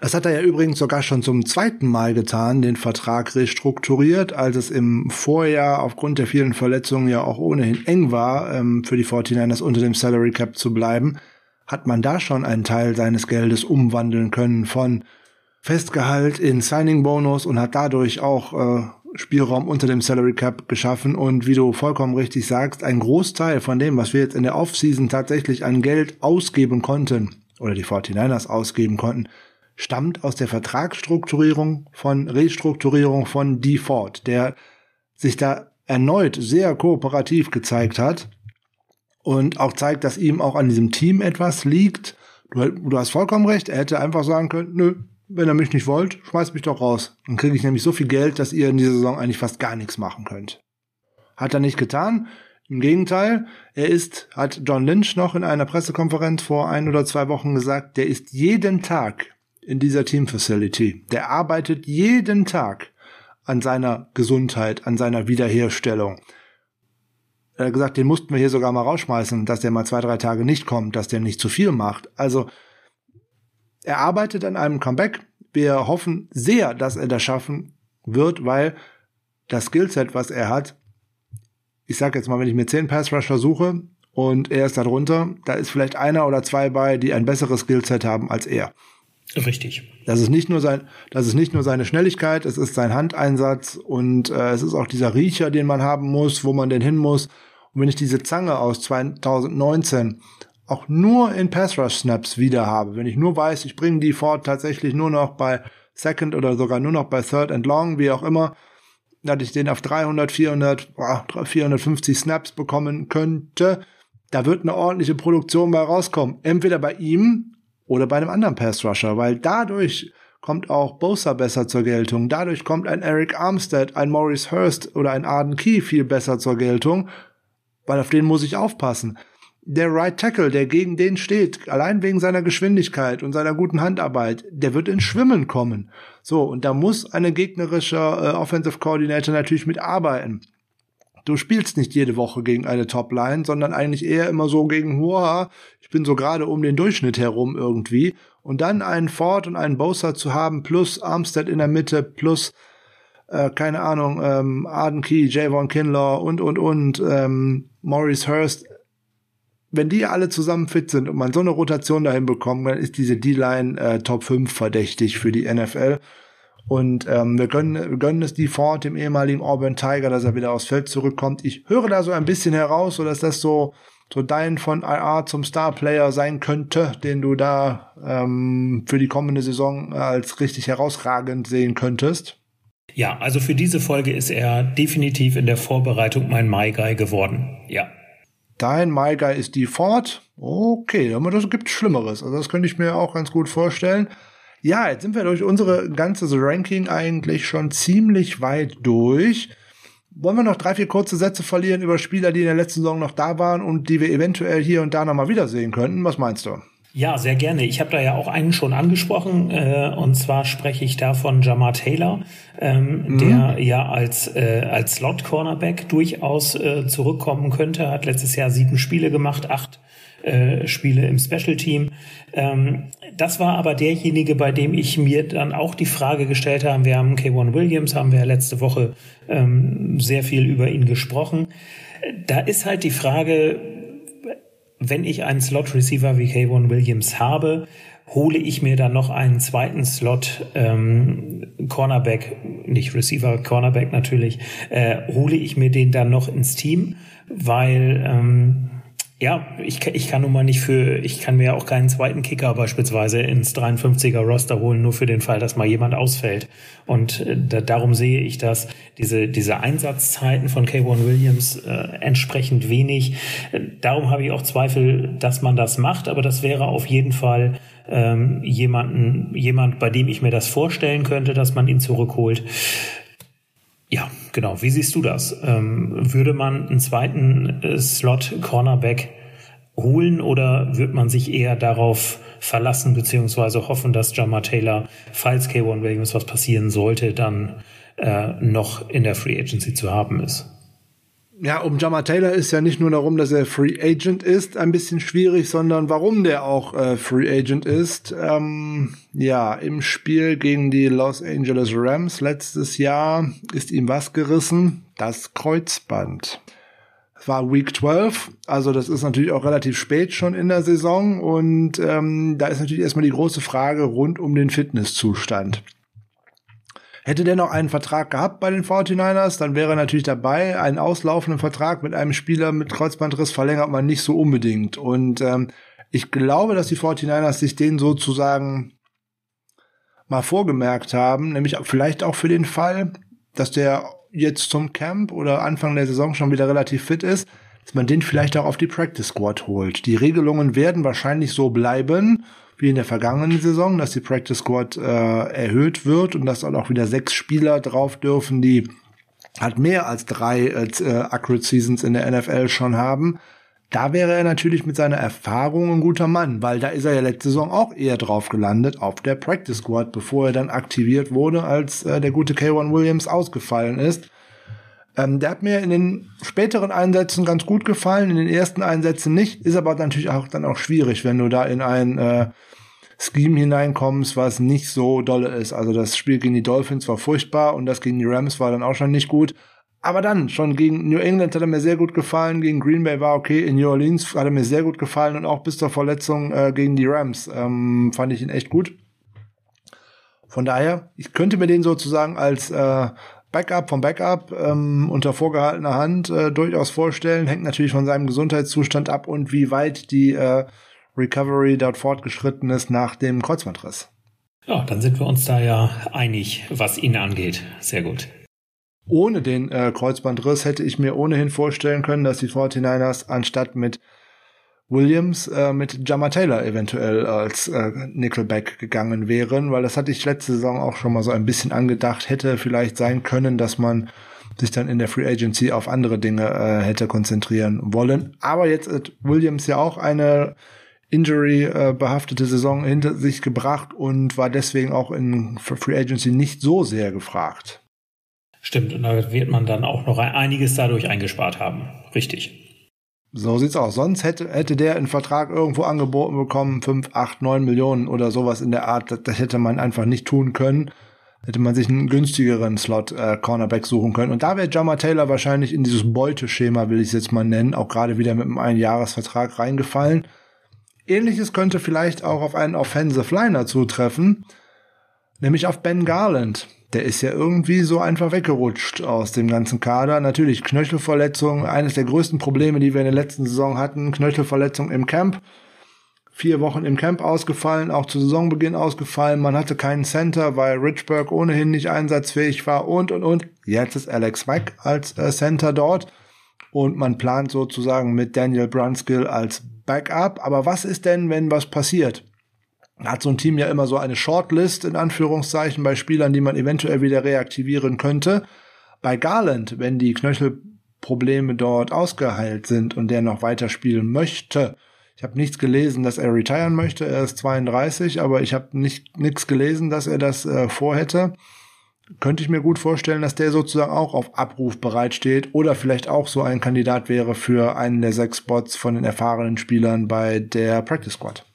Das hat er ja übrigens sogar schon zum zweiten Mal getan, den Vertrag restrukturiert, als es im Vorjahr aufgrund der vielen Verletzungen ja auch ohnehin eng war, ähm, für die 49ers unter dem Salary Cap zu bleiben, hat man da schon einen Teil seines Geldes umwandeln können von Festgehalt in Signing Bonus und hat dadurch auch äh, Spielraum unter dem Salary Cap geschaffen und wie du vollkommen richtig sagst, ein Großteil von dem, was wir jetzt in der Offseason tatsächlich an Geld ausgeben konnten oder die 49ers ausgeben konnten, stammt aus der Vertragsstrukturierung von Restrukturierung von D. Ford, der sich da erneut sehr kooperativ gezeigt hat und auch zeigt, dass ihm auch an diesem Team etwas liegt. Du, du hast vollkommen recht, er hätte einfach sagen können, nö, wenn ihr mich nicht wollt, schmeißt mich doch raus. Dann kriege ich nämlich so viel Geld, dass ihr in dieser Saison eigentlich fast gar nichts machen könnt. Hat er nicht getan. Im Gegenteil, er ist, hat John Lynch noch in einer Pressekonferenz vor ein oder zwei Wochen gesagt, der ist jeden Tag in dieser Team Facility. Der arbeitet jeden Tag an seiner Gesundheit, an seiner Wiederherstellung. Er hat gesagt, den mussten wir hier sogar mal rausschmeißen, dass der mal zwei, drei Tage nicht kommt, dass der nicht zu viel macht. Also er arbeitet an einem Comeback. Wir hoffen sehr, dass er das schaffen wird, weil das Skillset, was er hat, ich sag jetzt mal, wenn ich mir zehn Pass Rusher suche und er ist da drunter, da ist vielleicht einer oder zwei bei, die ein besseres Skillset haben als er. Richtig. Das ist nicht nur sein, das ist nicht nur seine Schnelligkeit, es ist sein Handeinsatz und äh, es ist auch dieser Riecher, den man haben muss, wo man denn hin muss. Und wenn ich diese Zange aus 2019 auch nur in Pass Rush Snaps wieder habe, wenn ich nur weiß, ich bringe die fort tatsächlich nur noch bei Second oder sogar nur noch bei Third and Long, wie auch immer, dass ich den auf 300, 400, 450 Snaps bekommen könnte, da wird eine ordentliche Produktion bei rauskommen. Entweder bei ihm oder bei einem anderen Pass Rusher, weil dadurch kommt auch Bosa besser zur Geltung. Dadurch kommt ein Eric Armstead, ein Maurice Hurst oder ein Arden Key viel besser zur Geltung, weil auf den muss ich aufpassen der Right Tackle, der gegen den steht, allein wegen seiner Geschwindigkeit und seiner guten Handarbeit, der wird ins Schwimmen kommen. So, und da muss eine gegnerische äh, Offensive Coordinator natürlich mitarbeiten. Du spielst nicht jede Woche gegen eine Topline, sondern eigentlich eher immer so gegen, wow, ich bin so gerade um den Durchschnitt herum irgendwie. Und dann einen Ford und einen Bosa zu haben, plus Armstead in der Mitte, plus äh, keine Ahnung, ähm, Arden Key, Javon Kinlaw und, und, und, ähm, Maurice Hurst, wenn die alle zusammen fit sind und man so eine Rotation dahin bekommt, dann ist diese D-Line äh, Top 5 verdächtig für die NFL. Und ähm, wir gönnen, wir gönnen es die Ford, dem ehemaligen Auburn Tiger, dass er wieder aufs Feld zurückkommt. Ich höre da so ein bisschen heraus, so dass das so so dein von IR zum Star-Player sein könnte, den du da ähm, für die kommende Saison als richtig herausragend sehen könntest. Ja, also für diese Folge ist er definitiv in der Vorbereitung mein My Guy geworden. Ja. Dein My Guy ist Default. Okay, aber das gibt Schlimmeres. Also das könnte ich mir auch ganz gut vorstellen. Ja, jetzt sind wir durch unsere ganze Ranking eigentlich schon ziemlich weit durch. Wollen wir noch drei, vier kurze Sätze verlieren über Spieler, die in der letzten Saison noch da waren und die wir eventuell hier und da nochmal wiedersehen könnten? Was meinst du? Ja, sehr gerne. Ich habe da ja auch einen schon angesprochen, äh, und zwar spreche ich da von Jamar Taylor, ähm, mhm. der ja als, äh, als Slot-Cornerback durchaus äh, zurückkommen könnte. Hat letztes Jahr sieben Spiele gemacht, acht äh, Spiele im Special Team. Ähm, das war aber derjenige, bei dem ich mir dann auch die Frage gestellt habe. Wir haben K1 Williams, haben wir ja letzte Woche ähm, sehr viel über ihn gesprochen. Da ist halt die Frage, wenn ich einen Slot-Receiver wie Kayvon Williams habe, hole ich mir dann noch einen zweiten Slot ähm, Cornerback, nicht Receiver, Cornerback natürlich, äh, hole ich mir den dann noch ins Team, weil ähm, ja, ich, ich kann nun mal nicht für, ich kann mir auch keinen zweiten Kicker beispielsweise ins 53er Roster holen, nur für den Fall, dass mal jemand ausfällt. Und äh, da, darum sehe ich, dass diese, diese Einsatzzeiten von K1 Williams äh, entsprechend wenig. Darum habe ich auch Zweifel, dass man das macht, aber das wäre auf jeden Fall ähm, jemanden, jemand, bei dem ich mir das vorstellen könnte, dass man ihn zurückholt. Ja, genau. Wie siehst du das? Ähm, würde man einen zweiten äh, Slot Cornerback holen oder wird man sich eher darauf verlassen beziehungsweise hoffen, dass Jamar Taylor, falls K1 Williams was passieren sollte, dann äh, noch in der Free Agency zu haben ist? Ja, um Jama Taylor ist ja nicht nur darum, dass er Free Agent ist, ein bisschen schwierig, sondern warum der auch äh, Free Agent ist. Ähm, ja, im Spiel gegen die Los Angeles Rams letztes Jahr ist ihm was gerissen? Das Kreuzband. Es war Week 12, also das ist natürlich auch relativ spät schon in der Saison und ähm, da ist natürlich erstmal die große Frage rund um den Fitnesszustand. Hätte der noch einen Vertrag gehabt bei den 49ers, dann wäre er natürlich dabei. Einen auslaufenden Vertrag mit einem Spieler mit Kreuzbandriss verlängert man nicht so unbedingt. Und ähm, ich glaube, dass die 49ers sich den sozusagen mal vorgemerkt haben, nämlich vielleicht auch für den Fall, dass der jetzt zum Camp oder Anfang der Saison schon wieder relativ fit ist, dass man den vielleicht auch auf die Practice Squad holt. Die Regelungen werden wahrscheinlich so bleiben wie in der vergangenen Saison, dass die Practice Squad äh, erhöht wird und dass dann auch wieder sechs Spieler drauf dürfen, die halt mehr als drei äh, Accurate Seasons in der NFL schon haben. Da wäre er natürlich mit seiner Erfahrung ein guter Mann, weil da ist er ja letzte Saison auch eher drauf gelandet auf der Practice Squad, bevor er dann aktiviert wurde, als äh, der gute K1 Williams ausgefallen ist. Ähm, der hat mir in den späteren Einsätzen ganz gut gefallen, in den ersten Einsätzen nicht, ist aber natürlich auch dann auch schwierig, wenn du da in ein äh, Scheme hineinkommst, was nicht so dolle ist. Also das Spiel gegen die Dolphins war furchtbar und das gegen die Rams war dann auch schon nicht gut. Aber dann, schon gegen New England hat er mir sehr gut gefallen, gegen Green Bay war okay, in New Orleans hat er mir sehr gut gefallen und auch bis zur Verletzung äh, gegen die Rams ähm, fand ich ihn echt gut. Von daher, ich könnte mir den sozusagen als äh, Backup vom Backup ähm, unter vorgehaltener Hand äh, durchaus vorstellen. Hängt natürlich von seinem Gesundheitszustand ab und wie weit die äh, Recovery dort fortgeschritten ist nach dem Kreuzbandriss. Ja, dann sind wir uns da ja einig, was ihn angeht. Sehr gut. Ohne den äh, Kreuzbandriss hätte ich mir ohnehin vorstellen können, dass die 49ers anstatt mit Williams äh, mit Jammer Taylor eventuell als äh, Nickelback gegangen wären, weil das hatte ich letzte Saison auch schon mal so ein bisschen angedacht, hätte vielleicht sein können, dass man sich dann in der Free Agency auf andere Dinge äh, hätte konzentrieren wollen. Aber jetzt hat Williams ja auch eine Injury-behaftete Saison hinter sich gebracht und war deswegen auch in Free Agency nicht so sehr gefragt. Stimmt, und da wird man dann auch noch einiges dadurch eingespart haben. Richtig. So sieht's aus. Sonst hätte, hätte der einen Vertrag irgendwo angeboten bekommen, 5, 8, 9 Millionen oder sowas in der Art. Das, das hätte man einfach nicht tun können. Hätte man sich einen günstigeren Slot äh, Cornerback suchen können. Und da wäre Jammer Taylor wahrscheinlich in dieses Beuteschema, will ich es jetzt mal nennen, auch gerade wieder mit einem Einjahresvertrag reingefallen. Ähnliches könnte vielleicht auch auf einen Offensive Liner zutreffen, nämlich auf Ben Garland der ist ja irgendwie so einfach weggerutscht aus dem ganzen Kader. Natürlich Knöchelverletzung, eines der größten Probleme, die wir in der letzten Saison hatten. Knöchelverletzung im Camp. Vier Wochen im Camp ausgefallen, auch zu Saisonbeginn ausgefallen. Man hatte keinen Center, weil Richburg ohnehin nicht einsatzfähig war und, und, und. Jetzt ist Alex Mack als äh, Center dort. Und man plant sozusagen mit Daniel Brunskill als Backup. Aber was ist denn, wenn was passiert? Hat so ein Team ja immer so eine Shortlist in Anführungszeichen bei Spielern, die man eventuell wieder reaktivieren könnte. Bei Garland, wenn die Knöchelprobleme dort ausgeheilt sind und der noch weiterspielen möchte, ich habe nichts gelesen, dass er retiren möchte. Er ist 32, aber ich habe nicht nichts gelesen, dass er das äh, vorhätte. Könnte ich mir gut vorstellen, dass der sozusagen auch auf Abruf bereitsteht oder vielleicht auch so ein Kandidat wäre für einen der sechs Spots von den erfahrenen Spielern bei der Practice Squad.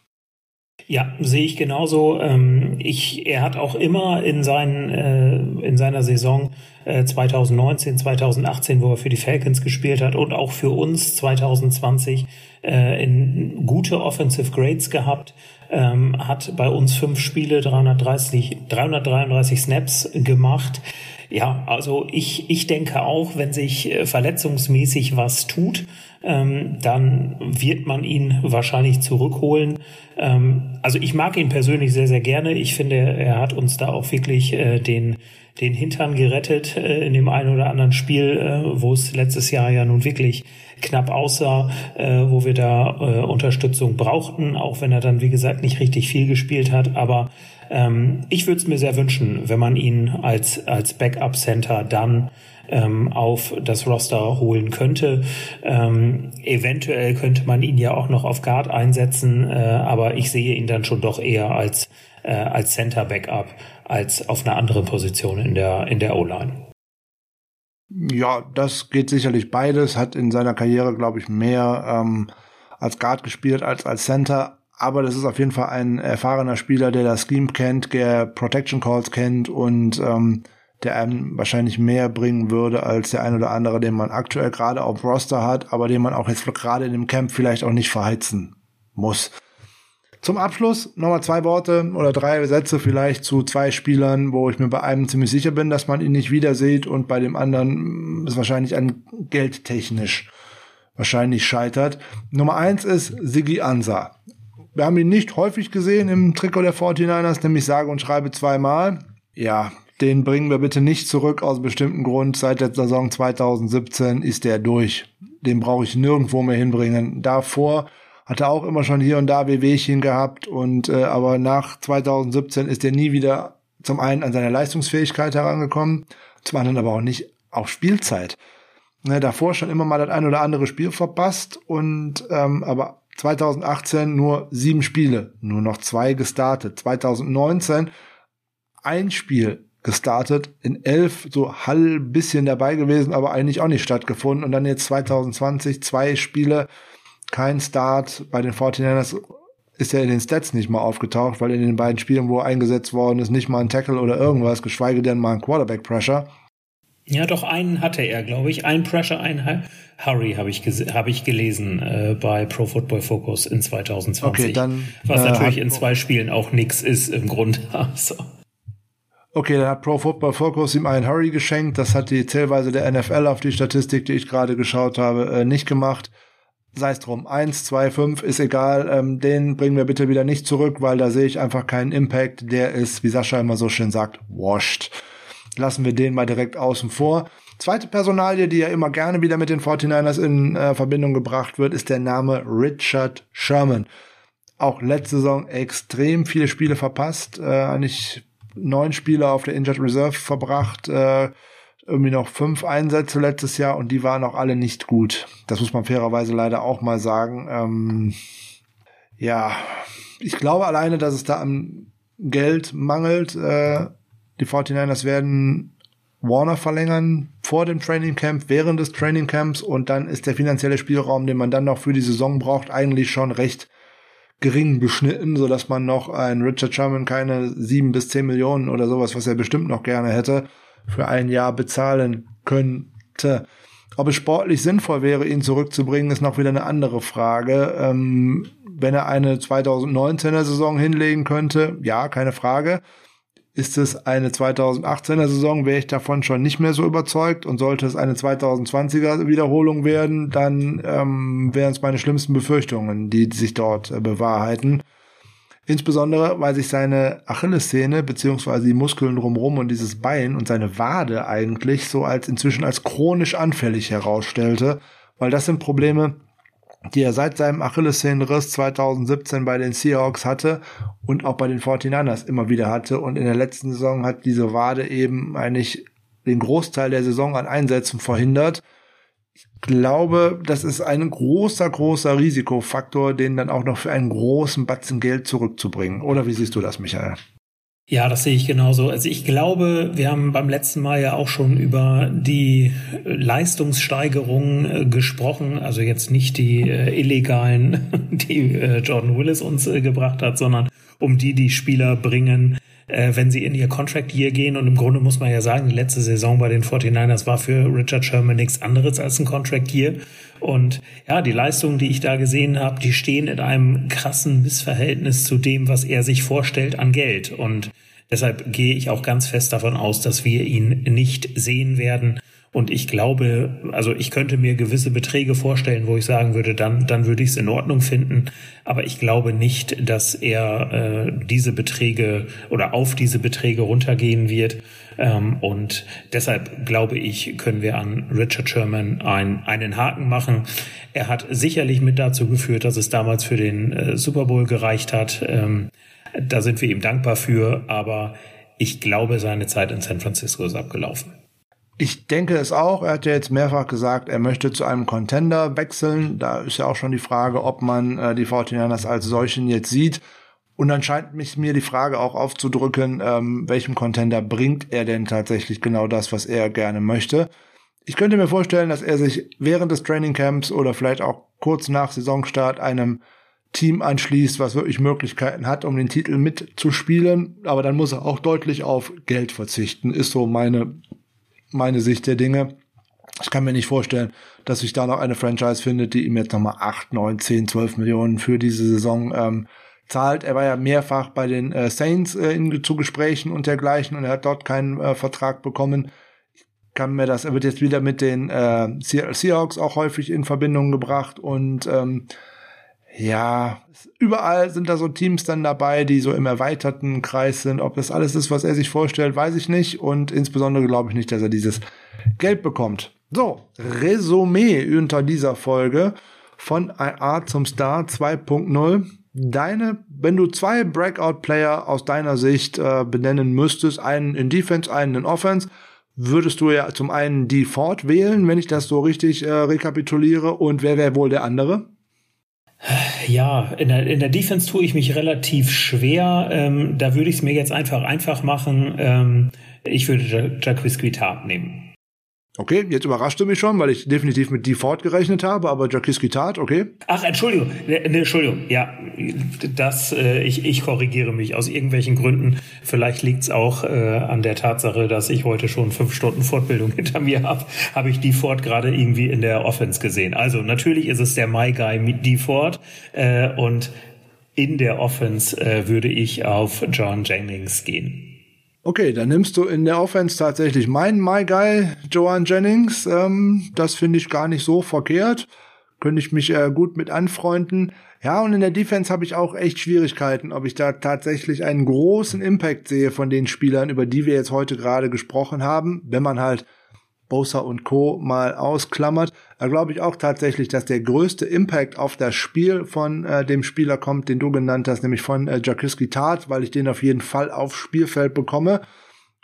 Ja, sehe ich genauso. Ähm, ich, er hat auch immer in, seinen, äh, in seiner Saison äh, 2019, 2018, wo er für die Falcons gespielt hat und auch für uns 2020 äh, in gute Offensive Grades gehabt, ähm, hat bei uns fünf Spiele, 330, 333 Snaps gemacht. Ja, also ich, ich denke auch, wenn sich äh, verletzungsmäßig was tut, ähm, dann wird man ihn wahrscheinlich zurückholen. Ähm, also ich mag ihn persönlich sehr, sehr gerne. Ich finde, er hat uns da auch wirklich äh, den, den Hintern gerettet äh, in dem einen oder anderen Spiel, äh, wo es letztes Jahr ja nun wirklich knapp aussah, äh, wo wir da äh, Unterstützung brauchten, auch wenn er dann, wie gesagt, nicht richtig viel gespielt hat. Aber ähm, ich würde es mir sehr wünschen, wenn man ihn als, als Backup-Center dann ähm, auf das Roster holen könnte. Ähm, eventuell könnte man ihn ja auch noch auf Guard einsetzen, äh, aber ich sehe ihn dann schon doch eher als, äh, als Center Backup als auf einer anderen Position in der, in der O-Line. Ja, das geht sicherlich beides. Hat in seiner Karriere, glaube ich, mehr ähm, als Guard gespielt als als Center. Aber das ist auf jeden Fall ein erfahrener Spieler, der das Scheme kennt, der Protection Calls kennt und ähm, der einem wahrscheinlich mehr bringen würde als der ein oder andere, den man aktuell gerade auf Roster hat, aber den man auch jetzt gerade in dem Camp vielleicht auch nicht verheizen muss. Zum Abschluss nochmal zwei Worte oder drei Sätze vielleicht zu zwei Spielern, wo ich mir bei einem ziemlich sicher bin, dass man ihn nicht wieder sieht und bei dem anderen ist wahrscheinlich an geldtechnisch wahrscheinlich scheitert. Nummer eins ist Siggi Ansa. Wir haben ihn nicht häufig gesehen im Trikot der 49ers, nämlich sage und schreibe zweimal. Ja, den bringen wir bitte nicht zurück aus bestimmten Grund. Seit der Saison 2017 ist der durch. Den brauche ich nirgendwo mehr hinbringen. Davor hatte auch immer schon hier und da Wehwehchen gehabt und äh, aber nach 2017 ist er nie wieder zum einen an seine Leistungsfähigkeit herangekommen, zum anderen aber auch nicht auf Spielzeit. Ne, davor schon immer mal das ein oder andere Spiel verpasst und ähm, aber 2018 nur sieben Spiele, nur noch zwei gestartet. 2019 ein Spiel gestartet, in elf so halb bisschen dabei gewesen, aber eigentlich auch nicht stattgefunden. Und dann jetzt 2020 zwei Spiele, kein Start. Bei den 49ers ist er in den Stats nicht mal aufgetaucht, weil in den beiden Spielen, wo er eingesetzt worden ist, nicht mal ein Tackle oder irgendwas, geschweige denn mal ein Quarterback-Pressure. Ja, doch einen hatte er, glaube ich. Ein Pressure, ein Hurry habe ich, hab ich gelesen äh, bei Pro Football Focus in 2020. Okay, dann, was äh, natürlich in zwei Spielen auch nix ist im Grunde. so. Okay, dann hat Pro Football Focus ihm einen Hurry geschenkt. Das hat die Zählweise der NFL auf die Statistik, die ich gerade geschaut habe, äh, nicht gemacht sei es drum, eins, zwei, fünf ist egal, ähm, den bringen wir bitte wieder nicht zurück, weil da sehe ich einfach keinen Impact. Der ist, wie Sascha immer so schön sagt, washed. Lassen wir den mal direkt außen vor. Zweite Personalie, die ja immer gerne wieder mit den 49ers in äh, Verbindung gebracht wird, ist der Name Richard Sherman. Auch letzte Saison extrem viele Spiele verpasst, äh, eigentlich neun Spiele auf der Injured Reserve verbracht, äh, irgendwie noch fünf Einsätze letztes Jahr und die waren auch alle nicht gut. Das muss man fairerweise leider auch mal sagen. Ähm, ja, ich glaube alleine, dass es da am Geld mangelt. Äh, die 49ers werden Warner verlängern vor dem Training Camp, während des Training Camps und dann ist der finanzielle Spielraum, den man dann noch für die Saison braucht, eigentlich schon recht gering beschnitten, so dass man noch ein Richard Sherman keine sieben bis zehn Millionen oder sowas, was er bestimmt noch gerne hätte, für ein Jahr bezahlen könnte. Ob es sportlich sinnvoll wäre, ihn zurückzubringen, ist noch wieder eine andere Frage. Ähm, wenn er eine 2019er Saison hinlegen könnte, ja, keine Frage. Ist es eine 2018er Saison, wäre ich davon schon nicht mehr so überzeugt. Und sollte es eine 2020er Wiederholung werden, dann ähm, wären es meine schlimmsten Befürchtungen, die sich dort äh, bewahrheiten. Insbesondere, weil sich seine Achillessehne beziehungsweise die Muskeln drumherum und dieses Bein und seine Wade eigentlich so als inzwischen als chronisch anfällig herausstellte, weil das sind Probleme, die er seit seinem Achillessehnenriss 2017 bei den Seahawks hatte und auch bei den 49ers immer wieder hatte. Und in der letzten Saison hat diese Wade eben eigentlich den Großteil der Saison an Einsätzen verhindert glaube, das ist ein großer, großer Risikofaktor, den dann auch noch für einen großen Batzen Geld zurückzubringen. Oder wie siehst du das, Michael? Ja, das sehe ich genauso. Also ich glaube, wir haben beim letzten Mal ja auch schon über die Leistungssteigerung äh, gesprochen. Also jetzt nicht die äh, illegalen, die äh, Jordan Willis uns äh, gebracht hat, sondern um die, die Spieler bringen, äh, wenn sie in ihr Contract Year gehen. Und im Grunde muss man ja sagen, die letzte Saison bei den 49ers war für Richard Sherman nichts anderes als ein Contract Year. Und ja, die Leistungen, die ich da gesehen habe, die stehen in einem krassen Missverhältnis zu dem, was er sich vorstellt an Geld. Und deshalb gehe ich auch ganz fest davon aus, dass wir ihn nicht sehen werden. Und ich glaube, also ich könnte mir gewisse Beträge vorstellen, wo ich sagen würde, dann, dann würde ich es in Ordnung finden. Aber ich glaube nicht, dass er äh, diese Beträge oder auf diese Beträge runtergehen wird. Ähm, und deshalb glaube ich, können wir an Richard Sherman ein, einen Haken machen. Er hat sicherlich mit dazu geführt, dass es damals für den äh, Super Bowl gereicht hat. Ähm, da sind wir ihm dankbar für. Aber ich glaube, seine Zeit in San Francisco ist abgelaufen. Ich denke es auch. Er hat ja jetzt mehrfach gesagt, er möchte zu einem Contender wechseln. Da ist ja auch schon die Frage, ob man äh, die 49ers als solchen jetzt sieht. Und dann scheint mich mir die Frage auch aufzudrücken, ähm, welchem Contender bringt er denn tatsächlich genau das, was er gerne möchte. Ich könnte mir vorstellen, dass er sich während des Trainingcamps oder vielleicht auch kurz nach Saisonstart einem Team anschließt, was wirklich Möglichkeiten hat, um den Titel mitzuspielen. Aber dann muss er auch deutlich auf Geld verzichten, ist so meine meine Sicht der Dinge. Ich kann mir nicht vorstellen, dass sich da noch eine Franchise findet, die ihm jetzt nochmal 8, 9, 10, 12 Millionen für diese Saison ähm, zahlt. Er war ja mehrfach bei den äh, Saints äh, in, zu Gesprächen und dergleichen und er hat dort keinen äh, Vertrag bekommen. Ich kann mir das, er wird jetzt wieder mit den äh, Seahawks auch häufig in Verbindung gebracht und ähm, ja, überall sind da so Teams dann dabei, die so im erweiterten Kreis sind. Ob das alles ist, was er sich vorstellt, weiß ich nicht. Und insbesondere glaube ich nicht, dass er dieses Geld bekommt. So, Resümee unter dieser Folge von IA zum Star 2.0. Deine, wenn du zwei Breakout-Player aus deiner Sicht äh, benennen müsstest, einen in Defense, einen in Offense, würdest du ja zum einen die Ford wählen, wenn ich das so richtig äh, rekapituliere. Und wer wäre wohl der andere? Ja, in der, in der Defense tue ich mich relativ schwer. Ähm, da würde ich es mir jetzt einfach einfach machen. Ähm, ich würde Jacques Guitart nehmen. Okay, jetzt überraschte mich schon, weil ich definitiv mit Default gerechnet habe, aber Jacques Guitart, okay. Ach, Entschuldigung, ne, ne, Entschuldigung, ja, das, äh, ich, ich korrigiere mich aus irgendwelchen Gründen. Vielleicht liegt es auch äh, an der Tatsache, dass ich heute schon fünf Stunden Fortbildung hinter mir habe, habe ich Default gerade irgendwie in der Offense gesehen. Also natürlich ist es der My Guy mit Default äh, und in der Offense äh, würde ich auf John Jennings gehen. Okay, dann nimmst du in der Offense tatsächlich meinen My Guy, Joan Jennings. Ähm, das finde ich gar nicht so verkehrt. Könnte ich mich äh, gut mit anfreunden. Ja, und in der Defense habe ich auch echt Schwierigkeiten, ob ich da tatsächlich einen großen Impact sehe von den Spielern, über die wir jetzt heute gerade gesprochen haben, wenn man halt Bosa und Co. mal ausklammert, da glaube ich auch tatsächlich, dass der größte Impact auf das Spiel von äh, dem Spieler kommt, den du genannt hast, nämlich von äh, Jakiski Tat, weil ich den auf jeden Fall aufs Spielfeld bekomme.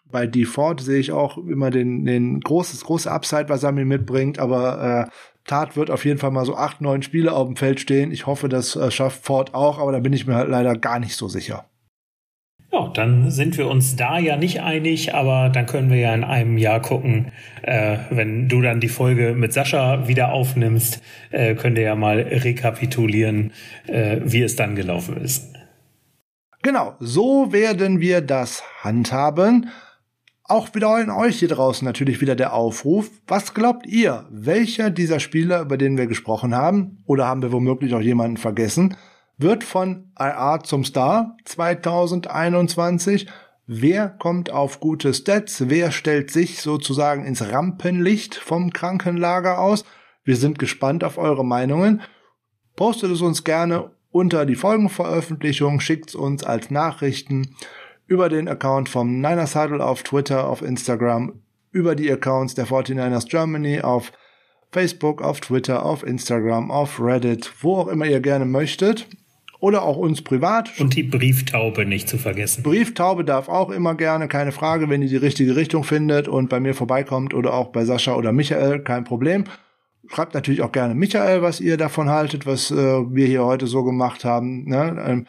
Bei Default sehe ich auch immer den, den großes, große Upside, was er mir mitbringt, aber äh, Tat wird auf jeden Fall mal so acht, neun Spiele auf dem Feld stehen. Ich hoffe, das äh, schafft Ford auch, aber da bin ich mir halt leider gar nicht so sicher. Ja, dann sind wir uns da ja nicht einig, aber dann können wir ja in einem Jahr gucken, äh, wenn du dann die Folge mit Sascha wieder aufnimmst, äh, könnt ihr ja mal rekapitulieren, äh, wie es dann gelaufen ist. Genau, so werden wir das handhaben. Auch wieder an euch hier draußen natürlich wieder der Aufruf. Was glaubt ihr? Welcher dieser Spieler, über den wir gesprochen haben, oder haben wir womöglich auch jemanden vergessen, wird von IA zum Star 2021. Wer kommt auf gute Stats? Wer stellt sich sozusagen ins Rampenlicht vom Krankenlager aus? Wir sind gespannt auf eure Meinungen. Postet es uns gerne unter die Folgenveröffentlichung, schickt es uns als Nachrichten über den Account vom Niners Huddle auf Twitter, auf Instagram, über die Accounts der 49ers Germany auf Facebook, auf Twitter, auf Instagram, auf Reddit, wo auch immer ihr gerne möchtet oder auch uns privat. Und die Brieftaube nicht zu vergessen. Brieftaube darf auch immer gerne, keine Frage, wenn ihr die richtige Richtung findet und bei mir vorbeikommt oder auch bei Sascha oder Michael, kein Problem. Schreibt natürlich auch gerne Michael, was ihr davon haltet, was äh, wir hier heute so gemacht haben. Ne? Ähm,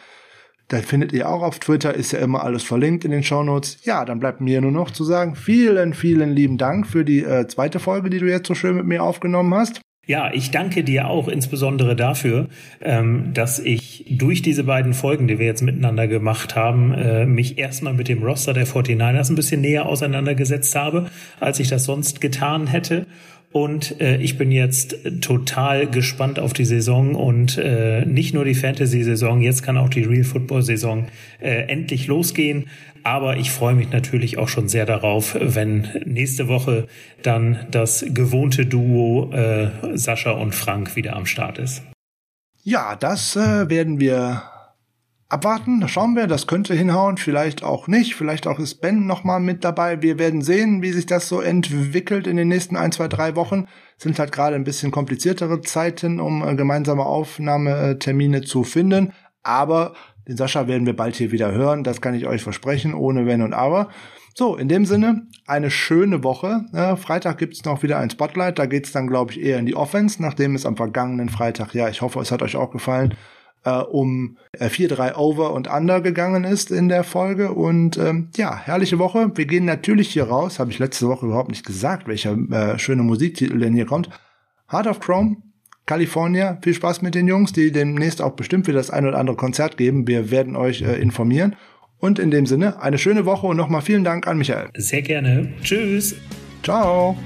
das findet ihr auch auf Twitter, ist ja immer alles verlinkt in den Shownotes. Ja, dann bleibt mir nur noch zu sagen, vielen, vielen lieben Dank für die äh, zweite Folge, die du jetzt so schön mit mir aufgenommen hast. Ja, ich danke dir auch insbesondere dafür, ähm, dass ich durch diese beiden Folgen, die wir jetzt miteinander gemacht haben, äh, mich erstmal mit dem Roster der 49ers ein bisschen näher auseinandergesetzt habe, als ich das sonst getan hätte. Und äh, ich bin jetzt total gespannt auf die Saison und äh, nicht nur die Fantasy-Saison, jetzt kann auch die Real Football-Saison äh, endlich losgehen. Aber ich freue mich natürlich auch schon sehr darauf, wenn nächste Woche dann das gewohnte Duo äh, Sascha und Frank wieder am Start ist. Ja, das äh, werden wir abwarten, schauen wir, das könnte hinhauen, vielleicht auch nicht, vielleicht auch ist Ben nochmal mit dabei. Wir werden sehen, wie sich das so entwickelt in den nächsten ein, zwei, drei Wochen. Sind halt gerade ein bisschen kompliziertere Zeiten, um äh, gemeinsame Aufnahmetermine zu finden. Aber den Sascha werden wir bald hier wieder hören, das kann ich euch versprechen, ohne Wenn und Aber. So, in dem Sinne, eine schöne Woche. Äh, Freitag gibt's noch wieder ein Spotlight, da geht's dann, glaube ich, eher in die Offense, nachdem es am vergangenen Freitag, ja, ich hoffe, es hat euch auch gefallen, äh, um 4-3 äh, Over und Under gegangen ist in der Folge. Und ähm, ja, herrliche Woche. Wir gehen natürlich hier raus, habe ich letzte Woche überhaupt nicht gesagt, welcher äh, schöne Musiktitel denn hier kommt. Heart of Chrome, California. Viel Spaß mit den Jungs, die demnächst auch bestimmt wieder das ein oder andere Konzert geben. Wir werden euch äh, informieren. Und in dem Sinne, eine schöne Woche und nochmal vielen Dank an Michael. Sehr gerne. Tschüss. Ciao.